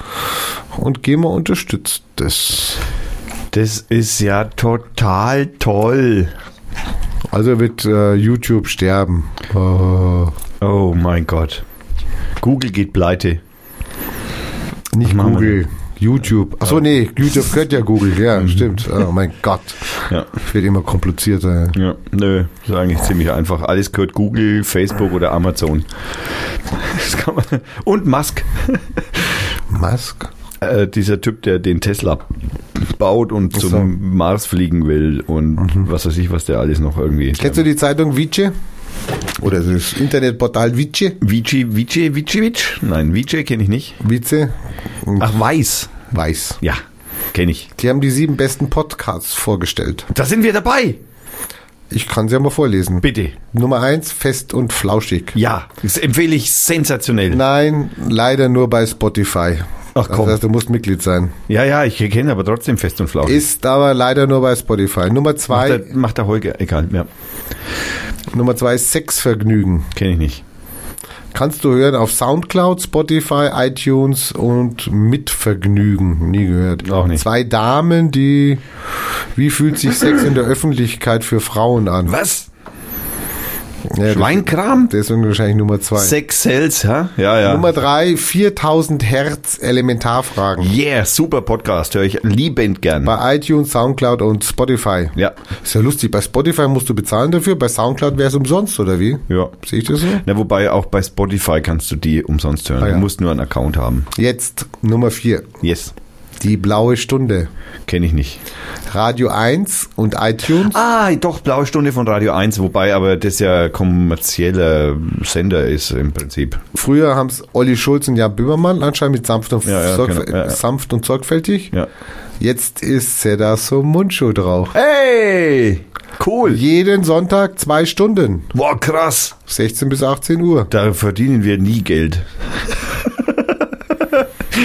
und GEMA unterstützt das. das ist ja total toll. Also wird äh, YouTube sterben. Oh. Oh mein Gott. Google geht pleite. Nicht Google, YouTube. Achso, nee, YouTube gehört ja Google, ja, stimmt. Oh mein Gott. Ja. Wird immer komplizierter. Ja, nö, ist eigentlich ziemlich einfach. Alles gehört Google, Facebook oder Amazon. Das kann man. Und Musk, Musk? äh, dieser Typ, der den Tesla baut und zum Mars fliegen will und was weiß ich, was der alles noch irgendwie. Kennst du die Zeitung Vice? Oder das Internetportal Vice? Vici, Vici, Vici, Vici? Nein, Vici kenne ich nicht. Vice? Ach, Weiß. Weiß. Ja, kenne ich. Die haben die sieben besten Podcasts vorgestellt. Da sind wir dabei. Ich kann sie ja mal vorlesen. Bitte. Nummer eins, fest und flauschig. Ja, das empfehle ich sensationell. Nein, leider nur bei Spotify. Ach, komm. Das heißt, du musst Mitglied sein. Ja, ja, ich kenne aber trotzdem fest und flauschig. Ist aber leider nur bei Spotify. Nummer Macht zwei, der, macht der Holger, egal, ja, Nummer zwei Sexvergnügen. kenne ich nicht. Kannst du hören auf Soundcloud, Spotify, iTunes und Mitvergnügen. Nie gehört. Auch nicht. Zwei Damen, die. Wie fühlt sich Sex in der Öffentlichkeit für Frauen an? Was? Ja, Schweinkram? Deswegen wahrscheinlich Nummer zwei. Sex Cells, ja? Ja, ja. Nummer drei, 4000 Hertz Elementarfragen. Yeah, super Podcast, höre ich liebend gern. Bei iTunes, Soundcloud und Spotify. Ja, Ist ja lustig. Bei Spotify musst du bezahlen dafür, bei Soundcloud wäre es umsonst, oder wie? ja. Sehe ich das so? Na, wobei auch bei Spotify kannst du die umsonst hören. Ah, ja. Du musst nur einen Account haben. Jetzt Nummer vier. Yes, Die blaue Stunde. kenne ich nicht. Radio 1 und iTunes. Ah, doch, Blaue Stunde von Radio 1, wobei aber das ja kommerzieller Sender ist im Prinzip. Früher haben es Olli Schulz und Jan Böhmermann anscheinend mit sanft und, Ja, ja, genau, ja, ja. sanft und sorgfältig. Ja. Jetzt ist Seda so Mundschuh drauf. Hey, cool. Jeden Sonntag zwei Stunden. Boah, krass. 16 bis 18 Uhr. Da verdienen wir nie Geld.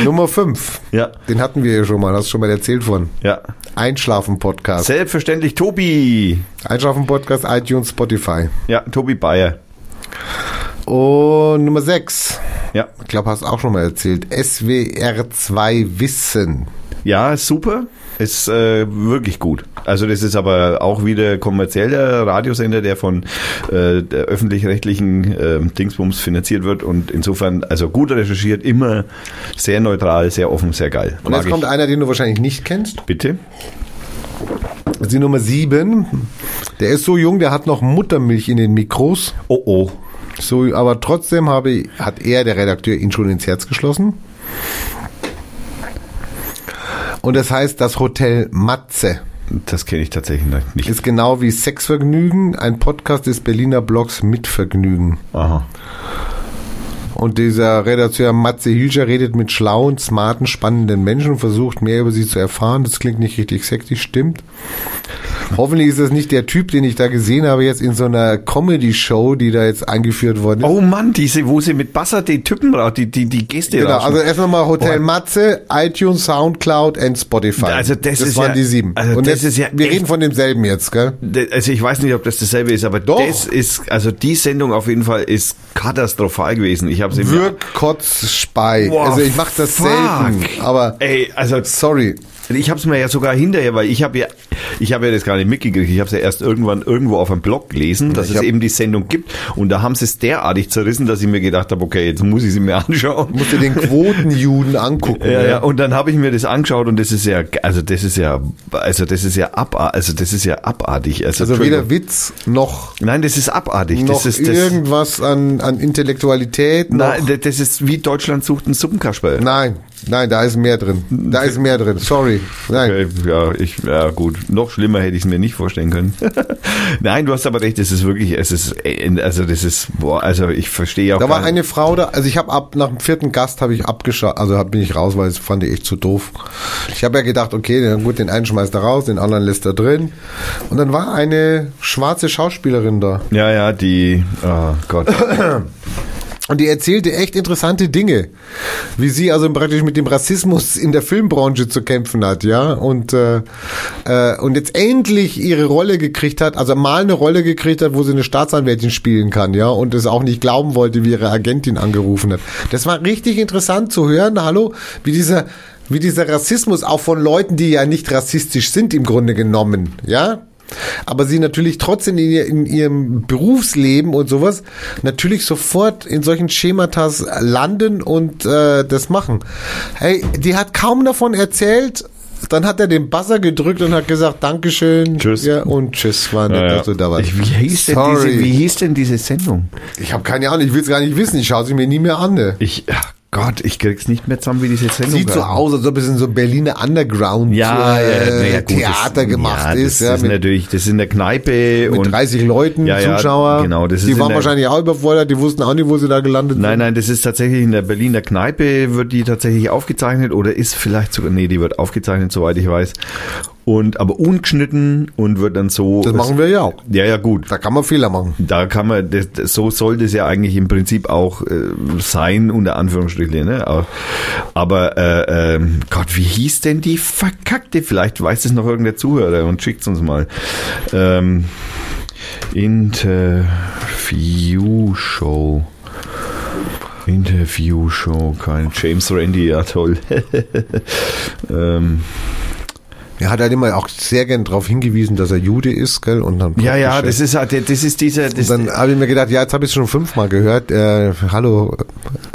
Nummer 5. Ja, Den hatten wir ja schon mal, hast du schon mal erzählt von. ja. Einschlafen-Podcast. Selbstverständlich Tobi. Einschlafen-Podcast, iTunes, Spotify. Ja, Tobi Bayer. Und Nummer 6. Ja. Ich glaube, hast du auch schon mal erzählt. SWR 2 Wissen. Ja, super. Ist äh, wirklich gut. Also das ist aber auch wieder kommerzieller Radiosender, der von äh, öffentlich-rechtlichen äh, Dingsbums finanziert wird und insofern also gut recherchiert, immer sehr neutral, sehr offen, sehr geil. Und jetzt kommt einer, den du wahrscheinlich nicht kennst. Bitte? Das ist die Nummer 7. Der ist so jung, der hat noch Muttermilch in den Mikros. Oh oh. So, aber trotzdem habe, hat er, der Redakteur, ihn schon ins Herz geschlossen. Und das heißt, das Hotel Matze Das kenne ich tatsächlich nicht. ist genau wie Sexvergnügen, ein Podcast des Berliner Blogs Mitvergnügen. Aha. Und dieser Redakteur Matze Hilscher redet mit schlauen, smarten, spannenden Menschen und versucht mehr über sie zu erfahren. Das klingt nicht richtig sexy, stimmt. Hoffentlich ist das nicht der Typ, den ich da gesehen habe, jetzt in so einer Comedy-Show, die da jetzt eingeführt worden ist. Oh Mann, diese, wo sie mit Basser die Typen die, die, die Gäste Genau, rauschen. also erst nochmal Hotel Boah. Matze, iTunes, Soundcloud und Spotify. Also das ist waren ja- die sieben. also und das jetzt, ist ja wir echt- reden von demselben jetzt, gell? Also ich weiß nicht, ob das dasselbe ist, aber Doch. das ist, also die Sendung auf jeden Fall ist katastrophal gewesen. Ich habe sie mir- Wirk, Kotz, Spei. Boah, also ich mache das fuck. selten, aber Ey, also sorry. Ich habe es mir ja sogar hinterher, weil ich habe ja, ich habe ja das gar nicht mitgekriegt. Ich habe es ja erst irgendwann irgendwo auf einem Blog gelesen, dass ich es eben die Sendung gibt. Und da haben sie es derartig zerrissen, dass ich mir gedacht habe, okay, jetzt muss ich sie mir anschauen. Musst du den Quotenjuden angucken. Ja, ja, und dann habe ich mir das angeschaut und das ist ja, also das ist ja, also das ist ja abartig, also das ist ja abartig. Also, Also weder Witz noch, Nein, das ist abartig. noch das ist das, irgendwas an, an Intellektualität. Nein, das- das ist wie Deutschland sucht einen Suppenkasperl. nein, nein, da ist mehr drin. Da ist mehr drin. Sorry. Nein. Okay, ja, ich, ja gut, noch schlimmer hätte ich es mir nicht vorstellen können. Nein, du hast aber recht, es ist wirklich, es ist, äh, also das ist, boah, also ich verstehe auch Da war eine Frau da, also ich habe ab nach dem vierten Gast habe ich abgeschaut, also hab, bin ich raus, weil es fand ich echt zu doof. Ich habe ja gedacht, okay, gut, den einen schmeißt er raus, den anderen lässt er drin. Und dann war eine schwarze Schauspielerin da. Ja, ja, die, oh Gott. Und die erzählte echt interessante Dinge, wie sie also praktisch mit dem Rassismus in der Filmbranche zu kämpfen hat, ja, und äh, äh, und jetzt endlich ihre Rolle gekriegt hat, also mal eine Rolle gekriegt hat, wo sie eine Staatsanwältin spielen kann, ja, und es auch nicht glauben wollte, wie ihre Agentin angerufen hat. Das war richtig interessant zu hören, hallo, wie dieser wie dieser Rassismus auch von Leuten, die ja nicht rassistisch sind im Grunde genommen, ja, aber sie natürlich trotzdem in, ihr, in ihrem Berufsleben und sowas natürlich sofort in solchen Schematas landen und äh, das machen. Hey, die hat kaum davon erzählt. Dann hat er den Buzzer gedrückt und hat gesagt, Dankeschön. Tschüss. Ja, und tschüss, war nett, Ja, ja. dass du da warst. Wie, hieß denn diese, wie hieß denn diese Sendung? ich habe keine Ahnung, ich will es gar nicht wissen. Ich schaue sie mir nie mehr an. Ne? Ich, ach Gott, ich krieg's nicht mehr zusammen, wie diese Sendung Sieht so aus, als ob es in so Berliner Underground Ja, äh, ja, gut, Theater das, gemacht ja, ist. Das Ja, ist mit, natürlich, das ist in der Kneipe mit und 30 Leuten, Ja, ja, Zuschauer. genau, das ist die waren der- wahrscheinlich auch überfordert, die wussten auch nicht, wo sie da gelandet Nein, sind. nein, das ist tatsächlich in der Berliner Kneipe, wird die tatsächlich aufgezeichnet oder ist vielleicht sogar, nee, die wird aufgezeichnet, soweit ich weiß. Und, aber ungeschnitten und wird dann so. Das machen wir ja auch. Ja, ja, gut. Da kann man Fehler machen. Da kann man, das, so soll das ja eigentlich im Prinzip auch äh, sein, unter Anführungsstrichen. Ne? Aber, aber äh, ähm, Gott, wie hieß denn die verkackte? Vielleicht weiß es noch irgendein Zuhörer und schickt uns mal. Ähm, Interview Show. Interview Show, kein James Randy, ja toll. ähm, Er hat halt immer auch sehr gern darauf hingewiesen, dass er Jude ist, gell? Und dann ja, ja, das ist halt, das ist dieser, das, Und dann habe ich mir gedacht, ja, jetzt habe ich es schon fünfmal gehört. Äh, hallo,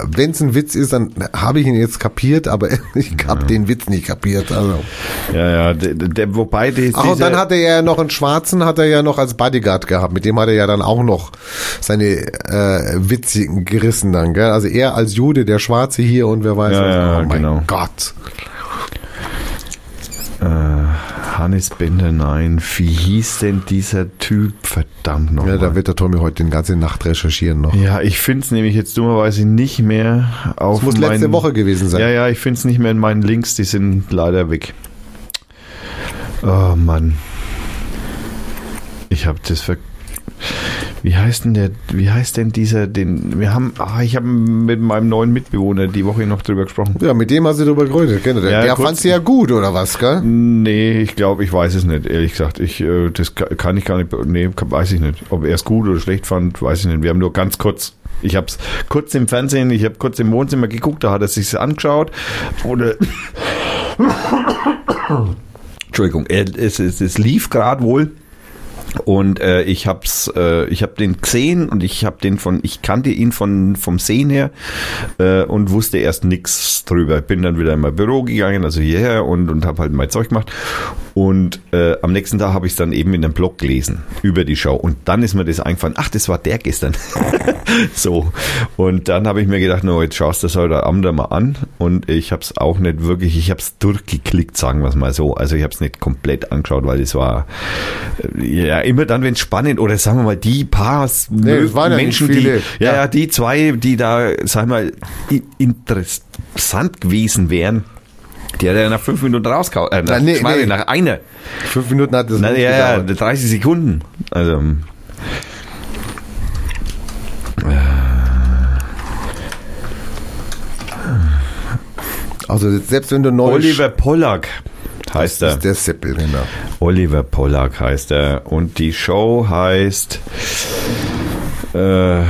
wenn es ein Witz ist, dann habe ich ihn jetzt kapiert, aber ich habe den Witz nicht kapiert. Also. ja, ja, der, der, wobei die, Ach, und dann hat er ja noch einen Schwarzen, hat er ja noch als Bodyguard gehabt. Mit dem hat er ja dann auch noch seine äh, witzigen gerissen dann, gell? Also er als Jude, der Schwarze hier und wer weiß Ja, was. ja, oh mein genau. Gott. Äh, Hannes Bender, nein. Wie hieß denn dieser Typ? Verdammt noch. Ja, da wird der Tommy heute die ganze Nacht recherchieren noch. ja, ich finde es nämlich jetzt dummerweise nicht mehr auf Das muss letzte meinen- Woche gewesen sein. Ja, ja, ich finde es nicht mehr in meinen Links, die sind leider weg. Oh Mann. Ich habe das ver Wie heißt denn der, wie heißt denn dieser, den, wir haben, ah, ich habe mit meinem neuen Mitbewohner die Woche noch drüber gesprochen. Ja, mit dem hast du drüber geredet, gell? Der, Ja, der kurz- fand's ja gut, oder was, gell? Nee, ich glaube, ich weiß es nicht, ehrlich gesagt. Ich, äh, das ka- kann ich gar nicht, nee, weiß ich nicht. Ob er es gut oder schlecht fand, weiß ich nicht. Wir haben nur ganz kurz, ich habe es kurz im Fernsehen, ich habe kurz im Wohnzimmer geguckt, da hat er sich angeschaut. Oder, Entschuldigung, es, es, es lief gerade wohl. Und äh, ich hab's, äh, ich habe den gesehen und ich habe den von, ich kannte ihn von vom Sehen her äh, und wusste erst nichts drüber. Bin dann wieder in mein Büro gegangen, also hierher und und habe halt mein Zeug gemacht. Und äh, am nächsten Tag habe ich dann eben in einem Blog gelesen über die Show und dann ist mir das eingefallen. Ach, das war der gestern. so und dann habe ich mir gedacht, no, jetzt schaust du das heute Abend mal an und ich habe es auch nicht wirklich, ich habe es durchgeklickt, sagen wir es mal so. Also ich habe es nicht komplett angeschaut, weil es war äh, ja immer dann, wenn es spannend oder sagen wir mal die paar Nee, Menschen, die ja, Ja. ja die zwei, die da, sag mal, i- interessant gewesen wären. Die hat er nach fünf Minuten rauskauen. Äh, nach, Na, nee, nee. nach einer. Fünf Minuten hat das Na, nicht ja, ja, gedauert. 30 Sekunden. Also. Also selbst wenn du neu Oliver Pollack heißt er. ist der Seppel, genau. Oliver Pollack heißt er. Und die Show heißt äh,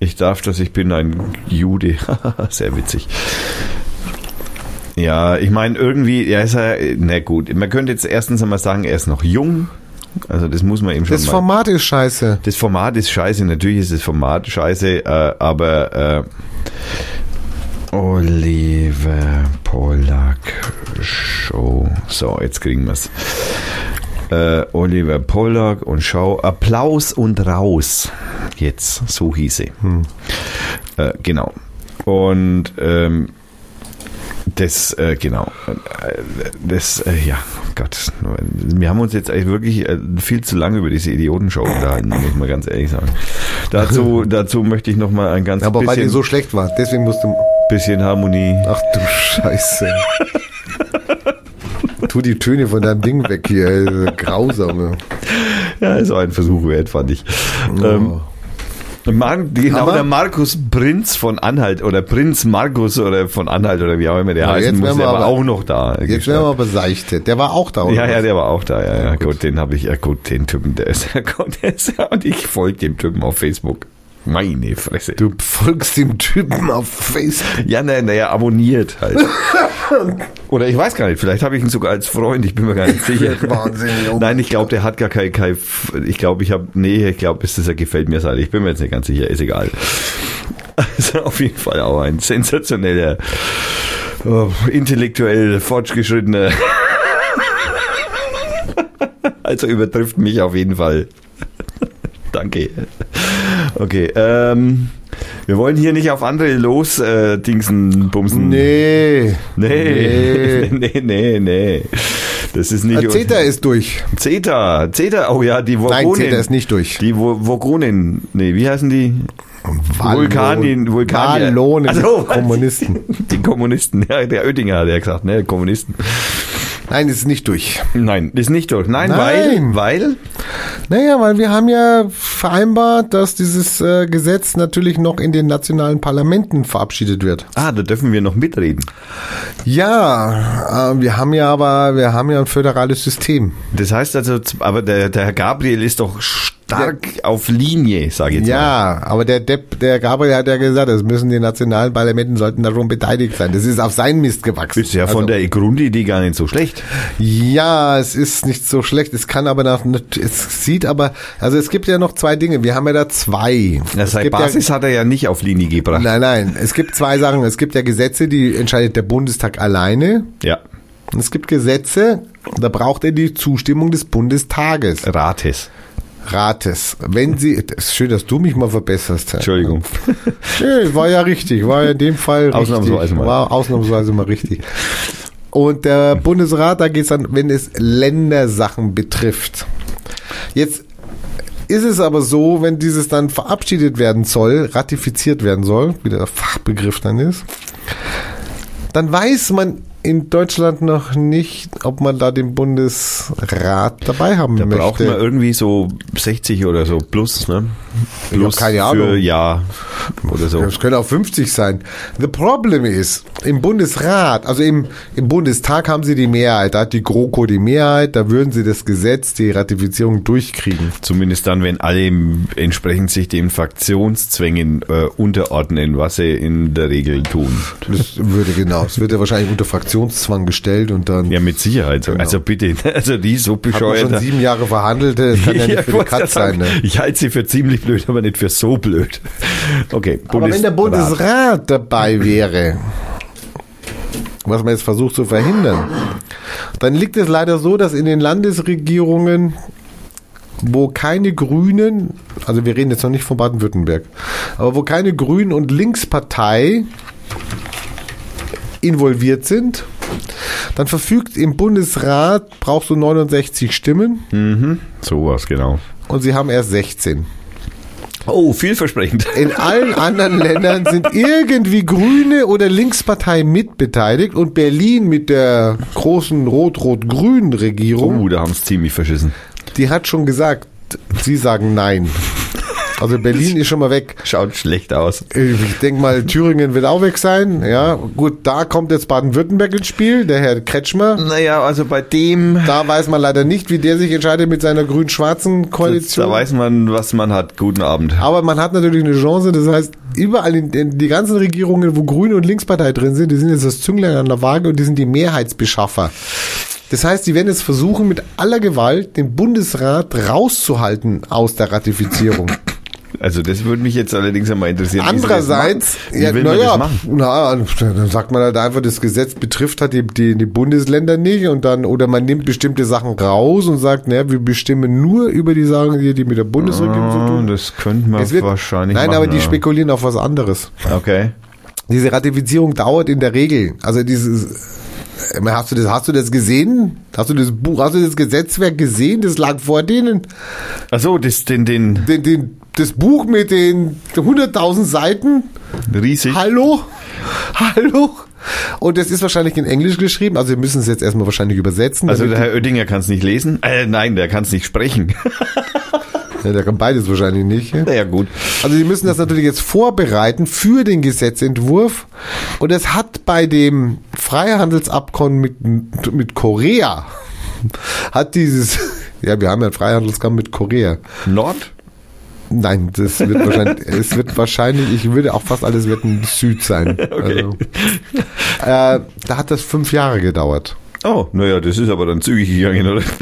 Ich darf das, ich bin ein Jude. Sehr witzig. Ja, ich meine, irgendwie, ja, ist er, na gut, man könnte jetzt erstens einmal sagen, er ist noch jung. Also das muss man eben schon Das mal. Format ist scheiße. Das Format ist scheiße, natürlich ist das Format scheiße, äh, aber äh, Oliver Pollack Show. So, jetzt kriegen wir es. Äh, Oliver Pollack und Show. Applaus und raus. Jetzt, so hieß sie. Äh, genau. Und ähm, das, äh, genau. Äh, Das, äh, ja, Gott. Wir haben uns jetzt eigentlich wirklich äh, viel zu lange über diese Idiotenshow unterhalten, muss man ganz ehrlich sagen. Dazu, dazu möchte ich noch mal ein ganz Aber weil die bisschen, so schlecht war. Deswegen musst du. Bisschen Harmonie. Ach du Scheiße. tu die Töne von deinem Ding weg hier. ey. Grausam. Ja, ist auch ein Versuch wert, fand ich. Ähm, Mar genau, Hammer. der Markus Prinz von Anhalt oder Prinz Markus oder von Anhalt oder wie auch immer der Ja, heißen muss, der war aber- auch noch da. Jetzt werden wir beseichtet. Der war auch da, oder? Ja, ja, was? der war auch da, ja, ja, gut. gut. den habe ich, ja gut, den Typen, der ist, ja gut, der ist, und ich folge dem Typen auf Facebook. Meine Fresse. Du folgst dem Typen auf Facebook. Ja, naja, naja, abonniert halt. Oder ich weiß gar nicht, vielleicht habe ich ihn sogar als Freund, ich bin mir gar nicht sicher. Wahnsinn, Junge. Nein, ich glaube, der hat gar kein, kein ich glaube, ich habe, nee, ich glaube, ist das, er gefällt mir halt. Ich bin mir jetzt nicht ganz sicher, ist egal. Also auf jeden Fall auch ein sensationeller, oh, intellektuell fortgeschrittener. Also übertrifft mich auf jeden Fall. Danke. Okay, ähm, wir wollen hier nicht auf andere los äh, bumsen. Nee. Nee, nee, nee, nee. Das ist nicht. Ah, CETA ist durch. CETA, CETA, oh ja, die Nein, Vogonen. CETA ist nicht durch. Die Vo- Vogonen, nee, wie heißen die? Vulkanin, Vulkanier. Wallonen, Also, Kommunisten. Die Kommunisten, ja, der Oettinger hat ja gesagt, ne, Kommunisten. Nein, ist nicht durch. Nein, ist nicht durch. Nein, Nein. weil, weil, Naja, weil wir haben ja vereinbart, dass dieses äh, Gesetz natürlich noch in den nationalen Parlamenten verabschiedet wird. ah, da dürfen wir noch mitreden. Ja, äh, wir haben ja aber, wir haben ja ein föderales System. Das heißt also, aber der, der Herr Gabriel ist doch stark auf Linie, sage ich jetzt mal. Ja, aber der Depp, der Gabriel hat ja gesagt, es müssen die nationalen Parlamenten sollten darum beteiligt sein. Das ist auf seinen Mist gewachsen. Ist ja von Also, der Grundidee gar nicht so schlecht. Ja, es ist nicht so schlecht. Es kann aber nach, es sieht aber, also es gibt ja noch zwei Dinge. Wir haben ja da zwei. Das heißt, Basis ja, hat er ja nicht auf Linie gebracht. Nein, nein. Es gibt zwei Sachen. Es gibt ja Gesetze, die entscheidet der Bundestag alleine. Ja, Und es gibt Gesetze, da braucht er die Zustimmung des Bundestages, Rates. Rates. Wenn sie, es ist schön, dass du mich mal verbesserst. Entschuldigung. Nee, war ja richtig, war ja in dem Fall richtig. Ausnahmsweise mal. War ausnahmsweise mal richtig. Und der Bundesrat, da geht es dann, wenn es Ländersachen betrifft. Jetzt ist es aber so, wenn dieses dann verabschiedet werden soll, ratifiziert werden soll, wie der Fachbegriff dann ist, dann weiß man in Deutschland noch nicht, ob man da den Bundesrat dabei haben Da möchte. braucht man irgendwie so 60 oder so plus, ne? Hab keine Ahnung. Für Ja oder so. Das können auch 50 sein. The problem is, im Bundesrat, also im, im Bundestag haben sie die Mehrheit, da hat die GroKo die Mehrheit, da würden sie das Gesetz, die Ratifizierung durchkriegen. Zumindest dann, wenn alle entsprechend sich den Fraktionszwängen äh, unterordnen, was sie in der Regel tun. Das würde genau, es wird ja wahrscheinlich unter Fraktionszwang gestellt und dann Ja, mit Sicherheit. Genau. Also bitte, also die so hat man bescheuert. schon sieben Jahre verhandelt, das kann ja nicht für die wollte Katz sein. Ne? Ich halte sie für ziemlich blöd, aber nicht für so blöd. Okay, Aber wenn der Bundesrat dabei wäre, was man jetzt versucht zu verhindern, dann liegt es leider so, dass in den Landesregierungen, wo keine Grünen, also wir reden jetzt noch nicht von Baden-Württemberg, aber wo keine Grünen und Linkspartei involviert sind, dann verfügt im Bundesrat, brauchst du 69 Stimmen Sowas, genau. und sie haben erst 16. Oh, vielversprechend. In allen anderen Ländern sind irgendwie Grüne oder Linkspartei mitbeteiligt und Berlin mit der großen rot-rot-grünen Regierung, Oh, da haben es ziemlich verschissen. die hat schon gesagt, sie sagen nein. Also Berlin ist schon mal weg. Schaut schlecht aus. Ich denke mal, Thüringen wird auch weg sein. Ja, gut, da kommt jetzt Baden-Württemberg ins Spiel, der Herr Kretschmer. Naja, also bei dem, Da weiß man leider nicht, wie der sich entscheidet mit seiner grün-schwarzen Koalition. da weiß man, was man hat. Guten Abend. Aber man hat natürlich eine Chance, das heißt, überall in, in die ganzen Regierungen, wo Grüne und Linkspartei drin sind, die sind jetzt das Zünglein an der Waage und die sind die Mehrheitsbeschaffer. Das heißt, die werden jetzt versuchen, mit aller Gewalt den Bundesrat rauszuhalten aus der Ratifizierung. Also das würde mich jetzt allerdings einmal interessieren. Andererseits, naja, na, dann sagt man halt einfach, das Gesetz betrifft halt die, die, die Bundesländer nicht und dann, oder man nimmt bestimmte Sachen raus und sagt, naja, wir bestimmen nur über die Sachen, die, die mit der Bundesregierung zu Ah, tun. das könnte man wird, wahrscheinlich nein, machen. aber die ja. spekulieren auf was anderes. Okay. Diese Ratifizierung dauert in der Regel. Also dieses, äh, hast du das, hast du das gesehen? Hast du das Buch, hast du das Gesetzwerk gesehen? Das lag vor denen. Achso, das, den, den Den, den, das Buch mit den 100.000 Seiten. riesig. Hallo? Hallo? Und das ist wahrscheinlich in Englisch geschrieben. Also wir müssen es jetzt erstmal wahrscheinlich übersetzen. Also der Herr Oettinger kann es nicht lesen. Äh, nein, der kann es nicht sprechen. ja, der kann beides wahrscheinlich nicht. ja. naja, gut. Also die müssen das natürlich jetzt vorbereiten für den Gesetzentwurf. Und es hat bei dem Freihandelsabkommen mit, mit Korea, hat dieses, ja, wir haben ja ein Freihandelsabkommen mit Korea. Nord? Nein, das wird wahrscheinlich, es wird wahrscheinlich, ich würde auch fast alles wetten, Süd sein. Also, äh, da hat das fünf Jahre gedauert. Oh, naja, das ist aber dann zügig gegangen, oder?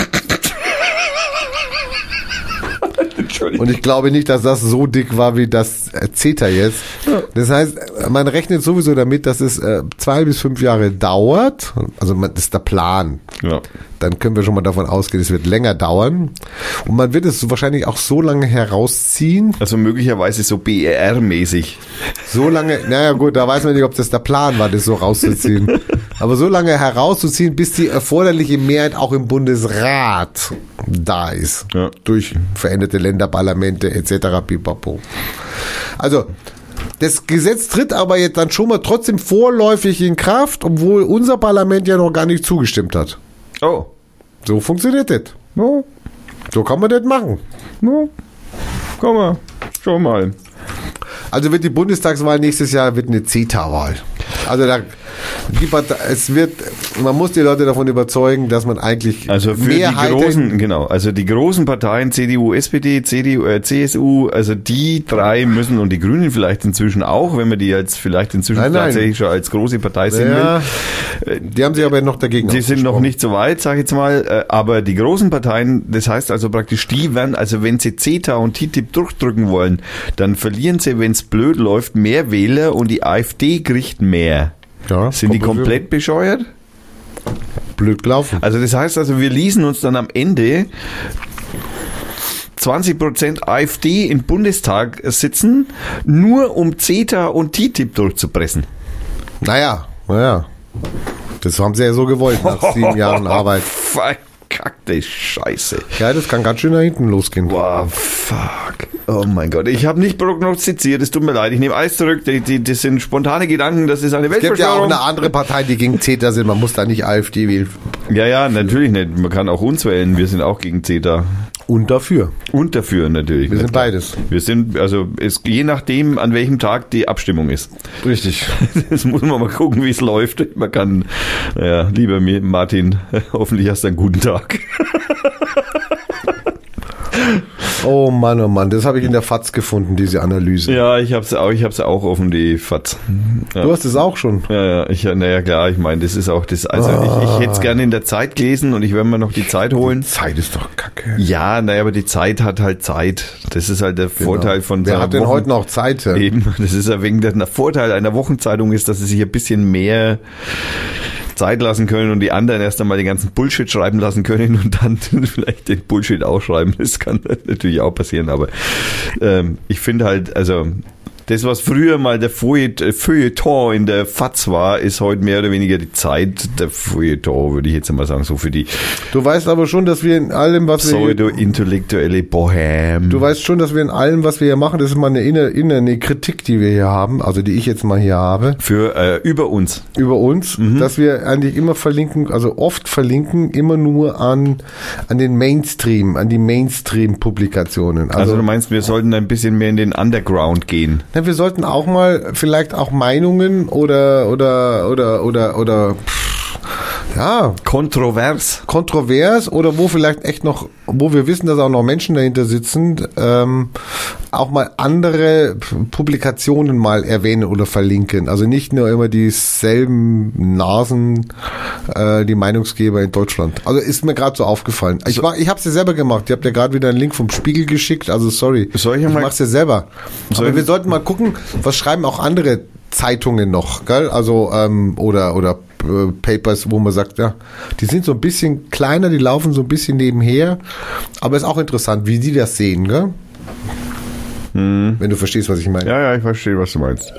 Und ich glaube nicht, dass das so dick war wie das äh, CETA jetzt. Das heißt, man rechnet sowieso damit, dass es äh, zwei bis fünf Jahre dauert. Also man, das ist der Plan. Ja. Dann können wir schon mal davon ausgehen, es wird länger dauern. Und man wird es wahrscheinlich auch so lange herausziehen, Also möglicherweise so BER-mäßig. so lange, naja gut, da weiß man nicht, ob das der Plan war, das so rauszuziehen. Aber so lange herauszuziehen, bis die erforderliche Mehrheit auch im Bundesrat da ist. Ja. Durch veränderte Länderparlamente etc. pipapo. Also, das Gesetz tritt aber jetzt dann schon mal trotzdem vorläufig in Kraft, obwohl unser Parlament ja noch gar nicht zugestimmt hat. Oh. So funktioniert das. No, So kann man das machen. no. Komm mal. Schau mal. Also wird die Bundestagswahl nächstes Jahr wird eine CETA-Wahl. Also da, die Partei, es wird, man muss die Leute davon überzeugen, dass man eigentlich Also für die Mehrheiten- großen, genau, also die großen Parteien, CDU, SPD, CDU, äh, CSU, also die drei müssen und die Grünen vielleicht inzwischen auch, wenn man die jetzt vielleicht inzwischen Nein, nein. tatsächlich schon als große Partei sehen ja, will. die haben sich aber noch dagegen Die sind noch nicht so weit, sage ich jetzt mal, äh, aber die großen Parteien, das heißt also praktisch, die werden, also wenn sie CETA und TTIP durchdrücken wollen, dann verlieren sie, wenn es blöd läuft, mehr Wähler und die AfD kriegt mehr. Ja, Sind die komplett bescheuert? blöd gelaufen. Also das heißt also, wir ließen uns dann am Ende 20% AfD im Bundestag sitzen, nur um CETA und TTIP durchzupressen. Naja, naja. Das haben sie ja so gewollt nach sieben Jahren Arbeit. Verkackte Scheiße. Ja, das kann ganz schön nach hinten losgehen. Wow, fuck. Oh mein Gott, ich habe nicht prognostiziert, es tut mir leid, ich nehme alles zurück, die, die, das sind spontane Gedanken, das ist eine Es gibt ja auch Weltverschwörung. eine andere Partei, die gegen CETA sind. Man muss da nicht AfD wählen. Ja, ja, natürlich nicht, man kann auch uns wählen, wir sind auch gegen CETA. Und dafür. Und dafür natürlich. Wir sind beides. Wir sind, also es, je nachdem, an welchem Tag die Abstimmung ist. Richtig. Das muss man mal gucken, wie es läuft. Man kann, ja, lieber mir- Martin, hoffentlich hast du einen guten Tag. Oh Mann, oh Mann, das habe ich in der FAZ gefunden, diese Analyse. Ja, ich hab's auch, ich hab's auch offen, die Fatz. Ja. Du hast es auch schon. Ja, ja, ich, naja, klar, ich meine, das ist auch das, also ich, ich hätte es gerne in der Zeit gelesen und ich werde mir noch die Zeit holen. Zeit ist doch kacke. Ja, naja, aber die Zeit hat halt Zeit. Das ist halt der Vorteil von Genau. Wer hat denn Wochen- heute noch Zeit? ja? Eben, das ist ja wegen der Vorteil einer Wochenzeitung ist, dass sie sich ein bisschen mehr Zeit lassen können und die anderen erst einmal den ganzen Bullshit schreiben lassen können und dann vielleicht den Bullshit ausschreiben. Das kann natürlich auch passieren, aber ähm, ich finde halt, also das, was früher mal der äh, Feuilleton in der FAZ war, ist heute mehr oder weniger die Zeit der Feuilleton, würde ich jetzt mal sagen, so für die Du weißt aber schon, dass wir in allem, was wir pseudo-intellektuelle Bohem. Du weißt schon, dass wir in allem, was wir hier machen, das ist mal eine innere, innere eine Kritik, die wir hier haben, also die ich jetzt mal hier habe, für äh, über uns. über uns, dass wir eigentlich immer verlinken, also oft verlinken, immer nur an, an den Mainstream, an die Mainstream-Publikationen. Also, Also, du meinst, wir sollten ein bisschen mehr in den Underground gehen. Wir sollten auch mal vielleicht auch Meinungen oder, oder, oder, oder, oder, pff, ja, Kontrovers. kontrovers oder wo vielleicht echt noch, wo wir wissen, dass auch noch Menschen dahinter sitzen, ähm, auch mal andere Publikationen mal erwähnen oder verlinken. Also nicht nur immer dieselben Nasen, äh, die Meinungsgeber in Deutschland. Also ist mir gerade so aufgefallen. Ich, war, ich habe es ja selber gemacht. Ihr habt ja gerade wieder einen Link vom Spiegel geschickt. Also sorry, Soll ich ich mal- mach's ja selber. Aber wir sollten mal gucken, was schreiben auch andere Zeitungen noch, gell? Also ähm, oder oder Papers, wo man sagt, ja, die sind so ein bisschen kleiner, die laufen so ein bisschen nebenher, aber ist auch interessant, wie die das sehen, gell? Wenn du verstehst, was ich meine. Ja, ja, ich verstehe, was du meinst.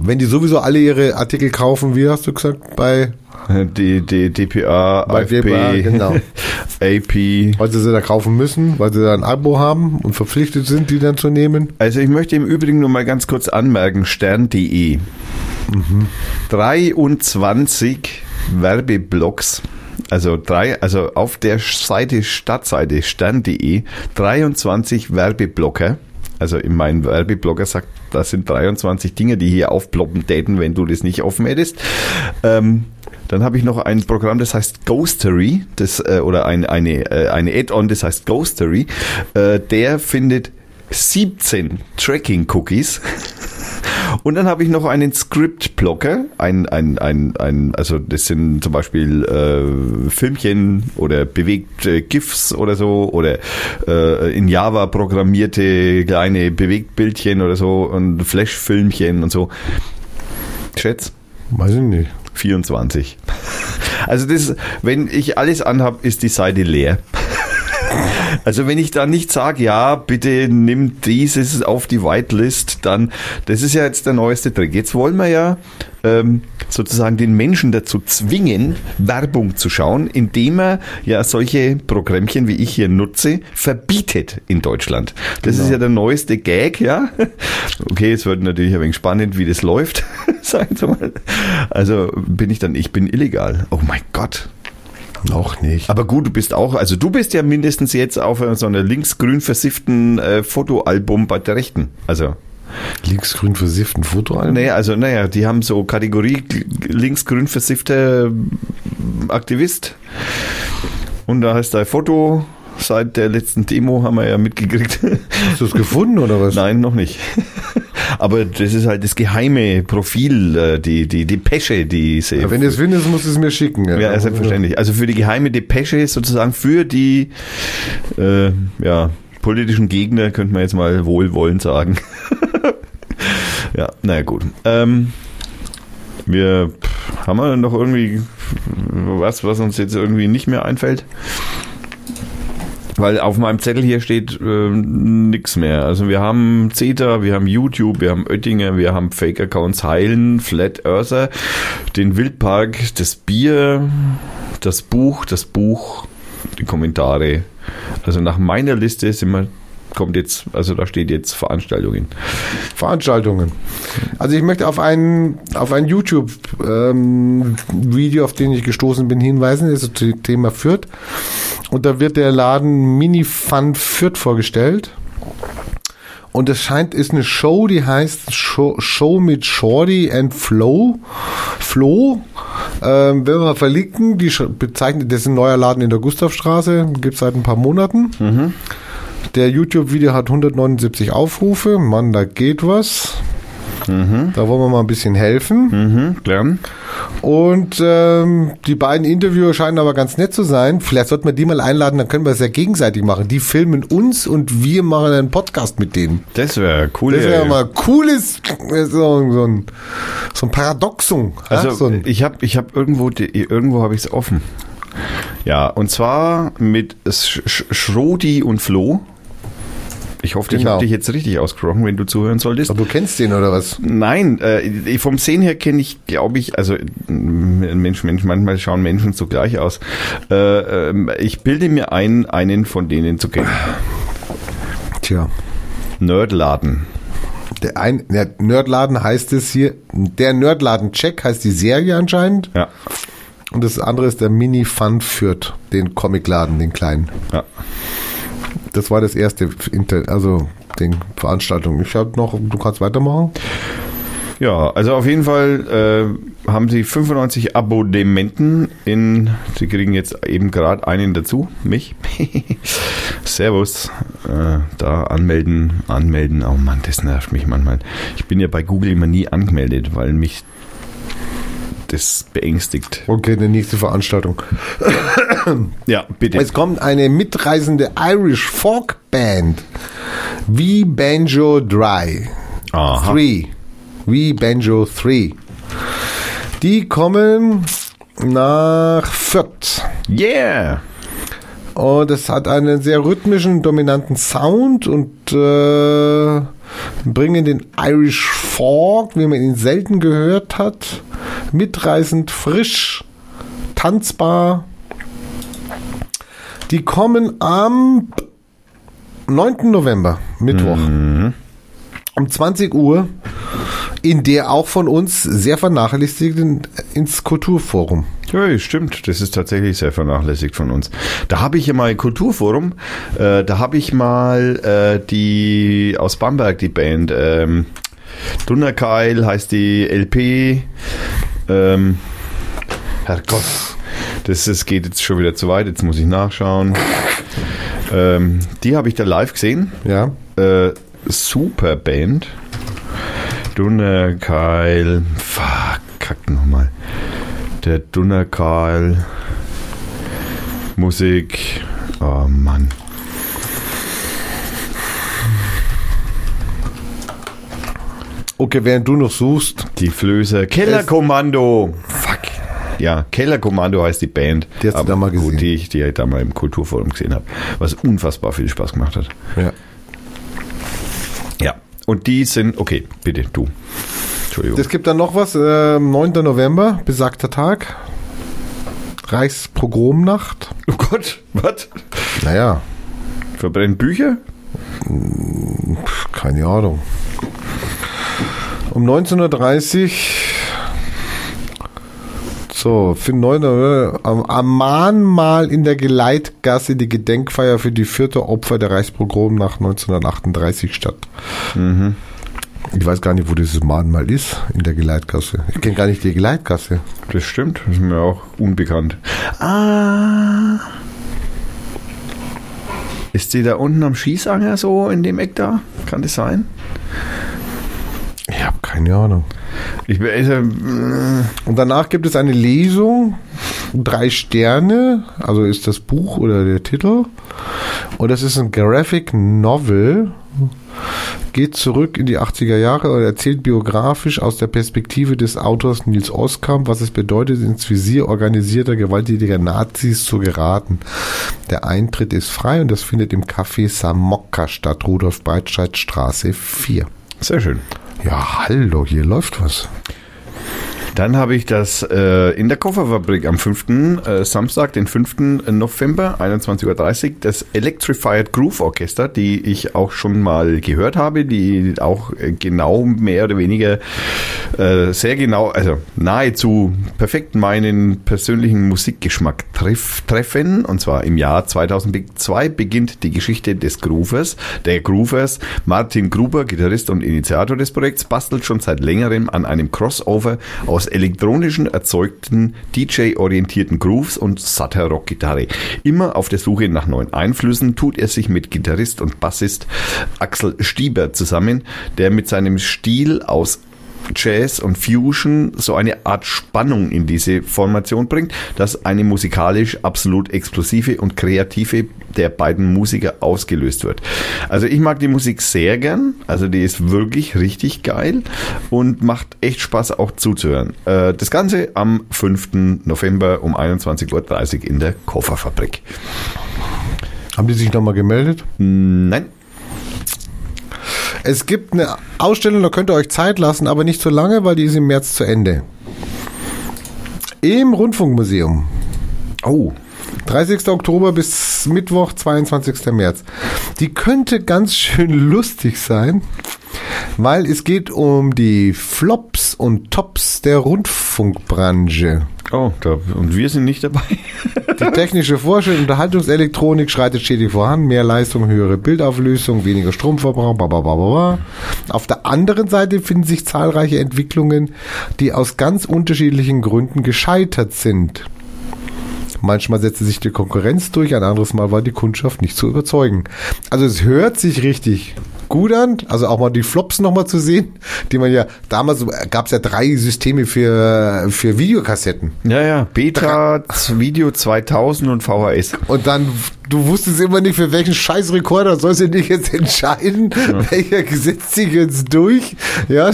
Wenn die sowieso alle ihre Artikel kaufen, wie hast du gesagt, bei Die, die DPA, Bei AFP, DPA, genau. AP. weil sie sie da kaufen müssen, weil sie da ein Abo haben und verpflichtet sind, die dann zu nehmen. Also ich möchte im Übrigen nur mal ganz kurz anmerken, stern.de. 23 Werbeblocks, also drei, also auf der Seite, Stadtseite stern.de, 23 Werbeblocker. Also in meinem Werbeblocker sagt, das sind 23 Dinge, die hier aufploppen täten, wenn du das nicht offen hättest. Ähm, dann habe ich noch ein Programm, das heißt Ghostery, das, äh, oder ein, eine, äh, eine Add-on, das heißt Ghostery. Äh, der findet 17 Tracking-Cookies. Und dann habe ich noch einen Script-Blocker, ein, ein, ein, ein, also das sind zum Beispiel äh, Filmchen oder bewegte GIFs oder so oder äh, in Java programmierte kleine Bewegtbildchen oder so und Flash-Filmchen und so. Schätz? Weiß ich nicht. 24. Also das, wenn ich alles anhab, ist die Seite leer. Also wenn ich da nicht sage, ja, bitte nimm dieses auf die Whitelist, dann, das ist ja jetzt der neueste Trick. Jetzt wollen wir ja ähm, sozusagen den Menschen dazu zwingen, Werbung zu schauen, indem er ja solche Programmchen, wie ich hier nutze, verbietet in Deutschland. Das ist ja der neueste Gag, ja. Okay, es wird natürlich ein wenig spannend, wie das läuft, sagen Sie mal. Also bin ich dann, ich bin illegal. Oh mein Gott. Noch nicht. Aber gut, du bist auch, also du bist ja mindestens jetzt auf so einer linksgrün versifften äh, Fotoalbum bei der Rechten. Also, Linksgrün versifften Fotoalbum. naja, also, naja, die haben so Kategorie linksgrün versiffter Aktivist. Und da heißt dein Foto, seit der letzten Demo haben wir ja mitgekriegt. Hast du es gefunden oder was? Nein, noch nicht. Aber das ist halt das geheime Profil, äh, die, die Depesche, die sie. Ja, wenn du es findest, musst du es mir schicken. Ja, selbstverständlich. Also für die geheime Depesche sozusagen für die äh, ja, politischen Gegner, könnte man jetzt mal wohlwollend sagen. ja, naja gut. Ähm, wir haben wir noch irgendwie was, was uns jetzt irgendwie nicht mehr einfällt? Weil auf meinem Zettel hier steht äh, nix mehr. Also wir haben CETA, wir haben YouTube, wir haben Oettinger, wir haben Fake-Accounts Heilen, Flat Earther, den Wildpark, das Bier, das Buch, das Buch, die Kommentare. Also nach meiner Liste sind wir, kommt jetzt, also da steht jetzt Veranstaltungen. Veranstaltungen. Also ich möchte auf ein, auf ein YouTube-Video, auf den ich gestoßen bin, hinweisen. Das ist das Thema Fürth. Und da wird der Laden Mini Fun Fürth vorgestellt. Und es scheint, ist eine Show, die heißt Show, Show mit Shorty and Flow. Flo. Ähm, werden wir verlinken. Die bezeichnet, das ist ein neuer Laden in der Gustavstraße. Gibt seit ein paar Monaten. Der YouTube-Video hat 179 Aufrufe. Mann, da geht was. Da wollen wir mal ein bisschen helfen. Mhm, klar. Und ähm, die beiden Interviewer scheinen aber ganz nett zu sein. Vielleicht sollten wir die mal einladen, dann können wir es ja gegenseitig machen. Die filmen uns und wir machen einen Podcast mit denen. Das wäre cool. Das wäre mal cooles, so, so, ein, so ein Paradoxon. ja, Also so ein, ich habe ich hab irgendwo irgendwo habe ich es offen. Ja, und zwar mit Sch Schrodi und Flo. Ich hoffe, ich Genau. habe dich jetzt richtig ausgesprochen, wenn du zuhören solltest. Aber du kennst den oder was? Nein, äh, vom Sehen her kenne ich, glaube ich, also Mensch, Mensch, manchmal schauen Menschen so gleich aus. Äh, ähm, ich bilde mir ein, einen von denen zu kennen. Tja. Nerdladen. Der, ein, der Nerdladen heißt es hier, der Nerdladen-Check heißt die Serie anscheinend. Ja. Und das andere ist der Mini Fun Fürth, den Comicladen, den kleinen. ja. Das war das erste, also den Veranstaltung. Ich habe noch, du kannst weitermachen. Ja, also auf jeden Fall äh, haben sie 95 Abonnementen in, sie kriegen jetzt eben gerade einen dazu, mich. Servus. Äh, da anmelden, anmelden. Oh Mann, das nervt mich manchmal. Ich bin ja bei Google immer nie angemeldet, weil mich das beängstigt. Okay, die nächste Veranstaltung. Ja, bitte. Es kommt eine mitreisende Irish Folk Band. Wie Banjo Dry. Aha. 3. Wie Banjo 3. Die kommen nach Fürth. Yeah! Und es hat einen sehr rhythmischen, dominanten Sound und äh, bringen den Irish Folk, wie man ihn selten gehört hat, mitreißend, frisch, tanzbar. Die kommen am 9. November, Mittwoch, um 20 Uhr in der auch von uns sehr vernachlässigten ins Kulturforum. Ja, stimmt. Das ist tatsächlich sehr vernachlässigt von uns. Da habe ich ja mal Kulturforum, äh, da habe ich mal äh, die aus Bamberg, die Band, ähm, Dunnerkeil heißt die LP. Ähm, Herrgott, das, das geht jetzt schon wieder zu weit, jetzt muss ich nachschauen. Ähm, die habe ich da live gesehen. Ja. Äh, super Band. Dunnerkeil. Fuck, kack nochmal. Der Dunnerkeil. Musik. Oh Mann. Okay, während du noch suchst, Die Flöße. Kellerkommando. Fuck. Ja, Kellerkommando heißt die Band. Die hast du da mal gut, gesehen. Die ich, die ich da mal im Kulturforum gesehen habe. Was unfassbar viel Spaß gemacht hat. ja. Ja. Und die sind, okay, bitte, du. Entschuldigung. Es gibt dann noch was, äh, 9. November, besagter Tag. Reichspogromnacht. oh Gott, was? Naja, Verbrennen Bücher? keine Ahnung. Um 19.30 Uhr, so, für 9 Uhr, am, am Mahnmal in der Geleitgasse die Gedenkfeier für die vierte Opfer der Reichspogromnacht 1938 statt. Ich weiß gar nicht, wo dieses Mahnmal ist, in der Geleitgasse. Ich kenne gar nicht die Geleitgasse. Das stimmt, das ist mir auch unbekannt. Ah. Ist die da unten am Schießanger so in dem Eck da? Kann das sein? Ich habe keine Ahnung. Ich also, äh, Und danach gibt es eine Lesung, drei Sterne, also ist das Buch oder der Titel. Und das ist ein Graphic Novel, geht zurück in die 80er Jahre und erzählt biografisch aus der Perspektive des Autors Nils Oskam, was es bedeutet, ins Visier organisierter, gewalttätiger Nazis zu geraten. Der Eintritt ist frei und das findet im Café Samokka statt, Rudolf Breitscheid Straße 4. sehr schön. Ja, hallo, hier läuft was. Dann habe ich das äh, in der Kofferfabrik am 5. Äh, Samstag, den 5. November, 21.30 Uhr, das Electrified Groove Orchester, die ich auch schon mal gehört habe, die auch äh, genau mehr oder weniger äh, sehr genau, also nahezu perfekt meinen persönlichen Musikgeschmack treff, treffen. Und zwar im Jahr 2002 beginnt die Geschichte des Groovers. Der Groovers, Martin Gruber, Gitarrist und Initiator des Projekts, bastelt schon seit längerem an einem Crossover aus elektronischen erzeugten DJ-orientierten Grooves und satter Rock-Gitarre. Immer auf der Suche nach neuen Einflüssen tut er sich mit Gitarrist und Bassist Axel Stieber zusammen, der mit seinem Stil aus Jazz und Fusion so eine Art Spannung in diese Formation bringt, dass eine musikalisch absolut explosive und kreative der beiden Musiker ausgelöst wird. Also ich mag die Musik sehr gern, also die ist wirklich richtig geil und macht echt Spaß auch zuzuhören. Äh, Das Ganze am 5. November um 21.30 Uhr in der Kofferfabrik. Haben die sich nochmal gemeldet? Nein, Es gibt eine Ausstellung, da könnt ihr euch Zeit lassen, aber nicht so lange, weil die ist im März zu Ende. Im Rundfunkmuseum. Oh, 30. Oktober bis Mittwoch, 22. März. Die könnte ganz schön lustig sein, weil es geht um die Flops und Tops der Rundfunkbranche. Oh, da, und wir sind nicht dabei. Die technische und Unterhaltungselektronik schreitet stetig voran. Mehr Leistung, höhere Bildauflösung, weniger Stromverbrauch. Bla bla bla bla. Auf der anderen Seite finden sich zahlreiche Entwicklungen, die aus ganz unterschiedlichen Gründen gescheitert sind. Manchmal setzte sich die Konkurrenz durch, ein anderes Mal war die Kundschaft nicht zu überzeugen. Also es hört sich richtig gut an, also auch mal die Flops nochmal zu sehen, die man ja, damals gab es ja drei Systeme für, für Videokassetten. Ja, ja, Beta, Video 2000 und VHS. Und dann, du wusstest immer nicht, für welchen scheiß Rekorder sollst du dich jetzt entscheiden, welcher gesetzt sich jetzt durch. Ja,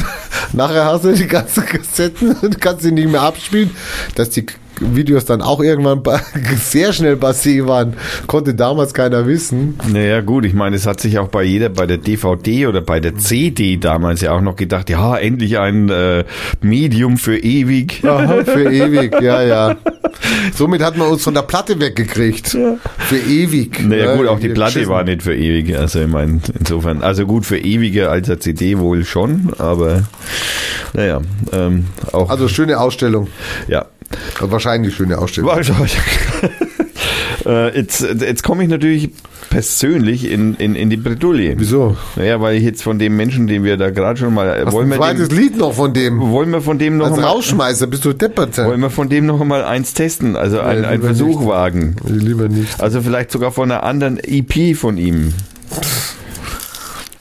nachher hast du die ganzen Kassetten und kannst sie nicht mehr abspielen. Dass die Videos dann auch irgendwann sehr schnell passé waren, konnte damals keiner wissen. Naja, gut, ich meine, es hat sich auch bei jeder, bei der DVD oder bei der CD damals ja auch noch gedacht, ja, endlich ein äh, Medium für ewig. Aha, für ewig, ja, ja. Somit hat man uns von der Platte weggekriegt. Für ewig. Naja, Ja, gut, auch die Platte war nicht für ewig. Also, ich meine, insofern, also gut, für ewiger als der CD wohl schon, aber naja, ähm, auch, Also schöne Ausstellung. ja. Wahrscheinlich schöne Ausstellung. Wahrscheinlich. äh, jetzt jetzt komme ich natürlich persönlich in, in, in die Bredouille. Wieso? Naja, weil ich jetzt von dem Menschen, den wir da gerade schon mal, Hast wollen ein wir, zweites dem, Lied noch von dem. wollen wir von dem noch Als mal, Rausschmeißer bist du deppert. wollen wir von dem noch mal eins testen, also ein, ein lieber Versuch nicht. wagen. Lieber nicht. Also vielleicht sogar von einer anderen EP von ihm.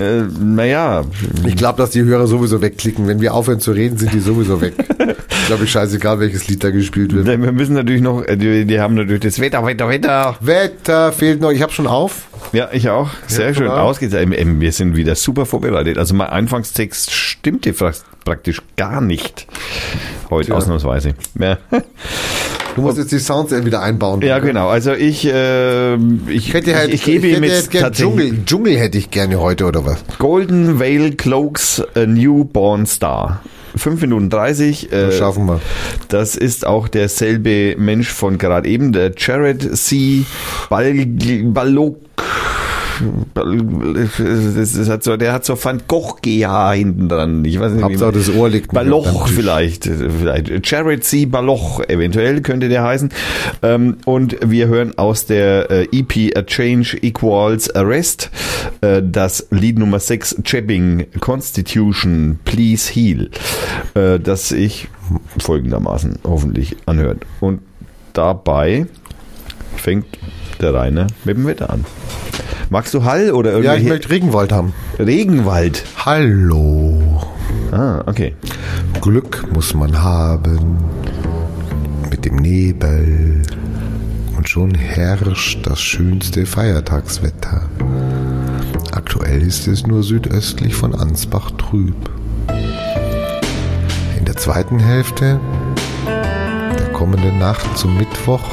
Äh, naja, Ich glaube, dass die Hörer sowieso wegklicken. Wenn wir aufhören zu reden, sind die sowieso weg. ich glaube, ich scheißegal, welches Lied da gespielt wird. wir müssen natürlich noch, äh, die, die haben natürlich das Wetter, Wetter, Wetter. Wetter fehlt noch. Ich habe schon auf. Ja, ich auch. Sehr Ja, schön ausgezeichnet. Ähm, Wir sind wieder super vorbereitet. Also mein Anfangstext stimmte fra- praktisch gar nicht. Heute Tja. ausnahmsweise. Ja. Du musst jetzt die Sounds wieder einbauen. ja, genau. Also ich, äh, ich, Ich hätte halt, ich, ich gebe ich ihm jetzt gern Dschungel. Dschungel hätte ich gerne heute oder was? Golden Veil Cloaks A Newborn Star. 5 Minuten 30. Äh, Das schaffen wir. Das ist auch derselbe Mensch von gerade eben, der Jared C. Bal Balok. Das, hat so, der hat so Van Gogh GH hinten dran. Ich weiß nicht, Hauptsache das Ohr liegt Baloch vielleicht, vielleicht. Jared C. Baloch eventuell könnte der heißen. Ähm, und wir hören aus der äh, EP A Change Equals Arrest äh, das Lied Nummer 6 Chapping Constitution Please Heal, äh, das sich folgendermaßen hoffentlich anhört. Und dabei fängt der Rainer mit dem Wetter an. Magst du Hall oder Ja, ich irgendwie möchte Regenwald haben. Regenwald? Hallo. Ah, okay. Glück muss man haben mit dem Nebel. Und schon herrscht das schönste Feiertagswetter. Aktuell ist es nur südöstlich von Ansbach trüb. In der zweiten Hälfte der kommenden Nacht zum Mittwoch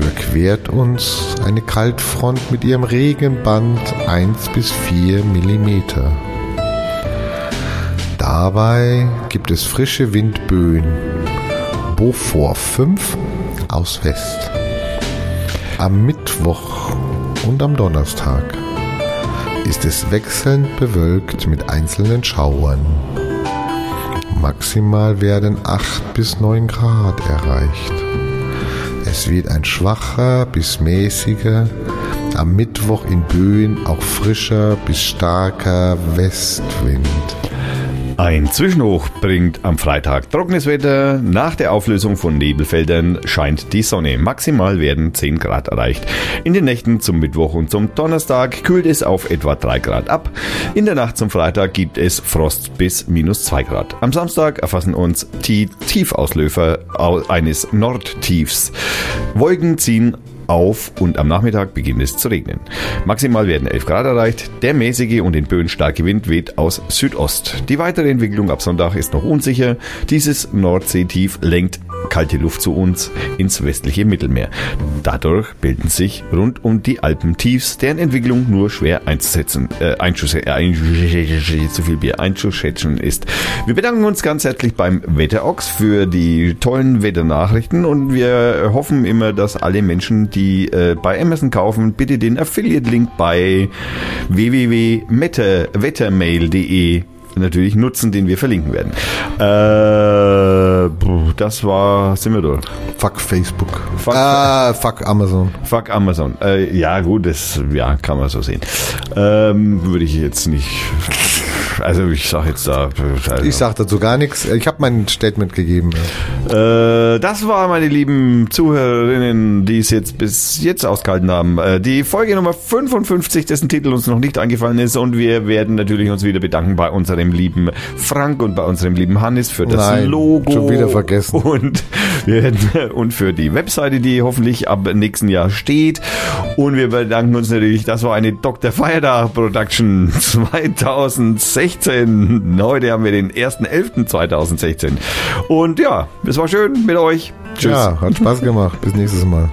überquert uns eine Kaltfront mit ihrem Regenband 1 bis 4 Millimeter. Dabei gibt es frische Windböen. Beaufort 5 aus West. Am Mittwoch und am Donnerstag ist es wechselnd bewölkt mit einzelnen Schauern. Maximal werden 8 bis 9 Grad erreicht. Es wird ein schwacher bis mäßiger, am Mittwoch in Böen auch frischer bis starker Westwind. Ein Zwischenhoch bringt am Freitag trockenes Wetter. Nach der Auflösung von Nebelfeldern scheint die Sonne. Maximal werden 10 Grad erreicht. In den Nächten zum Mittwoch und zum Donnerstag kühlt es auf etwa 3 Grad ab. In der Nacht zum Freitag gibt es Frost bis minus 2 Grad. Am Samstag erfassen uns die Tiefauslöfer au- eines Nordtiefs. Wolken ziehen auf und am Nachmittag beginnt es zu regnen. Maximal werden 11 Grad erreicht. Der mäßige und in Böen starke Wind weht aus Südost. Die weitere Entwicklung ab Sonntag ist noch unsicher. Dieses Nordseetief lenkt kalte Luft zu uns ins westliche Mittelmeer. Dadurch bilden sich rund um die Alpen Tiefs, deren Entwicklung nur schwer einzusetzen, äh, einzuschätzen, äh, zu viel Bier einzuschätzen ist. Wir bedanken uns ganz herzlich beim Wetterox für die tollen Wetternachrichten und wir hoffen immer, dass alle Menschen, die äh, bei Amazon kaufen, bitte den Affiliate-Link bei www.wettermail.de natürlich nutzen, den wir verlinken werden. Äh, das war, sind wir durch. Fuck Facebook. Fuck, Ah, fuck Amazon. fuck Amazon. Äh, ja, gut, das ja, kann man so sehen. Ähm, würde ich jetzt nicht. Also ich sag jetzt da. Also, Ich sag dazu gar nichts. Ich habe mein Statement gegeben. Äh, das war, meine lieben Zuhörerinnen, die es jetzt bis jetzt ausgehalten haben. Äh, die Folge Nummer 55, dessen Titel uns noch nicht eingefallen ist. Und wir werden natürlich uns wieder bedanken bei unserem lieben Frank und bei unserem lieben Hannes für das Nein, Logo. schon wieder vergessen. Und, und für die Webseite, die hoffentlich ab nächsten Jahr steht. Und wir bedanken uns natürlich, das war eine Dr. Feiertag Production 2016. Heute haben wir den 1.11.2016. Und ja, es war schön mit euch. Tschüss. Ja, hat Spaß gemacht. Bis nächstes Mal.